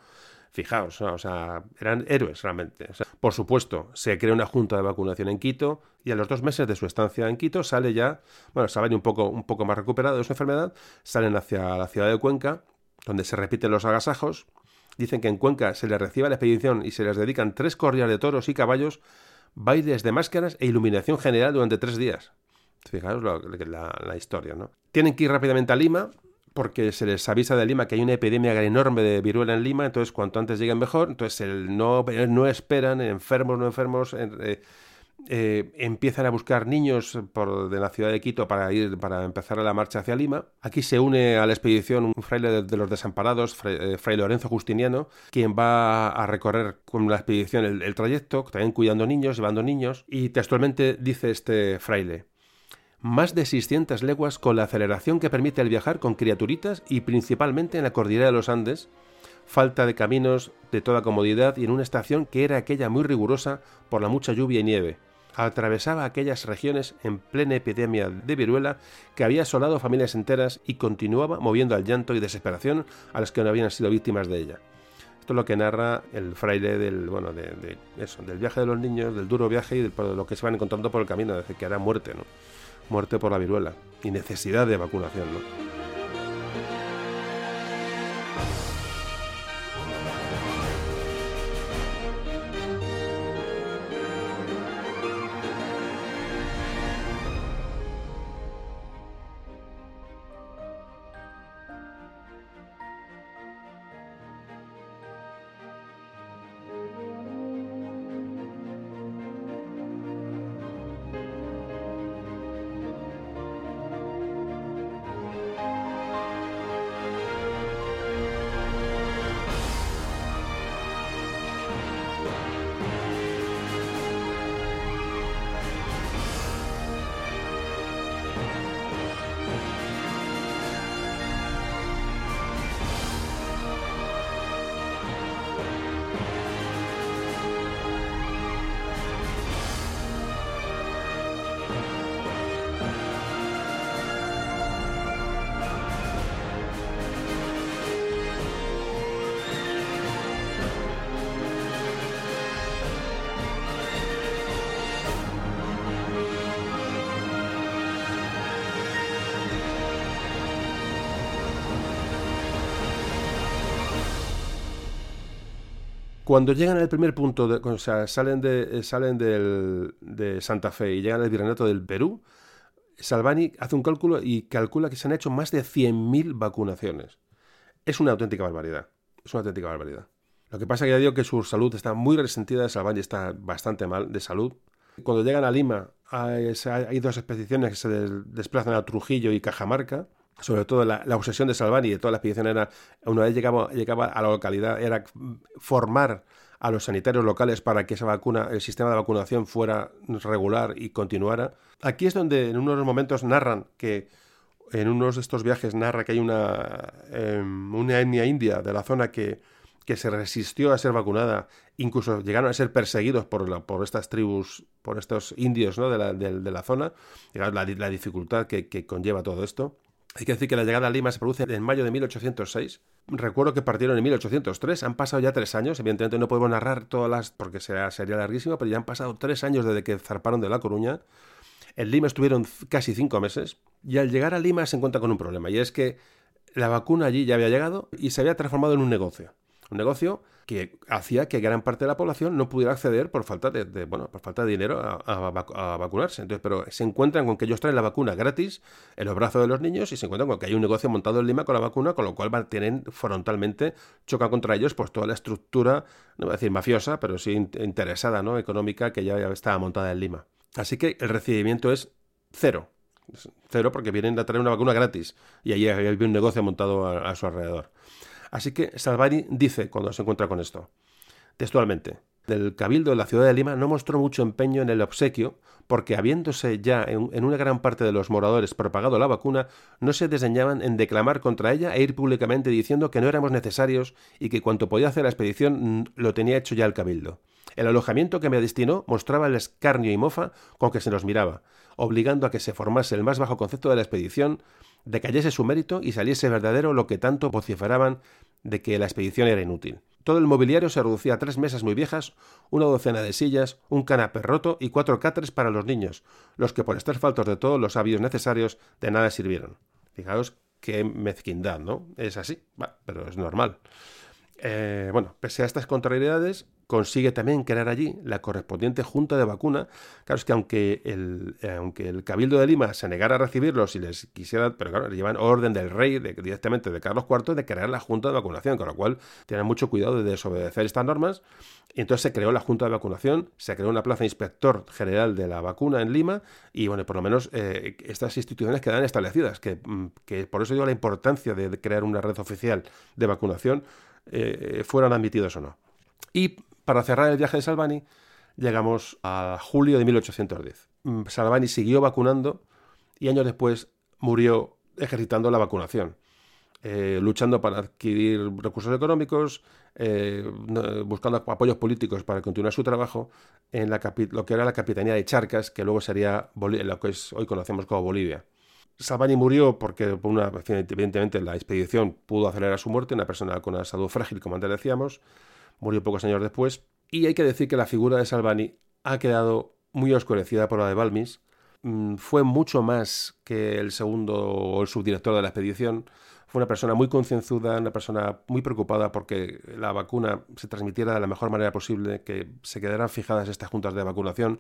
Fijaos, o sea, eran héroes realmente. por supuesto, se crea una junta de vacunación en Quito y a los dos meses de su estancia en Quito sale ya, bueno, sale un poco, un poco más recuperado de su enfermedad, salen hacia la ciudad de Cuenca donde se repiten los agasajos. Dicen que en Cuenca se les recibe la expedición y se les dedican tres corridas de toros y caballos, bailes de máscaras e iluminación general durante tres días. Fijaos la, historia, ¿no? Tienen que ir rápidamente a Lima, porque se les avisa de Lima que hay una epidemia enorme de viruela en Lima, entonces cuanto antes lleguen mejor, entonces el no, no esperan, enfermos, no enfermos, eh, eh, empiezan a buscar niños por, de la ciudad de Quito para ir para empezar la marcha hacia Lima. Aquí se une a la expedición un fraile de, los desamparados, eh, fray, Lorenzo Justiniano, quien va a recorrer con la expedición el, el trayecto, también cuidando niños, llevando niños, y textualmente dice este fraile más de 600 leguas con la aceleración que permite el viajar con criaturitas y principalmente en la cordillera de los Andes, falta de caminos de toda comodidad y en una estación que era aquella muy rigurosa por la mucha lluvia y nieve atravesaba aquellas regiones en plena epidemia de viruela que había asolado familias enteras y continuaba moviendo al llanto y desesperación a los que no habían sido víctimas de ella. Esto es lo que narra el fraile del, bueno, de, eso, del viaje de los niños, del duro viaje y de, lo que se van encontrando por el camino, desde que era muerte, ¿no? Muerte por la viruela y necesidad de vacunación, ¿no? Cuando llegan al primer punto, de, salen, de, eh, salen de Santa Fe y llegan al virreinato del Perú, Salvani hace un cálculo y calcula que se han hecho más de 100.000 vacunaciones. Es una auténtica barbaridad. Es una auténtica barbaridad. Lo que pasa es que ya digo que su salud está muy resentida, Salvani está bastante mal de salud. Cuando llegan a Lima, hay dos expediciones que se desplazan a Trujillo y Cajamarca, sobre todo la, obsesión de Salvani y de toda la expedición era, una vez llegaba, llegaba a la localidad, era formar a los sanitarios locales para que esa vacuna, el sistema de vacunación fuera regular y continuara. Aquí es donde en uno de los momentos narran que en uno de estos viajes narra que hay una, em, una etnia india de la zona que, que se resistió a ser vacunada, incluso llegaron a ser perseguidos por, por estas tribus, por estos indios ¿no? de, la, de, la zona, la, la dificultad que, que conlleva todo esto. Hay que decir que la llegada a Lima se produce en mayo de 1806. Recuerdo que partieron en 1803. Han pasado ya tres años. Evidentemente no podemos narrar todas las porque sería, sería larguísimo, pero ya han pasado tres años desde que zarparon de La Coruña. En Lima estuvieron casi cinco meses. Y al llegar a Lima se encuentra con un problema. Y es que la vacuna allí ya había llegado y se había transformado en un negocio. Un negocio que hacía que gran parte de la población no pudiera acceder por falta de, bueno, por falta de dinero a, vacunarse. Entonces, pero se encuentran con que ellos traen la vacuna gratis en los brazos de los niños y se encuentran con que hay un negocio montado en Lima con la vacuna, con lo cual tienen frontalmente, choca contra ellos pues toda la estructura, no voy a decir mafiosa, pero sí interesada, ¿no? económica que ya estaba montada en Lima. Así que el recibimiento es cero. Cero porque vienen a traer una vacuna gratis y ahí hay un negocio montado a su alrededor. Así que Salvani dice cuando se encuentra con esto, textualmente, del Cabildo de la ciudad de Lima no mostró mucho empeño en el obsequio, porque habiéndose ya en, una gran parte de los moradores propagado la vacuna, no se desdeñaban en declamar contra ella e ir públicamente diciendo que no éramos necesarios y que cuanto podía hacer la expedición mm, lo tenía hecho ya el Cabildo. El alojamiento que me destinó mostraba el escarnio y mofa con que se nos miraba, obligando a que se formase el más bajo concepto de la expedición, decayese su mérito y saliese verdadero lo que tanto vociferaban de que la expedición era inútil. Todo el mobiliario se reducía a tres mesas muy viejas, una docena de sillas, un canapé roto y cuatro cáteres para los niños, los que por estar faltos de todos los sabios necesarios de nada sirvieron. Fijaos qué mezquindad, ¿no? Es así, pero es normal. Eh, bueno, pese a estas contrariedades, consigue también crear allí la correspondiente junta de vacuna. Claro, es que aunque el, eh, aunque el Cabildo de Lima se negara a recibirlos y les quisiera, pero claro, le llevan orden del rey directamente de Carlos IV de crear la junta de vacunación, con lo cual tienen mucho cuidado de desobedecer estas normas. Y entonces se creó la junta de vacunación, se creó una plaza inspector general de la vacuna en Lima y bueno, por lo menos eh, estas instituciones quedan establecidas, que, mm, que por eso digo la importancia de crear una red oficial de vacunación, eh, fueran admitidos o no. Y para cerrar el viaje de Salvani, llegamos a julio de 1810. Mm, Salvani siguió vacunando y años después murió ejercitando la vacunación, eh, luchando para adquirir recursos económicos, eh, buscando apoyos políticos para continuar su trabajo en lo que era la capitanía de Charcas, que luego sería lo que hoy conocemos como Bolivia. Salvani murió porque, una, evidentemente, la expedición pudo acelerar su muerte, una persona con una salud frágil, como antes decíamos, murió pocos años después, y hay que decir que la figura de Salvani ha quedado muy oscurecida por la de Balmis. Mm, fue mucho más que el segundo o el subdirector de la expedición. Fue una persona muy concienzuda, una persona muy preocupada porque la vacuna se transmitiera de la mejor manera posible, que se quedaran fijadas estas juntas de vacunación.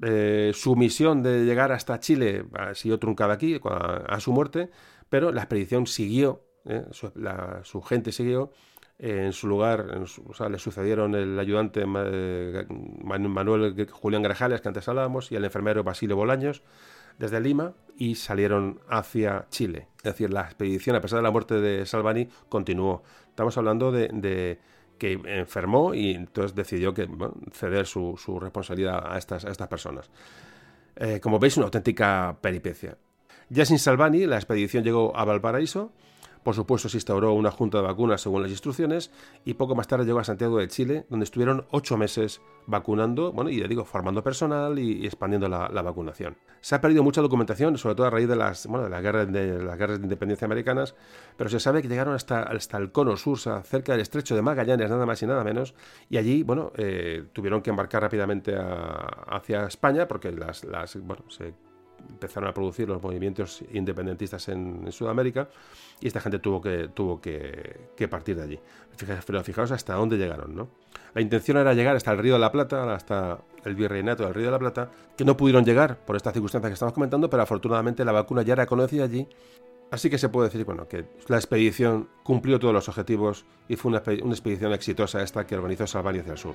Eh, su misión de llegar hasta Chile ha sido truncada aquí a, su muerte, pero la expedición siguió, eh, su, gente siguió en su lugar, le sucedieron el ayudante eh, Manuel Julián Grajales, que antes hablábamos, y el enfermero Basilio Bolaños, desde Lima, y salieron hacia Chile. Es decir, la expedición, a pesar de la muerte de Salvani, continuó. Estamos hablando de, que enfermó y entonces decidió que, ceder su, responsabilidad a estas, a estas personas. Eh, como veis, una auténtica peripecia. Ya sin Salvani, la expedición llegó a Valparaíso, por supuesto, se instauró una junta de vacunas según las instrucciones y poco más tarde llegó a Santiago de Chile, donde estuvieron ocho meses vacunando, bueno, y ya digo, formando personal y, expandiendo la, vacunación. Se ha perdido mucha documentación, sobre todo a raíz de las, bueno, de las guerras de, las guerras de independencia americanas, pero se sabe que llegaron hasta, hasta el cono sur, cerca del estrecho de Magallanes, nada más y nada menos, y allí, bueno, eh, tuvieron que embarcar rápidamente hacia España porque las, las bueno, se empezaron a producir los movimientos independentistas en, Sudamérica y esta gente tuvo que, tuvo que, partir de allí. Pero fijaos hasta dónde llegaron, ¿no? La intención era llegar hasta el Río de la Plata, hasta el virreinato del Río de la Plata, que no pudieron llegar por esta circunstancia que estamos comentando, pero afortunadamente la vacuna ya era conocida allí Así que se puede decir bueno, que la expedición cumplió todos los objetivos y fue una, una expedición exitosa esta que organizó Salvani hacia el sur.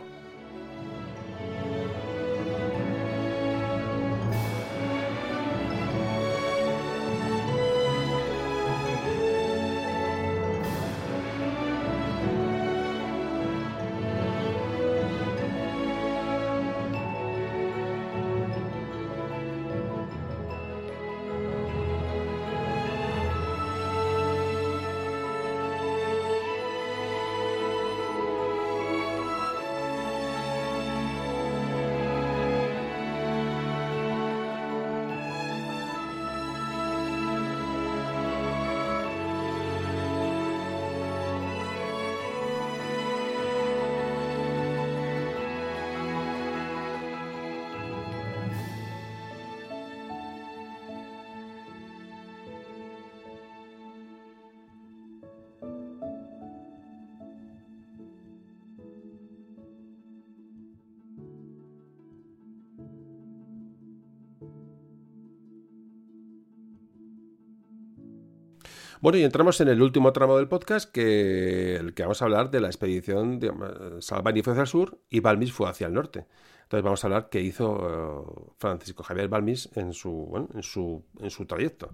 Bueno, y entramos en el último tramo del podcast, que el que vamos a hablar de la expedición de Salvani fue hacia el sur y Balmis fue hacia el norte. Entonces vamos a hablar qué hizo eh, Francisco Javier Balmis en su, en, su, en su trayecto.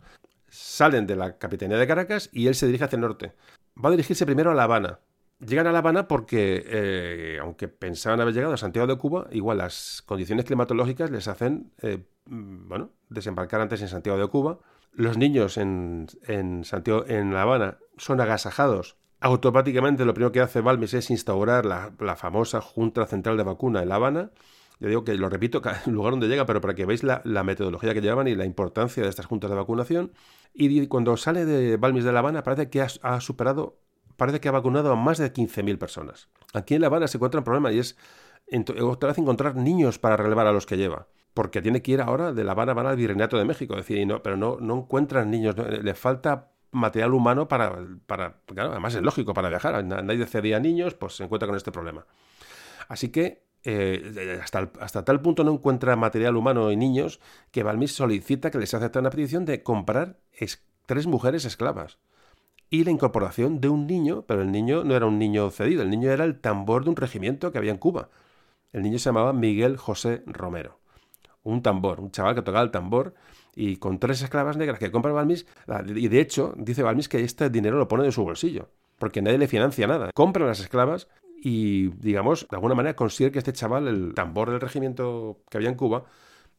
Salen de la Capitanía de Caracas y él se dirige hacia el norte. Va a dirigirse primero a La Habana. Llegan a La Habana porque, eh, aunque pensaban haber llegado a Santiago de Cuba, igual las condiciones climatológicas les hacen, eh, bueno, desembarcar antes en Santiago de Cuba. Los niños en, en, Santiago, en La Habana son agasajados automáticamente lo primero que hace Balmis es instaurar la, la, famosa Junta Central de Vacuna en La Habana yo digo que lo repito, cada lugar donde llega, pero para que veáis la, metodología que llevaban y la importancia de estas juntas de vacunación. Y cuando sale de Balmis de La Habana, parece que ha, superado, parece que ha vacunado a más de 15.000 personas. Aquí en La Habana se encuentra un problema y es otra vez encontrar niños para relevar a los que lleva. Porque tiene que ir ahora de La Habana, al Virreinato de México. decir, no, pero no, no encuentran niños, le falta material humano para, para, claro, además es lógico para viajar, nadie cedía niños, pues se encuentra con este problema. Así que eh, hasta, hasta, tal punto no encuentra material humano y niños que Balmis solicita que les acepte una petición de comprar tres mujeres esclavas y la incorporación de un niño, pero el niño no era un niño cedido, el niño era el tambor de un regimiento que había en Cuba. El niño se llamaba Miguel José Romero. Un tambor, un chaval que tocaba el tambor y con tres esclavas negras que compra Balmis, y de hecho dice Balmis que este dinero lo pone de su bolsillo, porque nadie le financia nada. Compran las esclavas y, digamos, de alguna manera consigue que este chaval, el tambor del regimiento que había en Cuba,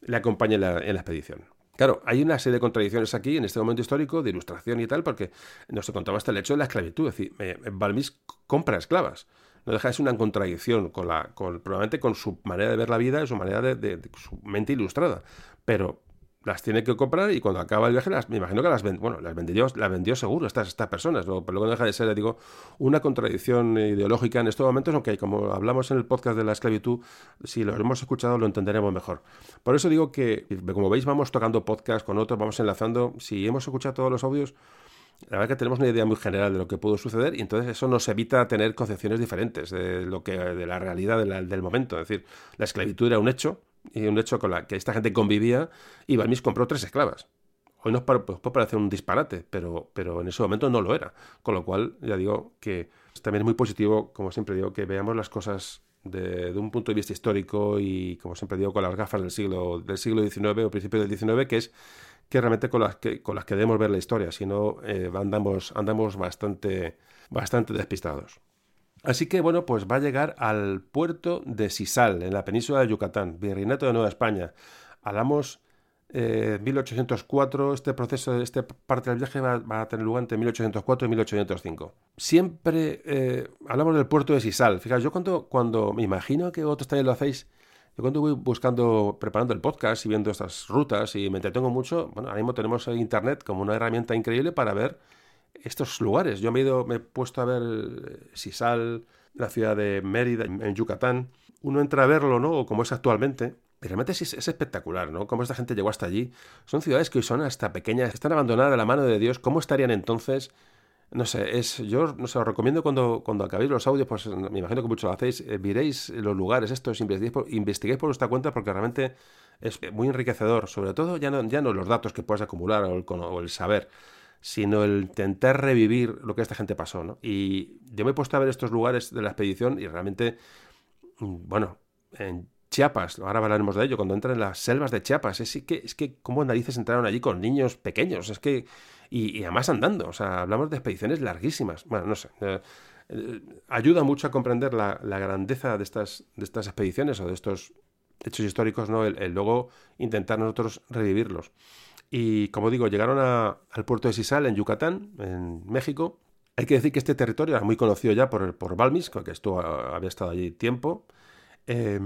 le acompañe en la, expedición. Claro, hay una serie de contradicciones aquí en este momento histórico de ilustración y tal, porque no se contaba hasta el hecho de la esclavitud. Es decir, Balmis compra esclavas. No deja de ser una contradicción con la, probablemente con su manera de ver la vida y su manera de, su mente ilustrada. Pero las tiene que comprar y cuando acaba el viaje, las, me imagino que las, bueno, las, vendió, las vendió seguro estas, estas personas, pero luego deja de ser, digo, una contradicción ideológica en estos momentos, aunque como hablamos en el podcast de la esclavitud, si lo hemos escuchado lo entenderemos mejor. Por eso digo que, como veis, vamos tocando podcast con otros, vamos enlazando, si hemos escuchado todos los audios, la verdad que tenemos una idea muy general de lo que pudo suceder y entonces eso nos evita tener concepciones diferentes de lo que de la realidad del momento. Es decir, la esclavitud era un hecho, y un hecho con la que esta gente convivía, y Balmis compró tres esclavas. Hoy nos puede parecer un disparate, pero, pero en ese momento no lo era. Con lo cual, ya digo que también es muy positivo, como siempre digo, que veamos las cosas de, un punto de vista histórico y, como siempre digo, con las gafas del siglo, del siglo XIX o principio del XIX, que es que realmente con las que, debemos ver la historia, si no eh, andamos, bastante, despistados. Así que bueno, pues va a llegar al puerto de Sisal, en la península de Yucatán, Virreinato de Nueva España. Hablamos eh, 1804, este proceso, esta parte del viaje va, a tener lugar entre 1804 y 1805. Siempre eh, hablamos del puerto de Sisal. Fíjate, yo cuando, cuando me imagino que otros también lo hacéis, yo cuando voy buscando, preparando el podcast y viendo estas rutas y me entretengo mucho, bueno, ahora mismo tenemos internet como una herramienta increíble para ver estos lugares. Yo me he, ido, me he puesto a ver eh, Sisal, la ciudad de Mérida, en Yucatán. Uno entra a verlo, ¿no? O como es actualmente. Realmente es, es, espectacular, ¿no? Cómo esta gente llegó hasta allí. Son ciudades que hoy son hasta pequeñas, están abandonadas de la mano de Dios. ¿Cómo estarían entonces? No sé, es, yo no sé, os recomiendo cuando, cuando acabéis los audios, pues me imagino que muchos lo hacéis, eh, miréis los lugares estos, investiguéis por, vuestra cuenta porque realmente es muy enriquecedor, sobre todo ya no, ya no los datos que puedas acumular o el, o el saber, sino el intentar revivir lo que esta gente pasó, ¿no? Y yo me he puesto a ver estos lugares de la expedición y realmente, mm, bueno, en Chiapas, ahora hablaremos de ello, cuando entran en las selvas de Chiapas, es que, es que cómo narices entraron allí con niños pequeños, es que, y, además andando, o sea, hablamos de expediciones larguísimas, bueno, no sé, eh, eh, ayuda mucho a comprender la, grandeza de estas, de estas expediciones o de estos hechos históricos, ¿no? el luego intentar nosotros revivirlos. Y como digo, llegaron al puerto de Sisal, en Yucatán, en México. Hay que decir que este territorio era muy conocido ya por, por Balmis, que estuvo, había estado allí tiempo. Eh,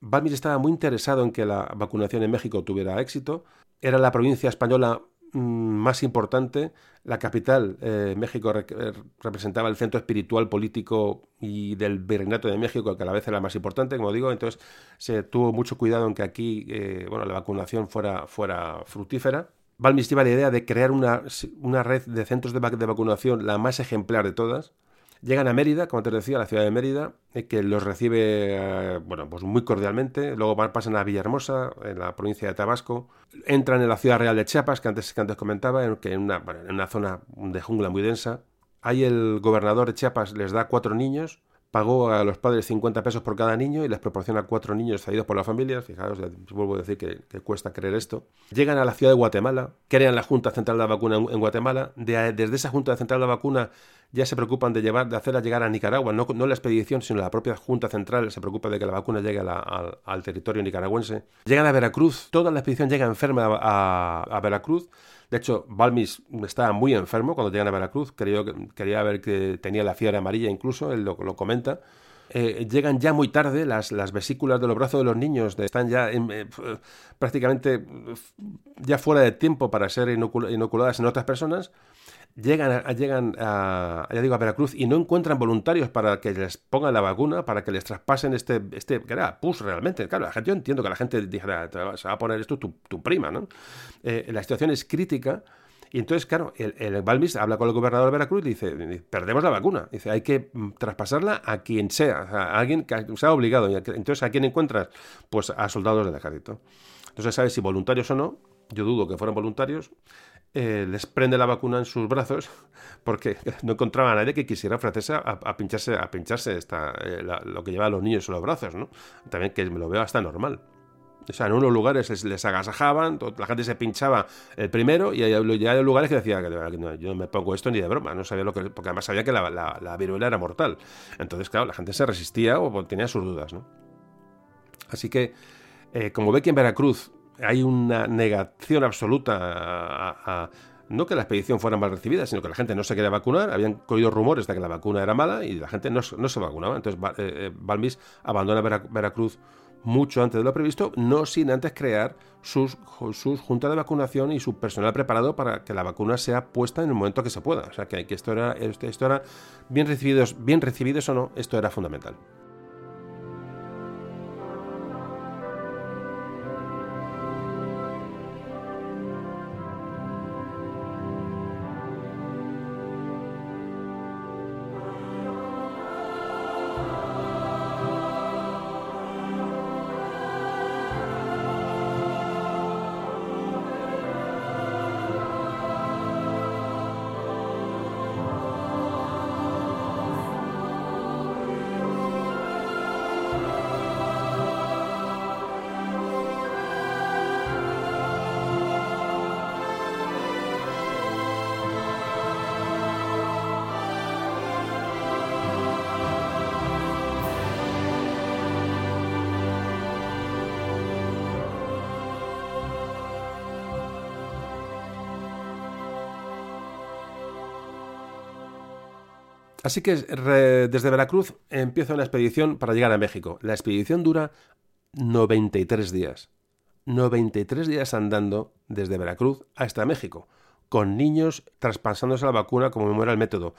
Balmis estaba muy interesado en que la vacunación en México tuviera éxito. Era la provincia española más importante. La capital, eh, México, eh, representaba el centro espiritual, político y del virreinato de México, que a la vez era más importante, como digo. Entonces se tuvo mucho cuidado en que aquí eh, bueno, la vacunación fuera, fuera fructífera. Balmis lleva la idea de crear una, una red de centros de, vacunación la más ejemplar de todas. Llegan a Mérida, como te decía, a la ciudad de Mérida, que los recibe eh, bueno, pues muy cordialmente. Luego pasan a Villahermosa, en la provincia de Tabasco. Entran en la ciudad real de Chiapas, que antes, que antes comentaba, en, que en, una, en una zona de jungla muy densa. Ahí el gobernador de Chiapas les da cuatro niños pagó a los padres 50 pesos por cada niño y les proporciona cuatro niños cedidos por las familias. Fijaos, vuelvo a decir que, cuesta creer esto. Llegan a la ciudad de Guatemala, crean la Junta Central de la Vacuna en, Guatemala. desde esa Junta Central de la Vacuna ya se preocupan de, llevar, de hacerla llegar a Nicaragua. No, no la expedición, sino la propia Junta Central se preocupa de que la vacuna llegue al territorio nicaragüense. Llegan a Veracruz. Toda la expedición llega enferma a Veracruz de hecho, Balmis estaba muy enfermo cuando llegan a Veracruz. Quería, quería ver que tenía la fiebre amarilla incluso, él lo, lo comenta. Eh, llegan ya muy tarde las, las, vesículas de los brazos de los niños, están ya eh, prácticamente ya fuera de tiempo para ser inoculadas en otras personas llegan, a, llegan a, ya digo, a Veracruz y no encuentran voluntarios para que les pongan la vacuna, para que les traspasen este, este que era PUS realmente. Claro, la gente, yo entiendo que la gente dijera, se va a poner esto tu, tu prima, ¿no? Eh, la situación es crítica. Y entonces, claro, el, el, Balmis habla con el gobernador de Veracruz y dice, perdemos la vacuna. Dice, hay que mm, traspasarla a quien sea, a alguien que sea obligado. Entonces, ¿a quién encuentras? Pues a soldados del ejército. Entonces, ¿sabes si voluntarios o no? Yo dudo que fueran voluntarios. Eh, les prende la vacuna en sus brazos porque no encontraba a nadie que quisiera ofrecerse a, pincharse, a pincharse esta, eh, lo que lleva a los niños en los brazos, ¿no? También que me lo veo hasta normal. O sea, en unos lugares les, agasajaban, la gente se pinchaba el primero y hay, hay lugares que decía que yo no me pongo esto ni de broma, no sabía lo que, porque además sabía que la, la, viruela era mortal. Entonces, claro, la gente se resistía o tenía sus dudas, ¿no? Así que, eh, como ve que en Veracruz hay una negación absoluta a, no que la expedición fuera mal recibida, sino que la gente no se quería vacunar. Habían cogido rumores de que la vacuna era mala y la gente no, se vacunaba. Entonces eh, Balmis abandona Veracruz mucho antes de lo previsto, no sin antes crear sus, sus juntas de vacunación y su personal preparado para que la vacuna sea puesta en el momento que se pueda. O sea que, que esto era, esto era bien recibidos, bien recibidos o no, esto era fundamental. Así que desde Veracruz empieza una expedición para llegar a México. La expedición dura 93 días. 93 días andando desde Veracruz hasta México, con niños traspasándose la vacuna como me era el método.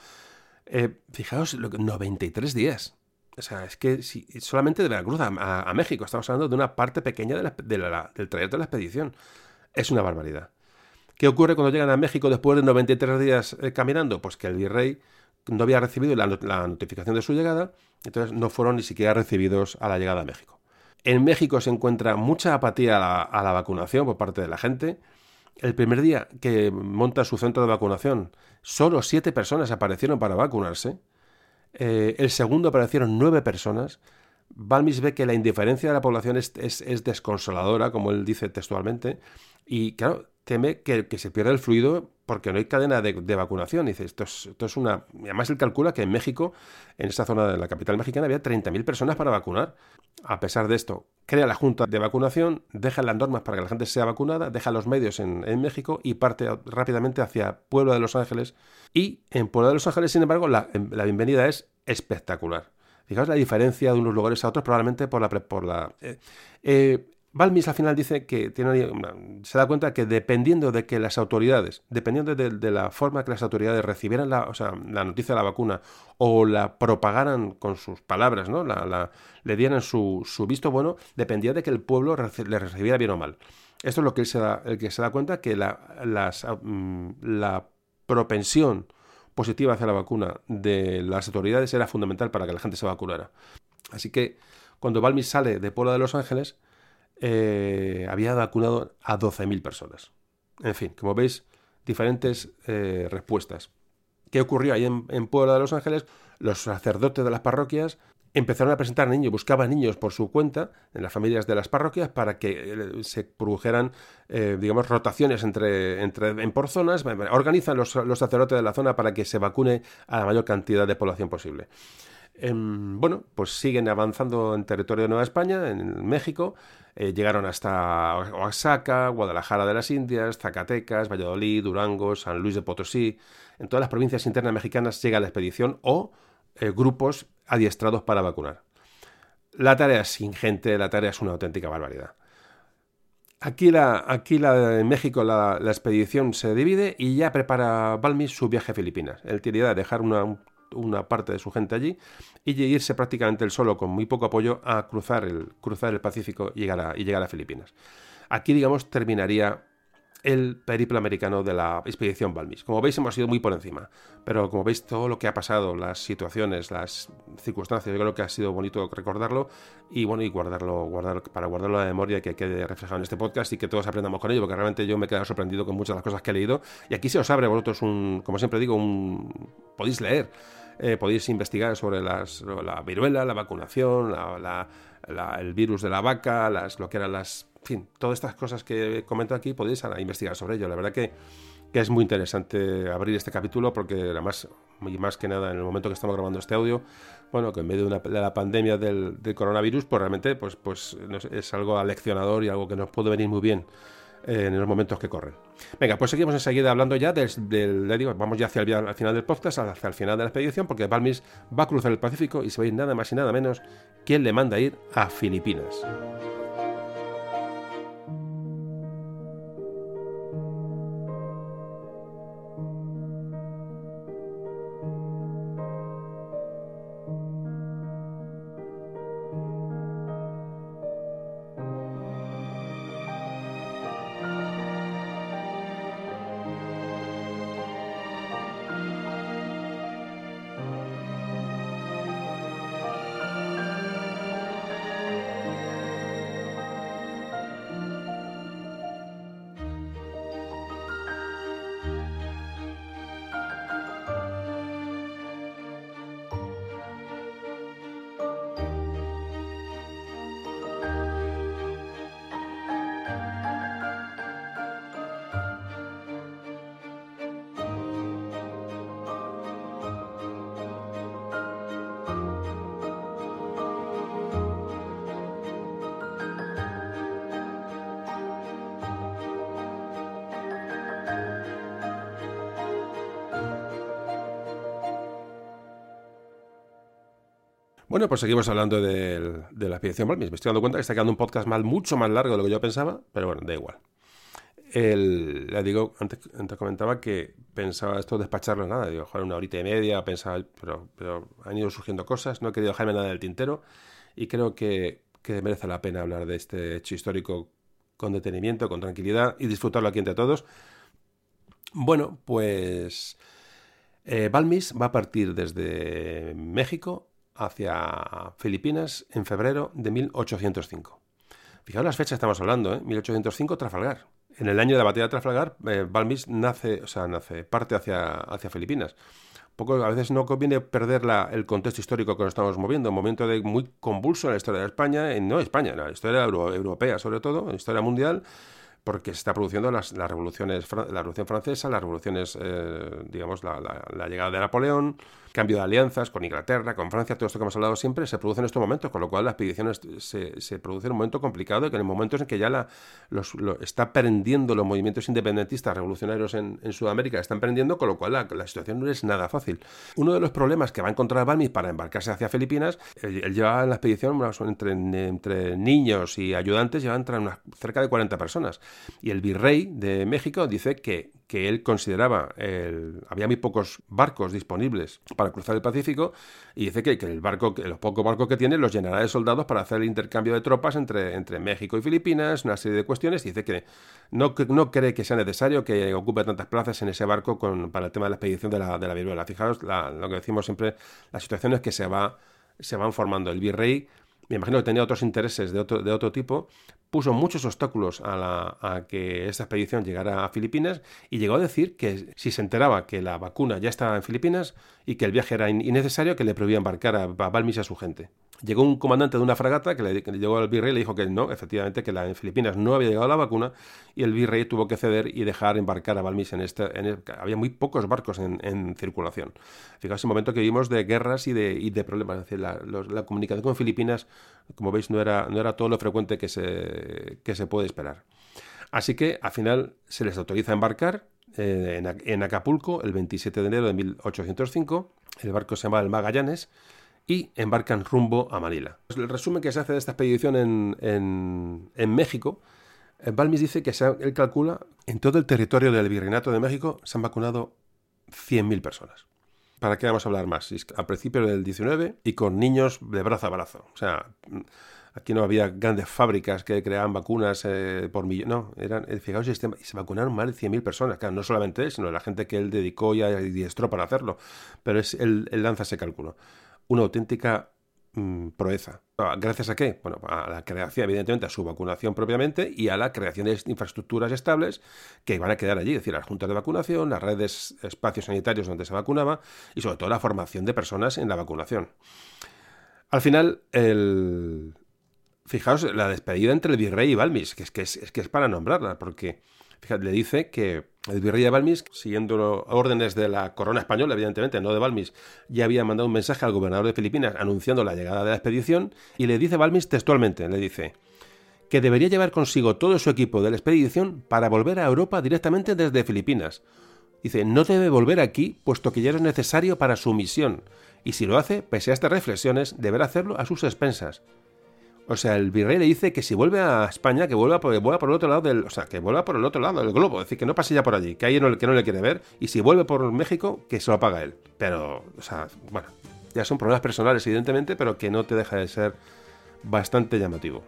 Eh, fijaos, 93 días. O sea, es que si, solamente de Veracruz a, México, estamos hablando de una parte pequeña del trayecto de la expedición. Es una barbaridad. ¿Qué ocurre cuando llegan a México después de 93 días eh, caminando? Pues que el virrey no había recibido la, notificación de su llegada, entonces no fueron ni siquiera recibidos a la llegada a México. En México se encuentra mucha apatía a la, vacunación por parte de la gente. El primer día que monta su centro de vacunación, solo siete personas aparecieron para vacunarse. Eh, el segundo aparecieron nueve personas. Balmis ve que la indiferencia de la población es, es, desconsoladora, como él dice textualmente, y claro, teme que, se pierda el fluido porque no hay cadena de, vacunación. dice, esto es, esto es una... además él calcula que en México, en esta zona de la capital mexicana, había 30.000 personas para vacunar. A pesar de esto, crea la junta de vacunación, deja las normas para que la gente sea vacunada, deja los medios en, México y parte rápidamente hacia Pueblo de Los Ángeles. Y en Pueblo de Los Ángeles, sin embargo, la, la bienvenida es espectacular. Fijaos la diferencia de unos lugares a otros, probablemente por la... Por la eh, eh, Balmis al final dice que se da cuenta que dependiendo de que las autoridades, dependiendo de, la forma que las autoridades recibieran la, noticia de la vacuna o la propagaran con sus palabras, le dieran su, visto bueno, dependía de que el pueblo le recibiera bien o mal. Esto es lo que él se da, el que se da cuenta que mm, la propensión positiva hacia la vacuna de las autoridades era fundamental para que la gente se vacunara. Así que cuando Balmis sale de Puebla de Los Ángeles, eh, había vacunado a 12.000 personas. En fin, como veis, diferentes eh, respuestas. ¿Qué ocurrió ahí en, en Puebla de Los Ángeles? Los sacerdotes de las parroquias empezaron a presentar niños, buscaban niños por su cuenta en las familias de las parroquias para que eh, se produjeran, digamos, rotaciones entre, entre, en por zonas, organizan los, sacerdotes de la zona para que se vacune a la mayor cantidad de población posible. Em, bueno, pues siguen avanzando en territorio de Nueva España, en México, eh, llegaron hasta Oaxaca, Guadalajara de las Indias, Zacatecas, Valladolid, Durango, San Luis de Potosí. En todas las provincias internas mexicanas llega la expedición o grupos adiestrados para vacunar. La tarea es ingente, la tarea es una auténtica barbaridad. Aquí, aquí en México la, expedición se divide y ya prepara Balmis su viaje a Filipinas. Él tiene idea de dejar una, una, parte de su gente allí y irse prácticamente él solo, con muy poco apoyo, a cruzar el, cruzar el Pacífico y llegar, a, llegar a Filipinas. Aquí, digamos, terminaría el periplo americano de la expedición Balmis. Como veis, hemos ido muy por encima, pero como veis, todo lo que ha pasado, las situaciones, las circunstancias, yo creo que ha sido bonito recordarlo y bueno, y guardarlo, guardar, para guardarlo en la memoria que quede reflejado en este podcast y que todos aprendamos con ello, porque realmente yo me he quedado sorprendido con muchas de las cosas que he leído. Y aquí se os abre vosotros un, como siempre digo, un podéis leer. Eh, podéis investigar sobre las, la viruela, la vacunación, el virus de la vaca, las, lo que eran las en fin, todas estas cosas que comento aquí podéis investigar sobre ello. La verdad que, es muy interesante abrir este capítulo porque además, y más que nada en el momento que estamos grabando este audio, bueno, que en medio de, la pandemia del, coronavirus, pues realmente pues, pues, es algo aleccionador y algo que nos puede venir muy bien en los momentos que corren. Venga, pues seguimos enseguida hablando ya del, digo, vamos ya hacia el, final del podcast, hacia el final de la expedición, porque Balmis va a cruzar el Pacífico y se va a ir nada más y nada menos quien le manda a ir a Filipinas. Bueno, pues seguimos hablando de, la expedición Balmis. Me estoy dando cuenta que está quedando un podcast mal, mucho más largo de lo que yo pensaba, pero bueno, da igual. Le digo, antes, comentaba que pensaba esto despacharlo nada, digo, joder, una horita y media, pensaba, pero, pero han ido surgiendo cosas, no he querido dejarme nada del tintero y creo que, merece la pena hablar de este hecho histórico con detenimiento, con tranquilidad y disfrutarlo aquí entre todos. Bueno, pues eh, Balmis va a partir desde México hacia Filipinas en febrero de 1805. Fijaos las fechas estamos hablando, ¿eh? 1805 Trafalgar. En el año de la batalla de Trafalgar, eh, Balmis nace, o sea, nace, parte hacia, hacia Filipinas. Poco, a veces no conviene perder el contexto histórico que nos estamos moviendo, un momento de muy convulso en la historia de España, en, no España, en la historia europea sobre todo, en la historia mundial, porque se está produciendo las, revoluciones, la Revolución Francesa, las revoluciones, eh, digamos, la, llegada de Napoleón, cambio de alianzas con Inglaterra, con Francia, todo esto que hemos hablado siempre, se produce en estos momentos, con lo cual las expediciones se, se producen en un momento complicado y que en momentos en que ya la, los, está prendiendo los movimientos independentistas revolucionarios en, Sudamérica, están prendiendo, con lo cual la, situación no es nada fácil. Uno de los problemas que va a encontrar Balmis para embarcarse hacia Filipinas, él, lleva en la expedición entre, entre niños y ayudantes, lleva entre unas, cerca de 40 personas. Y el virrey de México dice que, que él consideraba, había muy pocos barcos disponibles para cruzar el Pacífico y dice que, el barco, que los pocos barcos que tiene los llenará de soldados para hacer el intercambio de tropas entre, entre México y Filipinas, una serie de cuestiones, y dice que no, no cree que sea necesario que ocupe tantas plazas en ese barco con, para el tema de la expedición de la, de la viruela. Fijaos lo que decimos siempre, las situaciones que se, va, se van formando. El virrey me imagino que tenía otros intereses de otro, de otro tipo, puso muchos obstáculos a, la, a, que esta expedición llegara a Filipinas y llegó a decir que si se enteraba que la vacuna ya estaba en Filipinas y que el viaje era innecesario, que le prohibía embarcar a, a Balmis a su gente. Llegó un comandante de una fragata que le, llegó al virrey y le dijo que no, efectivamente, que en Filipinas no había llegado la vacuna y el virrey tuvo que ceder y dejar embarcar a Balmis en este... había muy pocos barcos en, circulación. Fijaos, el momento que vimos de guerras y de, problemas. Es decir, la, la, comunicación con Filipinas, como veis, no era, no era todo lo frecuente que se, que se puede esperar. Así que al final se les autoriza a embarcar eh, en, en Acapulco el 27 de enero de 1805. El barco se llama el Magallanes y embarcan rumbo a Manila. El resumen que se hace de esta expedición en, en, México, eh, Balmis dice que se, él calcula en todo el territorio del Virreinato de México se han vacunado 100.000 personas. ¿Para qué vamos a hablar más? A principios del 19 y con niños de brazo a brazo. O sea, aquí no había grandes fábricas que creaban vacunas eh, por millones. No, eran, eh, fijaos, y se vacunaron más de 100.000 personas. Claro, no solamente él, sino la gente que él dedicó y diestró para hacerlo. Pero es, él lanza ese cálculo una auténtica mm, proeza. ¿Gracias a qué? Bueno, a la creación, evidentemente, a su vacunación propiamente y a la creación de infraestructuras estables que van a quedar allí, es decir, las juntas de vacunación, las redes, espacios sanitarios donde se vacunaba y sobre todo la formación de personas en la vacunación. Al final, el... fijaos la despedida entre el virrey y Balmis, que es que es, que es para nombrarla, porque le dice que el virrey de Balmis, siguiendo órdenes de la corona española, evidentemente, no de Balmis, ya había mandado un mensaje al gobernador de Filipinas anunciando la llegada de la expedición y le dice Balmis textualmente, le dice que debería llevar consigo todo su equipo de la expedición para volver a Europa directamente desde Filipinas. Dice, no debe volver aquí, puesto que ya es necesario para su misión, y si lo hace, pese a estas reflexiones, deberá hacerlo a sus expensas. O sea, el virrey le dice que si vuelve a España, que vuelva por, por el otro lado del. O sea, que vuelva por el otro lado del globo. Es decir, que no pase ya por allí, que ahí no, que no le quiere ver. Y si vuelve por México, que se lo paga él. Pero, o sea, bueno, ya son problemas personales, evidentemente, pero que no te deja de ser bastante llamativo.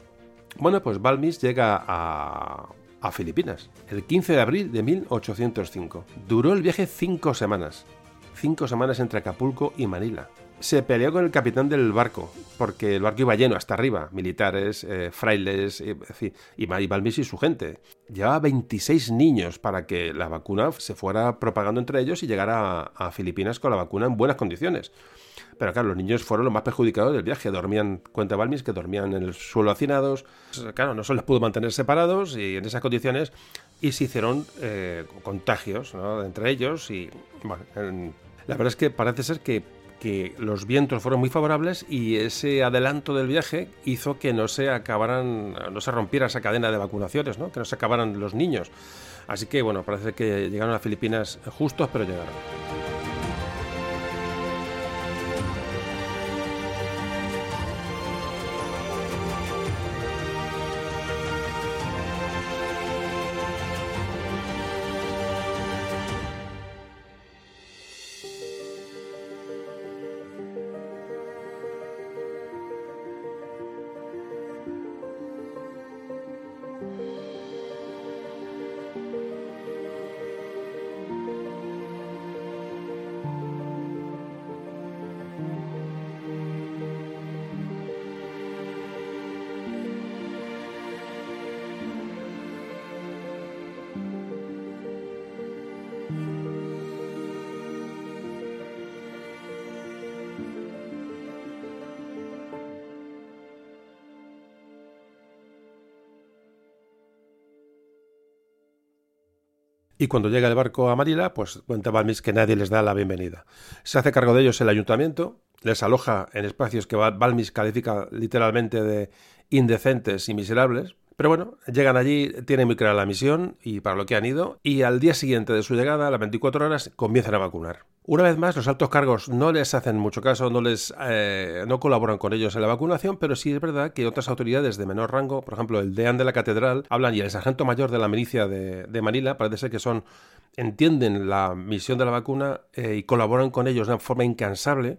Bueno, pues Balmis llega a, a Filipinas el 15 de abril de 1805. Duró el viaje cinco semanas. Cinco semanas entre Acapulco y Manila se peleó con el capitán del barco, porque el barco iba lleno hasta arriba, militares, eh, frailes, y, y, Balmis y su gente. Llevaba 26 niños para que la vacuna se fuera propagando entre ellos y llegara a, Filipinas con la vacuna en buenas condiciones. Pero claro, los niños fueron los más perjudicados del viaje. Dormían, cuenta Balmis, que dormían en el suelo hacinados. Claro, no se les pudo mantener separados y en esas condiciones y se hicieron eh, contagios entre ellos. Y la verdad es que parece ser que que los vientos fueron muy favorables y ese adelanto del viaje hizo que no se acabaran, no se rompiera esa cadena de vacunaciones, ¿no? que no se acabaran los niños. Así que bueno, parece que llegaron a Filipinas justos, pero llegaron. Y cuando llega el barco a Manila, pues cuenta Balmis que nadie les da la bienvenida. Se hace cargo de ellos el ayuntamiento, les aloja en espacios que Balmis califica literalmente de indecentes y miserables, Pero bueno, llegan allí, tienen muy clara la misión y para lo que han ido, y al día siguiente de su llegada, a las 24 horas, comienzan a vacunar. Una vez más, los altos cargos no les hacen mucho caso, no les eh, no colaboran con ellos en la vacunación, pero sí es verdad que otras autoridades de menor rango, por ejemplo, el deán de la catedral, hablan y el sargento mayor de la milicia de, Manila, parece ser que son entienden la misión de la vacuna eh, y colaboran con ellos de forma incansable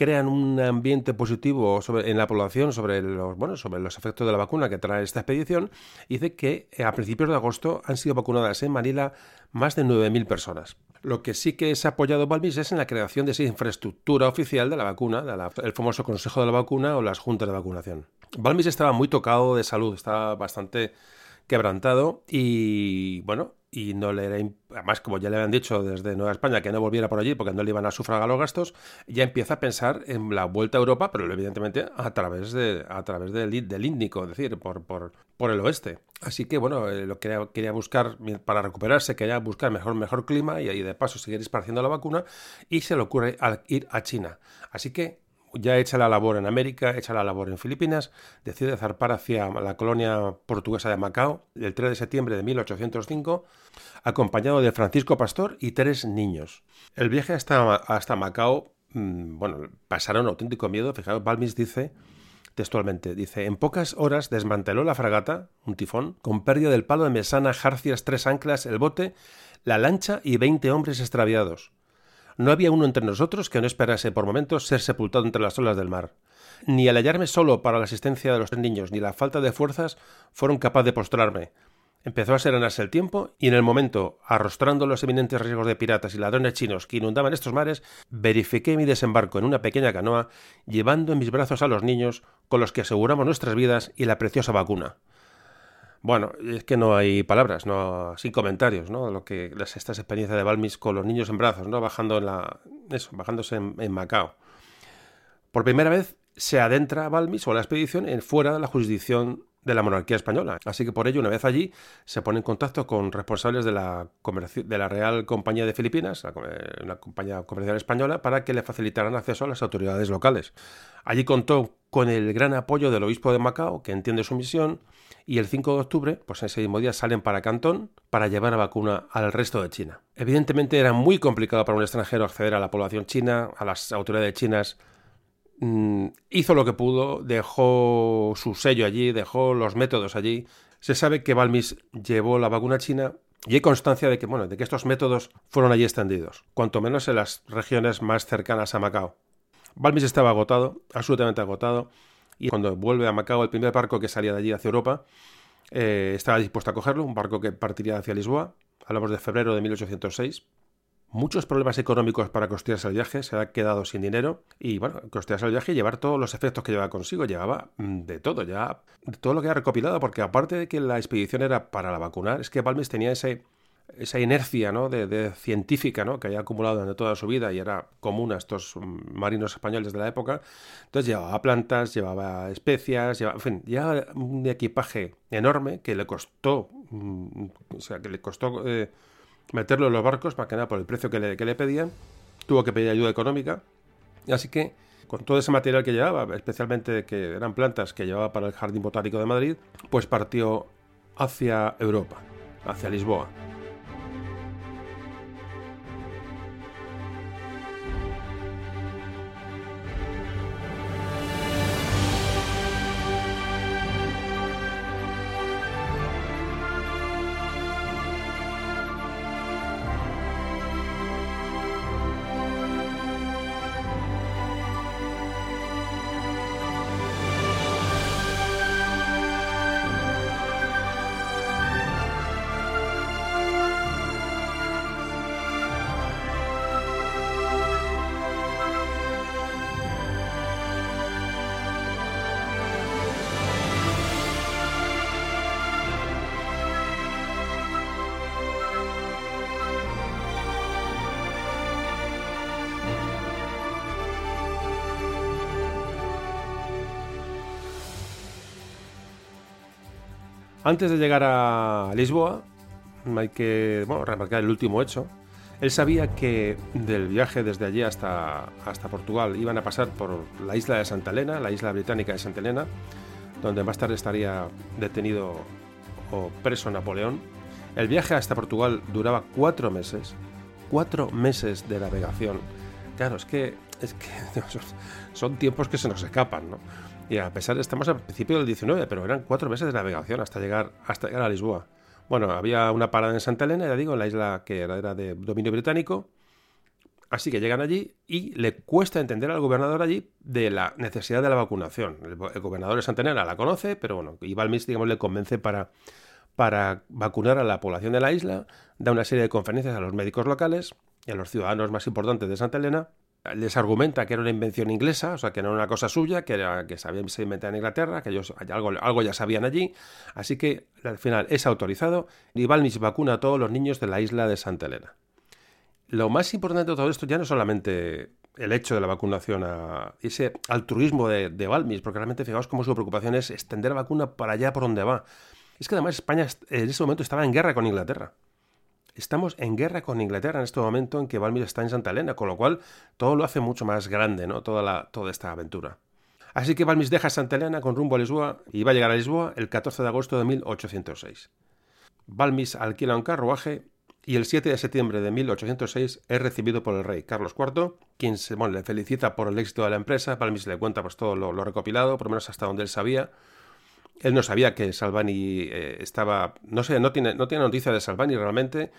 crean un ambiente positivo sobre, en la población sobre los, bueno, sobre los efectos de la vacuna que trae esta expedición, dice que eh, a principios de agosto han sido vacunadas en Manila más de 9.000 personas. Lo que sí que se ha apoyado Balmis es en la creación de esa infraestructura oficial de la vacuna, el famoso Consejo de la Vacuna o las juntas de vacunación. Balmis estaba muy tocado de salud, estaba bastante quebrantado y bueno, y no le era, además como ya le habían dicho desde Nueva España que no volviera por allí porque no le iban a sufragar los gastos, ya empieza a pensar en la vuelta a Europa, pero evidentemente a través de a través del, del Índico, es decir, por, por, por el oeste. Así que bueno, eh, lo que quería, buscar para recuperarse, quería buscar mejor mejor clima y, ahí de paso seguir esparciendo la vacuna y se le ocurre ir a China. Así que ya hecha la labor en América, hecha la labor en Filipinas, decide zarpar hacia la colonia portuguesa de Macao el 3 de septiembre de 1805, acompañado de Francisco Pastor y tres niños. El viaje hasta, hasta Macao, mm, bueno, pasaron auténtico miedo. Fijaos, Balmis dice textualmente, dice, en pocas horas desmanteló la fragata, un tifón, con pérdida del palo de mesana, jarcias, tres anclas, el bote, la lancha y veinte hombres extraviados. No había uno entre nosotros que no esperase por momentos ser sepultado entre las olas del mar. Ni el hallarme solo para la asistencia de los tres niños, ni la falta de fuerzas fueron capaz de postrarme. Empezó a serenarse el tiempo y en el momento, arrostrando los eminentes riesgos de piratas y ladrones chinos que inundaban estos mares, verifiqué mi desembarco en una pequeña canoa, llevando en mis brazos a los niños con los que aseguramos nuestras vidas y la preciosa vacuna. Bueno, es que no hay palabras, no sin comentarios, ¿no? Lo que las, estas experiencias de Balmis con los niños en brazos, ¿no? Bajando en la eso, bajándose en, Macao. Por primera vez se adentra Balmis o la expedición en fuera de la jurisdicción de la monarquía española. Así que por ello, una vez allí, se pone en contacto con responsables de la, de la Real Compañía de Filipinas, la, compañía comercial española, para que le facilitaran acceso a las autoridades locales. Allí contó con el gran apoyo del obispo de Macao, que entiende su misión, y el 5 de octubre, pues ese mismo día salen para Cantón para llevar la vacuna al resto de China. Evidentemente era muy complicado para un extranjero acceder a la población china, a las autoridades chinas. Mm, hizo lo que pudo, dejó su sello allí, dejó los métodos allí. Se sabe que Balmis llevó la vacuna china y hay constancia de que, bueno, de que estos métodos fueron allí extendidos, cuanto menos en las regiones más cercanas a Macao. Balmis estaba agotado, absolutamente agotado, y cuando vuelve a Macao, el primer barco que salía de allí hacia Europa, eh, estaba dispuesto a cogerlo, un barco que partiría hacia Lisboa. Hablamos de febrero de 1806. Muchos problemas económicos para costearse el viaje, se ha quedado sin dinero y bueno, costearse el viaje y llevar todos los efectos que llevaba consigo, llevaba mm, de todo, ya todo lo que ha recopilado, porque aparte de que la expedición era para la vacunar, es que Balmes tenía ese, esa inercia ¿no? de, científica ¿no? que había acumulado durante toda su vida y era común a estos marinos españoles de la época. Entonces llevaba plantas, llevaba especias, llevaba, en fin, llevaba un equipaje enorme que le costó, mm, o sea, que le costó eh, meterlo en los barcos, más que nada por el precio que le, que le pedían. Tuvo que pedir ayuda económica. Así que con todo ese material que llevaba, especialmente que eran plantas que llevaba para el Jardín Botánico de Madrid, pues partió hacia Europa, hacia Lisboa. Antes de llegar a Lisboa, hay que remarcar el último hecho. Él sabía que del viaje desde allí hasta, hasta Portugal iban a pasar por la isla de Santa Elena, la isla británica de Santa Elena, donde más tarde estaría detenido o preso Napoleón. El viaje hasta Portugal duraba cuatro meses, cuatro meses de navegación. Claro, es que, es que son tiempos que se nos escapan, ¿no? Y a pesar de estamos al principio del 19, pero eran cuatro meses de navegación hasta llegar, hasta llegar a Lisboa. Bueno, había una parada en Santa Elena, ya digo, en la isla que era de dominio británico, Así que llegan allí y le cuesta entender al gobernador allí de la necesidad de la vacunación. El, gobernador de Santanera la conoce, pero bueno, y Balmis, digamos, le convence para, para vacunar a la población de la isla, da una serie de conferencias a los médicos locales y a los ciudadanos más importantes de Santa Elena. Les argumenta que era una invención inglesa, o sea, que no era una cosa suya, que, era, que se había inventado en Inglaterra, que ellos algo, algo ya sabían allí. Así que al final es autorizado y Balmis vacuna a todos los niños de la isla de Santa Elena lo más importante de todo esto ya no es solamente el hecho de la vacunación, a ese altruismo de, de Balmis, porque realmente fijaos cómo su preocupación es extender la vacuna para allá por donde va. Es que además España en ese momento estaba en guerra con Inglaterra. Estamos en guerra con Inglaterra en este momento en que Balmis está en Santa Elena, con lo cual todo lo hace mucho más grande, ¿no? Toda, toda esta aventura. Así que Balmis deja Santa Elena con rumbo a Lisboa y va a llegar a Lisboa el 14 de agosto de 1806. Balmis alquila un carruaje y el 7 de septiembre de 1806 es recibido por el rey Carlos IV, quien se, le felicita por el éxito de la empresa. Balmis le cuenta pues, todo lo, recopilado, por lo menos hasta donde él sabía. Él no sabía que Salvani eh, estaba. No sé, no tiene, no tiene noticia de Salvani realmente.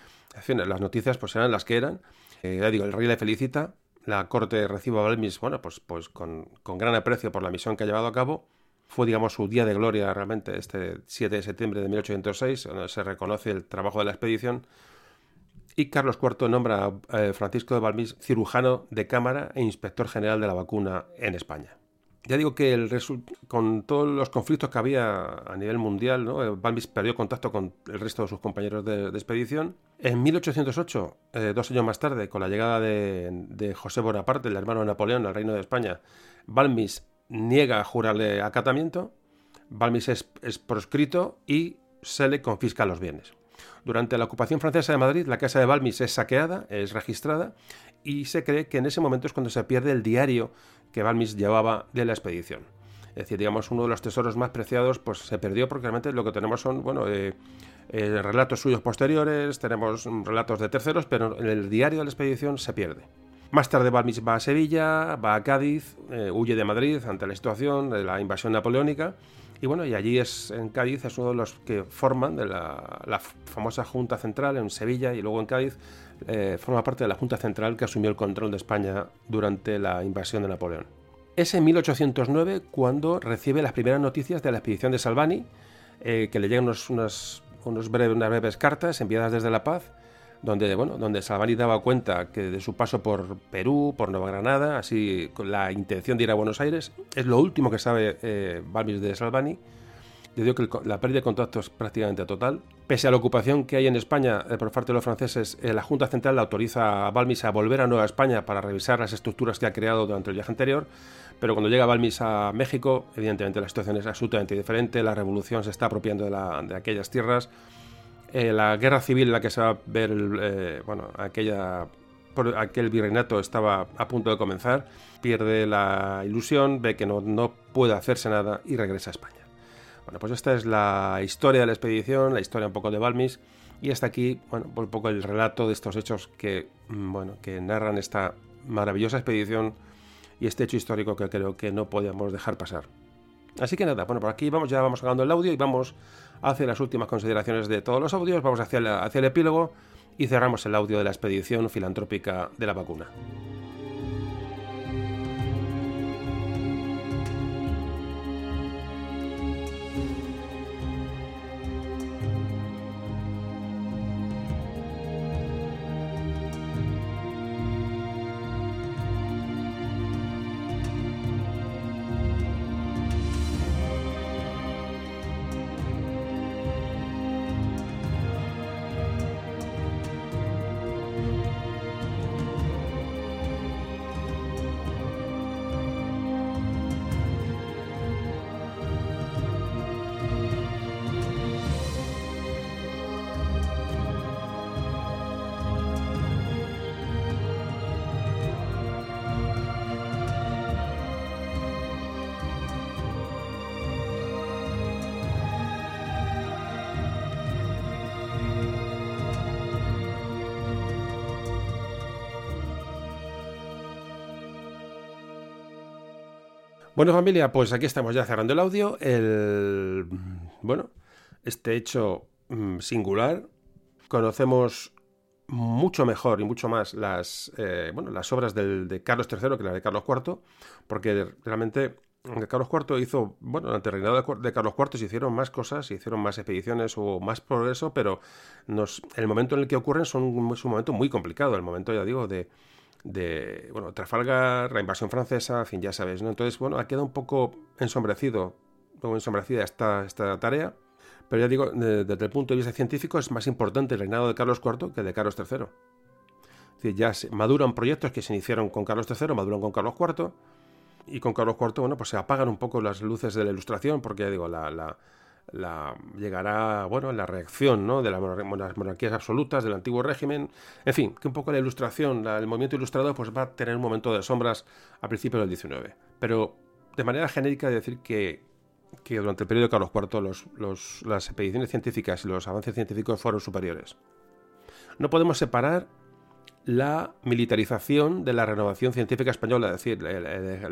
En las noticias pues eran las que eran. Eh, ya digo, el rey le felicita. La corte recibe a Balmis, bueno, pues, pues con, con gran aprecio por la misión que ha llevado a cabo fue, digamos, su día de gloria realmente, este 7 de septiembre de 1806, donde se reconoce el trabajo de la expedición y Carlos IV nombra a eh, Francisco de Balmis cirujano de cámara e inspector general de la vacuna en España. Ya digo que con todos los conflictos que había a nivel mundial, ¿no? Eh, Balmis perdió contacto con el resto de sus compañeros de, expedición. En 1808, eh, dos años más tarde, con la llegada de, José Bonaparte, el hermano de Napoleón, al Reino de España, Balmis niega jurarle acatamiento, Balmis es proscrito y se le confisca los bienes. Durante la ocupación francesa de Madrid, la casa de Balmis es saqueada, es registrada, y se cree que en ese momento es cuando se pierde el diario que Balmis llevaba de la expedición. Es decir, digamos, uno de los tesoros más preciados pues se perdió porque realmente lo que tenemos son, bueno, eh, eh, relatos suyos posteriores, tenemos relatos de terceros, pero en el diario de la expedición se pierde. Más tarde Balmis va a Sevilla, va a Cádiz, eh, huye de Madrid ante la situación de la invasión napoleónica y bueno, y allí es en Cádiz es uno de los que forman de la, famosa Junta Central en Sevilla y luego en Cádiz eh, forma parte de la Junta Central que asumió el control de España durante la invasión de Napoleón. Es en 1809 cuando recibe las primeras noticias de la expedición de Salvani, eh, que le llegan unos, unas, unos breves, cartas enviadas desde La Paz, donde, bueno, donde Salvani daba cuenta que de su paso por Perú, por Nueva Granada, así con la intención de ir a Buenos Aires, es lo último que sabe eh, Balmis de Salvani. Le digo que la pérdida de contacto es prácticamente total. Pese a la ocupación que hay en España eh, por parte de los franceses, eh, la Junta Central autoriza a Balmis a volver a Nueva España para revisar las estructuras que ha creado durante el viaje anterior. Pero cuando llega Balmis a México, evidentemente la situación es absolutamente diferente. La revolución se está apropiando de, aquellas tierras eh, la guerra civil en la que se va a ver, bueno, aquella, aquel virreinato estaba a punto de comenzar, pierde la ilusión, ve que no, no puede hacerse nada y regresa a España. Bueno, pues esta es la historia de la expedición, la historia un poco de Balmis, y hasta aquí, bueno, un poco el relato de estos hechos que, mm, bueno, que narran esta maravillosa expedición y este hecho histórico que creo que no podíamos dejar pasar. Así que nada, bueno, por aquí vamos, ya vamos sacando el audio y vamos hacia las últimas consideraciones de todos los audios, vamos hacia, hacia el epílogo y cerramos el audio de la expedición filantrópica de la vacuna. Bueno, familia, pues aquí estamos ya cerrando el audio. El, bueno, este hecho mm, singular. Conocemos mucho mejor y mucho más las, eh, bueno, las obras de Carlos III que las de Carlos IV, porque realmente Carlos IV hizo, bueno, durante el reinado de Carlos IV se hicieron más cosas, se hicieron más expediciones o más progreso, pero el momento en el que ocurren son, es un momento muy complicado, el momento, ya digo, de, de, bueno, Trafalgar, la invasión francesa, en fin, ya sabes, ¿no? Entonces, bueno, ha quedado un poco ensombrecido, poco ensombrecida esta, esta tarea, pero ya digo, desde el punto de vista científico es más importante el reinado de Carlos IV que el de Carlos III. Ya se maduran proyectos que se iniciaron con Carlos III, maduran con Carlos IV, y con Carlos IV, bueno, pues se apagan un poco las luces de la ilustración, porque ya digo, la, la la, llegará bueno, la reacción ¿no? de las monarquías absolutas del antiguo régimen. En fin, que un poco la ilustración, el movimiento ilustrado, pues va a tener un momento de sombras a principios del 19. Pero de manera genérica decir que, que durante el periodo de Carlos IV los, las expediciones científicas y los avances científicos fueron superiores. No podemos separar la militarización de la renovación científica española, es decir,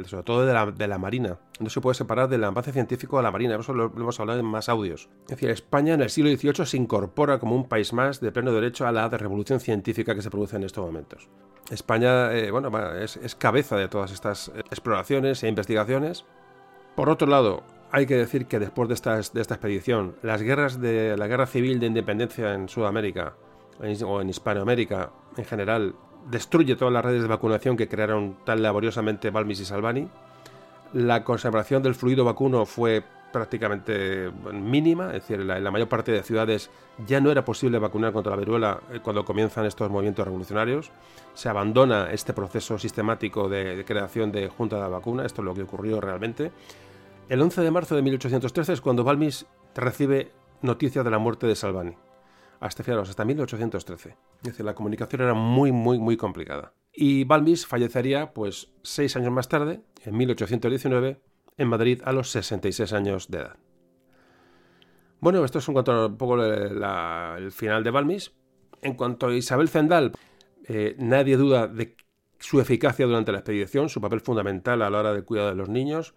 sobre todo de la, Marina. No se puede separar del avance científico de la Marina, eso lo, hemos hablado en más audios. Es decir, España en el siglo XVIII se incorpora como un país más de pleno derecho a la revolución científica que se produce en estos momentos. España, eh, bueno, es, cabeza de todas estas exploraciones e investigaciones. Por otro lado, hay que decir que después de, de esta expedición, las guerras de la guerra civil de independencia en Sudamérica o en Hispanoamérica en general destruye todas las redes de vacunación que crearon tan laboriosamente Balmis y Salvani. La conservación del fluido vacuno fue prácticamente mínima, es decir, en la, mayor parte de ciudades ya no era posible vacunar contra la viruela eh, cuando comienzan estos movimientos revolucionarios. Se abandona este proceso sistemático de, creación de junta de vacuna, esto es lo que ocurrió realmente. El 11 de marzo de 1813 es cuando Balmis recibe noticias de la muerte de Salvani hasta, hasta 1813. Es decir, la comunicación era muy, muy, muy complicada. Y Balmis fallecería, pues, seis años más tarde, en 1819, en Madrid a los 66 años de edad. Bueno, esto es en cuanto un poco el final de Balmis. En cuanto a Isabel Zendal, eh, nadie duda de su eficacia durante la expedición, su papel fundamental a la hora del cuidado de los niños,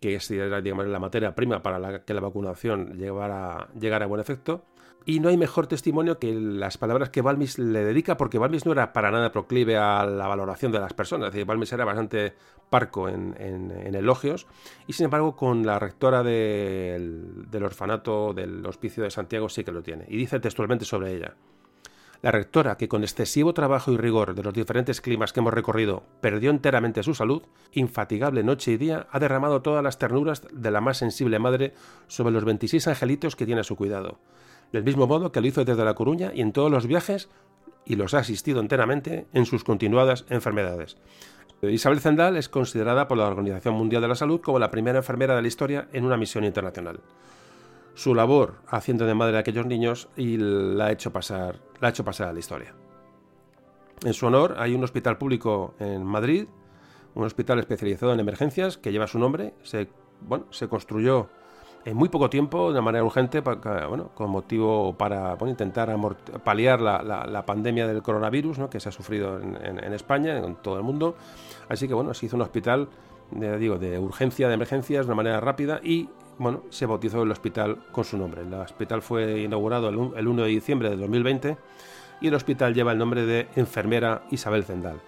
que era la materia prima para que la vacunación llegara a buen efecto. Y no hay mejor testimonio que las palabras que Balmis le dedica, porque Balmis no era para nada proclive a la valoración de las personas. Es decir, Balmis era bastante parco en, elogios. Y sin embargo, con la rectora del, orfanato del Hospicio de Santiago sí que lo tiene. Y dice textualmente sobre ella. La rectora, que con excesivo trabajo y rigor de los diferentes climas que hemos recorrido perdió enteramente su salud, infatigable noche y día, ha derramado todas las ternuras de la más sensible madre sobre los 26 angelitos que tiene a su cuidado del mismo modo que lo hizo desde La Coruña y en todos los viajes y los ha asistido enteramente en sus continuadas enfermedades. Isabel Zendal es considerada por la Organización Mundial de la Salud como la primera enfermera de la historia en una misión internacional. Su labor haciendo de madre a aquellos niños y la ha hecho pasar, la ha hecho pasar a la historia. En su honor hay un hospital público en Madrid, un hospital especializado en emergencias que lleva su nombre. Se, bueno, se construyó en muy poco tiempo, de manera urgente, bueno, con motivo para intentar paliar la, pandemia del coronavirus ¿no? que se ha sufrido en, España, en todo el mundo. Así que bueno, se hizo un hospital de, digo, de urgencia, de emergencias, de una manera rápida y bueno, se bautizó el hospital con su nombre. El hospital fue inaugurado el, 1 de diciembre de 2020 y el hospital lleva el nombre de Enfermera Isabel Zendal.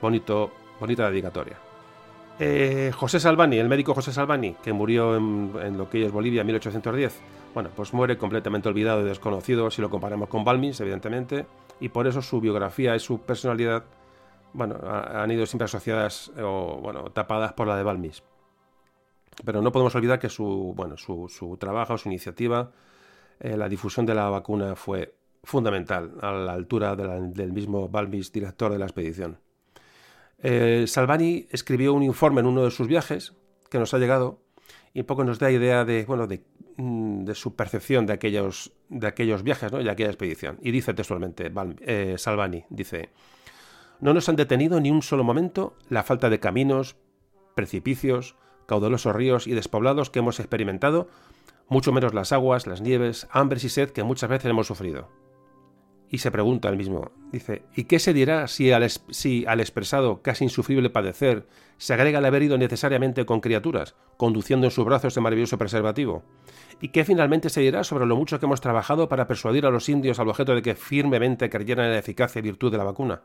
Bonito, bonita dedicatoria. Eh, José Salvani, el médico José Salvani, que murió en, lo que es Bolivia en 1810, bueno, pues muere completamente olvidado y desconocido si lo comparamos con Balmis, evidentemente, y por eso su biografía y su personalidad, bueno, han ido siempre asociadas o, bueno, tapadas por la de Balmis. Pero no podemos olvidar que su, bueno, su, trabajo, su iniciativa, eh, la difusión de la vacuna fue fundamental a la altura del mismo Balmis, director de la expedición. Eh, Salvani escribió un informe en uno de sus viajes que nos ha llegado y un poco nos da idea de, bueno, de, mm, su percepción de aquellos, de aquellos viajes ¿no? y de aquella expedición. Y dice textualmente, eh, Salvani, dice, no nos han detenido ni un solo momento la falta de caminos, precipicios, caudalosos ríos y despoblados que hemos experimentado, mucho menos las aguas, las nieves, hambres y sed que muchas veces hemos sufrido. Y se pregunta el mismo, dice, ¿y qué se dirá si al, si al expresado casi insufrible padecer se agrega el haber ido necesariamente con criaturas, conduciendo en sus brazos el maravilloso preservativo? ¿Y qué finalmente se dirá sobre lo mucho que hemos trabajado para persuadir a los indios al objeto de que firmemente creyeran en la eficacia y virtud de la vacuna?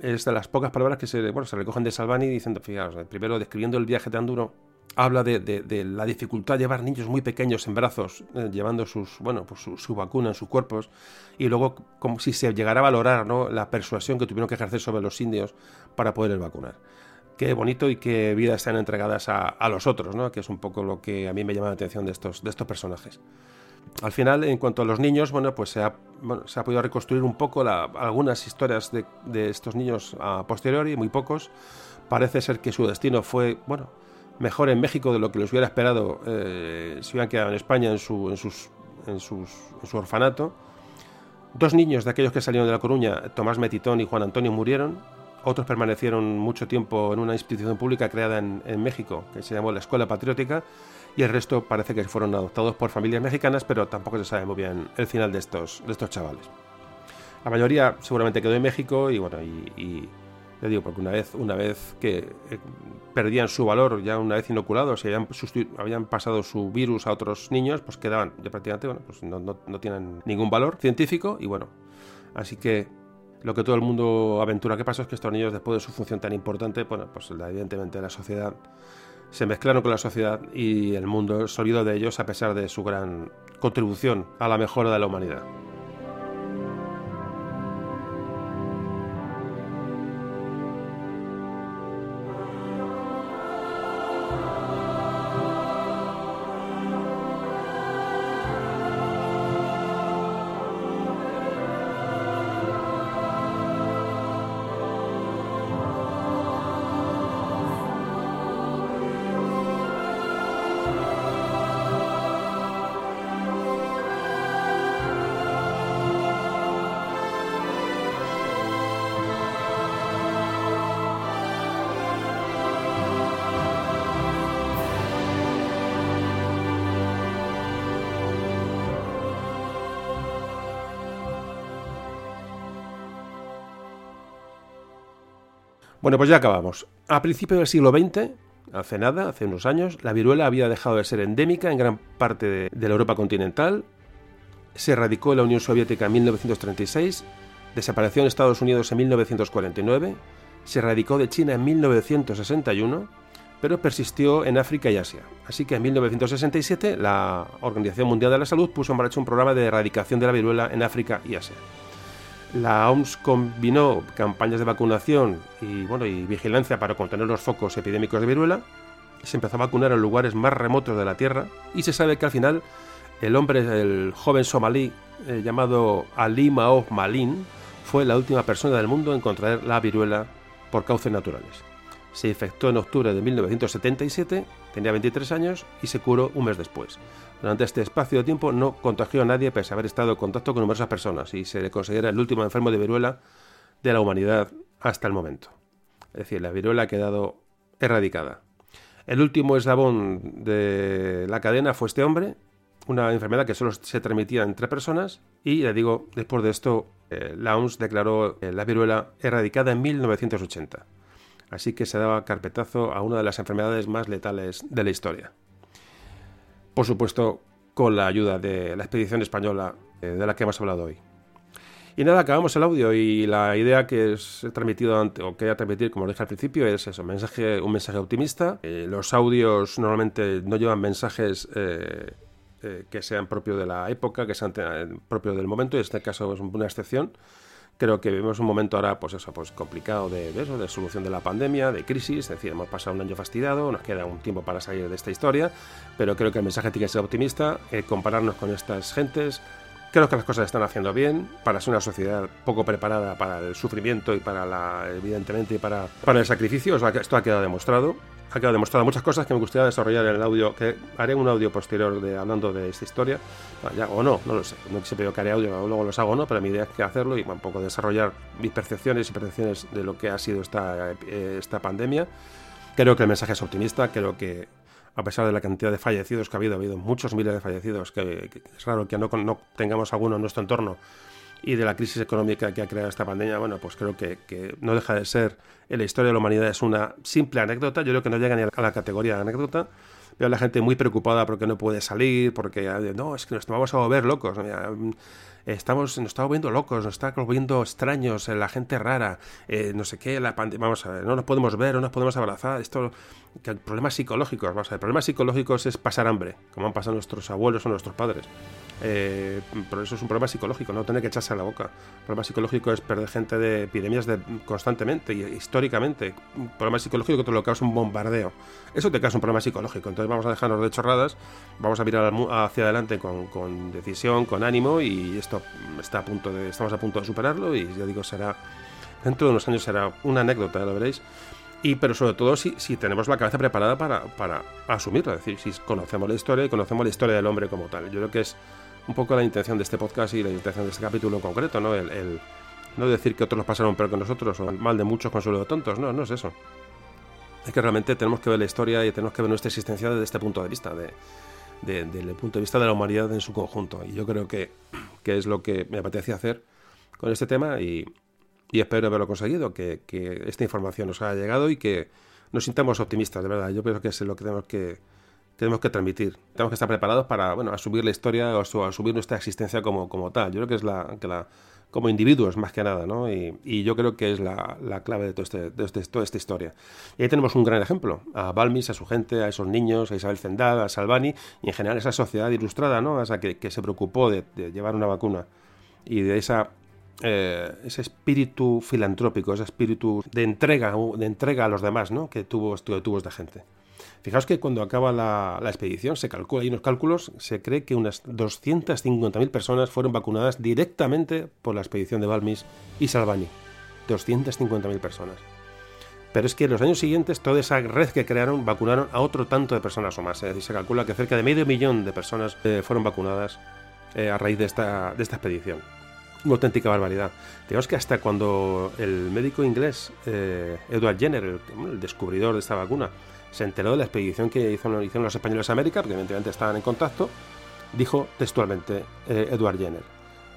Es de las pocas palabras que se, bueno, se recogen de Salvani diciendo, fijaos, primero describiendo el viaje tan duro habla de, la dificultad de llevar niños muy pequeños en brazos, eh, llevando sus, bueno, pues su, vacuna en sus cuerpos, y luego como si se llegara a valorar ¿no? la persuasión que tuvieron que ejercer sobre los indios para poder vacunar. Qué bonito y qué vidas están entregadas a, los otros, ¿no? que es un poco lo que a mí me llama la atención de estos, de estos personajes. Al final, en cuanto a los niños, bueno, pues se ha, se ha podido reconstruir un poco algunas historias de, de estos niños a posteriori, muy pocos. Parece ser que su destino fue, bueno, mejor en México de lo que les hubiera esperado eh, si hubieran quedado en España en su, orfanato. Dos niños de aquellos que salieron de La Coruña, Tomás Metitón y Juan Antonio, murieron. Otros permanecieron mucho tiempo en una institución pública creada en, México, que se llamó la Escuela Patriótica, y el resto parece que fueron adoptados por familias mexicanas, pero tampoco se sabe muy bien el final de estos, de estos chavales. La mayoría seguramente quedó en México y bueno, y le digo, porque una vez, una vez que eh, perdían su valor, ya una vez inoculados y habían, habían, pasado su virus a otros niños, pues quedaban ya prácticamente, bueno, pues no, no, tienen ningún valor científico y bueno, así que lo que todo el mundo aventura que pasó es que estos niños, después de su función tan importante, bueno, pues evidentemente la sociedad se mezclaron con la sociedad y el mundo se olvidó de ellos a pesar de su gran contribución a la mejora de la humanidad. Bueno, pues ya acabamos. A principios del siglo XX, hace nada, hace unos años, la viruela había dejado de ser endémica en gran parte de, la Europa continental. Se radicó en la Unión Soviética en 1936, desapareció en Estados Unidos en 1949, se radicó de China en 1961, pero persistió en África y Asia. Así que en 1967 la Organización Mundial de la Salud puso en marcha un programa de erradicación de la viruela en África y Asia. La OMS combinó campañas de vacunación y, bueno, y vigilancia para contener los focos epidémicos de viruela. Se empezó a vacunar en lugares más remotos de la Tierra y se sabe que al final el hombre, el joven somalí eh, llamado Ali Maof Malin, fue la última persona del mundo en contraer la viruela por cauces naturales. Se infectó en octubre de 1977, tenía 23 años y se curó un mes después. Durante este espacio de tiempo no contagió a nadie pese a haber estado en contacto con numerosas personas y se le considera el último enfermo de viruela de la humanidad hasta el momento. Es decir, la viruela ha quedado erradicada. El último eslabón de la cadena fue este hombre, una enfermedad que solo se transmitía entre personas y, le digo, después de esto, eh, la OMS declaró eh, la viruela erradicada en 1980. Así que se daba carpetazo a una de las enfermedades más letales de la historia por supuesto con la ayuda de la expedición española eh, de la que hemos hablado hoy. Y nada, acabamos el audio y la idea que he transmitido o que voy a transmitir, como dije al principio, es eso, mensaje, un mensaje optimista. Eh, los audios normalmente no llevan mensajes eh, que sean propios de la época, que sean propios del momento, y en este caso es una excepción. Creo que vivimos un momento ahora, pues eso, pues complicado de, eso, de solución de la pandemia, de crisis, es decir, hemos pasado un año fastidiado, nos queda un tiempo para salir de esta historia, pero creo que el mensaje tiene que ser optimista, eh, compararnos con estas gentes. Creo que las cosas están haciendo bien para ser una sociedad poco preparada para el sufrimiento y para la, evidentemente, para, para el sacrificio. esto ha quedado demostrado ha quedado demostrado muchas cosas que me gustaría desarrollar en el audio, que haré un audio posterior de hablando de esta historia, o no, no lo sé, no siempre yo que haré audio, luego los hago, ¿no? Pero mi idea es que hacerlo y un poco desarrollar mis percepciones y percepciones de lo que ha sido esta, eh, esta pandemia. Creo que el mensaje es optimista, creo que a pesar de la cantidad de fallecidos que ha habido, ha habido muchos miles de fallecidos, que, es raro que no, no tengamos alguno en nuestro entorno y de la crisis económica que ha creado esta pandemia, bueno, pues creo que, no deja de ser en la historia de la humanidad es una simple anécdota. Yo creo que no llega ni a la categoría de anécdota. Veo a la gente muy preocupada porque no puede salir, porque no, es que nos vamos a volver locos. Estamos, nos estamos viendo locos, nos estamos viendo extraños, la gente rara, eh, no sé qué, la vamos a ver, no nos podemos ver, no nos podemos abrazar, esto, problemas psicológicos, vamos a ver, problemas psicológicos es pasar hambre, como han pasado nuestros abuelos o nuestros padres. Eh, pero eso es un problema psicológico, no tener que echarse a la boca. Un problema psicológico es perder gente de epidemias de, constantemente y históricamente. Un problema psicológico te lo causa un bombardeo. Eso te causa un problema psicológico. Entonces vamos a dejarnos de chorradas, vamos a mirar hacia adelante con, con decisión, con ánimo y esto está a punto de, estamos a punto de superarlo y ya digo, será dentro de unos años será una anécdota, lo veréis. Y, pero sobre todo si, si tenemos la cabeza preparada para, para asumirlo, es decir, si conocemos la historia y conocemos la historia del hombre como tal. Yo creo que es un poco la intención de este podcast y la intención de este capítulo en concreto, ¿no? El, no decir que otros los pasaron peor que nosotros o el mal de muchos consuelo de tontos, no, no es eso. Es que realmente tenemos que ver la historia y tenemos que ver nuestra existencia desde este punto de vista, de, desde el punto de vista de la humanidad en su conjunto. Y yo creo que, que es lo que me apetecía hacer con este tema y, y espero haberlo conseguido, que, que, esta información nos haya llegado y que nos sintamos optimistas, de verdad. Yo creo que es lo que tenemos que, tenemos que transmitir. Tenemos que estar preparados para, bueno, asumir la historia o asumir nuestra existencia como, como tal. Yo creo que es la, que la como individuos más que nada, ¿no? Y, yo creo que es la, la clave de, todo este, este, toda esta historia. Y ahí tenemos un gran ejemplo, a Balmis, a su gente, a esos niños, a Isabel Zendal, a Salvani, y en general esa sociedad ilustrada, ¿no? Esa que, se preocupó de, llevar una vacuna y de. Eh, ese espíritu filantrópico, ese espíritu de entrega, de entrega a los demás, ¿no? Que tuvo, que tuvo esta gente. Fijaos que cuando acaba la, expedición, se calcula, hay unos cálculos, se cree que unas 250.000 personas fueron vacunadas directamente por la expedición de Balmis y Salvani. 250.000 personas. Pero es que en los años siguientes toda esa red que crearon vacunaron a otro tanto de personas o más. Es decir, se calcula que cerca de medio millón de personas eh, fueron vacunadas eh, a raíz de esta, de esta expedición. Una auténtica barbaridad. Digamos que hasta cuando el médico inglés eh, Edward Jenner, el, descubridor de esta vacuna, se enteró de la expedición que hicieron, los españoles a América, porque evidentemente estaban en contacto, dijo textualmente eh, Edward Jenner.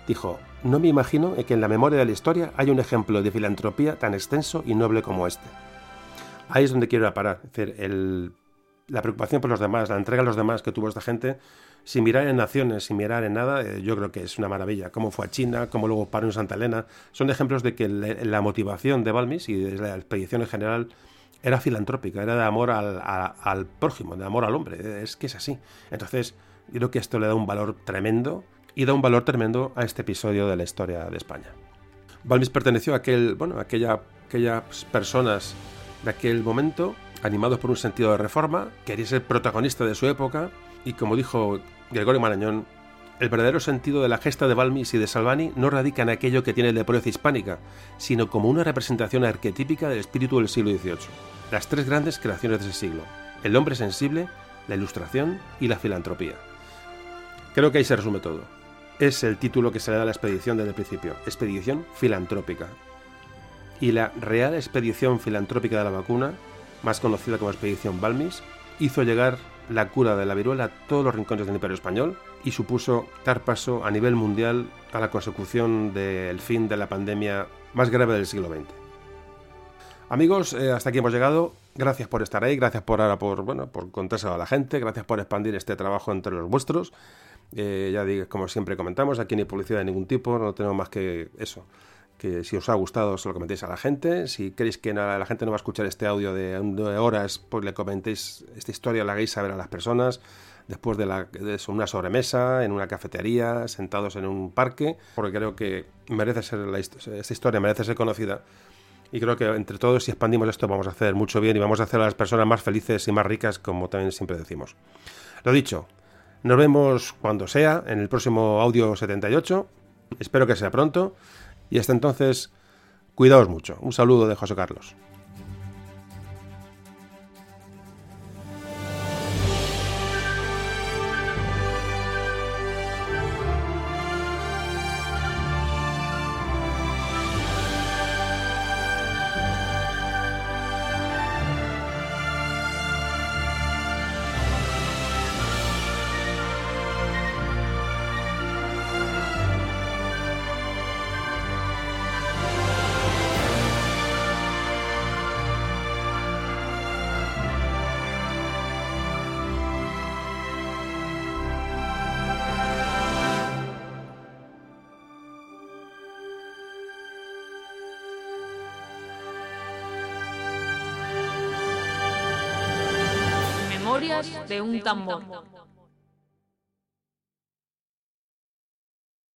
Dijo, no me imagino que en la memoria de la historia hay un ejemplo de filantropía tan extenso y noble como este. Ahí es donde quiero parar. Es la preocupación por los demás, la entrega a los demás que tuvo esta gente, sin mirar en naciones, sin mirar en nada, eh, yo creo que es una maravilla. Cómo fue a China, cómo luego paró en Santa Elena, son ejemplos de que la motivación de Balmis y de la expedición en general era filantrópica, era de amor al, prójimo, de amor al hombre. Es que es así. Entonces, yo creo que esto le da un valor tremendo y da un valor tremendo a este episodio de la historia de España. Balmis perteneció a aquel, bueno, aquella, aquellas personas de aquel momento, animados por un sentido de reforma, quería ser protagonista de su época y como dijo Gregorio Marañón, el verdadero sentido de la gesta de Balmis y de Salvani no radica en aquello que tiene de pureza hispánica, sino como una representación arquetípica del espíritu del siglo XVIII las tres grandes creaciones de ese siglo, el hombre sensible, la ilustración y la filantropía. Creo que ahí se resume todo. Es el título que se le da a la expedición desde el principio, expedición filantrópica. Y la real expedición filantrópica de la vacuna, más conocida como expedición Balmis, hizo llegar la cura de la viruela a todos los rincones del Imperio Español y supuso dar paso a nivel mundial a la consecución del fin de la pandemia más grave del siglo XX. Amigos, eh, hasta aquí hemos llegado. Gracias por estar ahí, gracias por ahora por bueno, por contárselo a la gente, gracias por expandir este trabajo entre los vuestros. Eh, ya digo, como siempre comentamos, aquí no hay publicidad de ningún tipo, no tenemos más que eso. Que si os ha gustado, se lo comentéis a la gente. Si queréis que la, gente no va a escuchar este audio de, horas, pues le comentéis esta historia, la hagáis saber a las personas después de, la, de una sobremesa, en una cafetería, sentados en un parque, porque creo que merece ser la, esta historia merece ser conocida y creo que entre todos, si expandimos esto, vamos a hacer mucho bien y vamos a hacer a las personas más felices y más ricas, como también siempre decimos. Lo dicho, nos vemos cuando sea, en el próximo audio 78. Espero que sea pronto. Y hasta entonces, cuidaos mucho. Un saludo de José Carlos. Memorias de un tambor.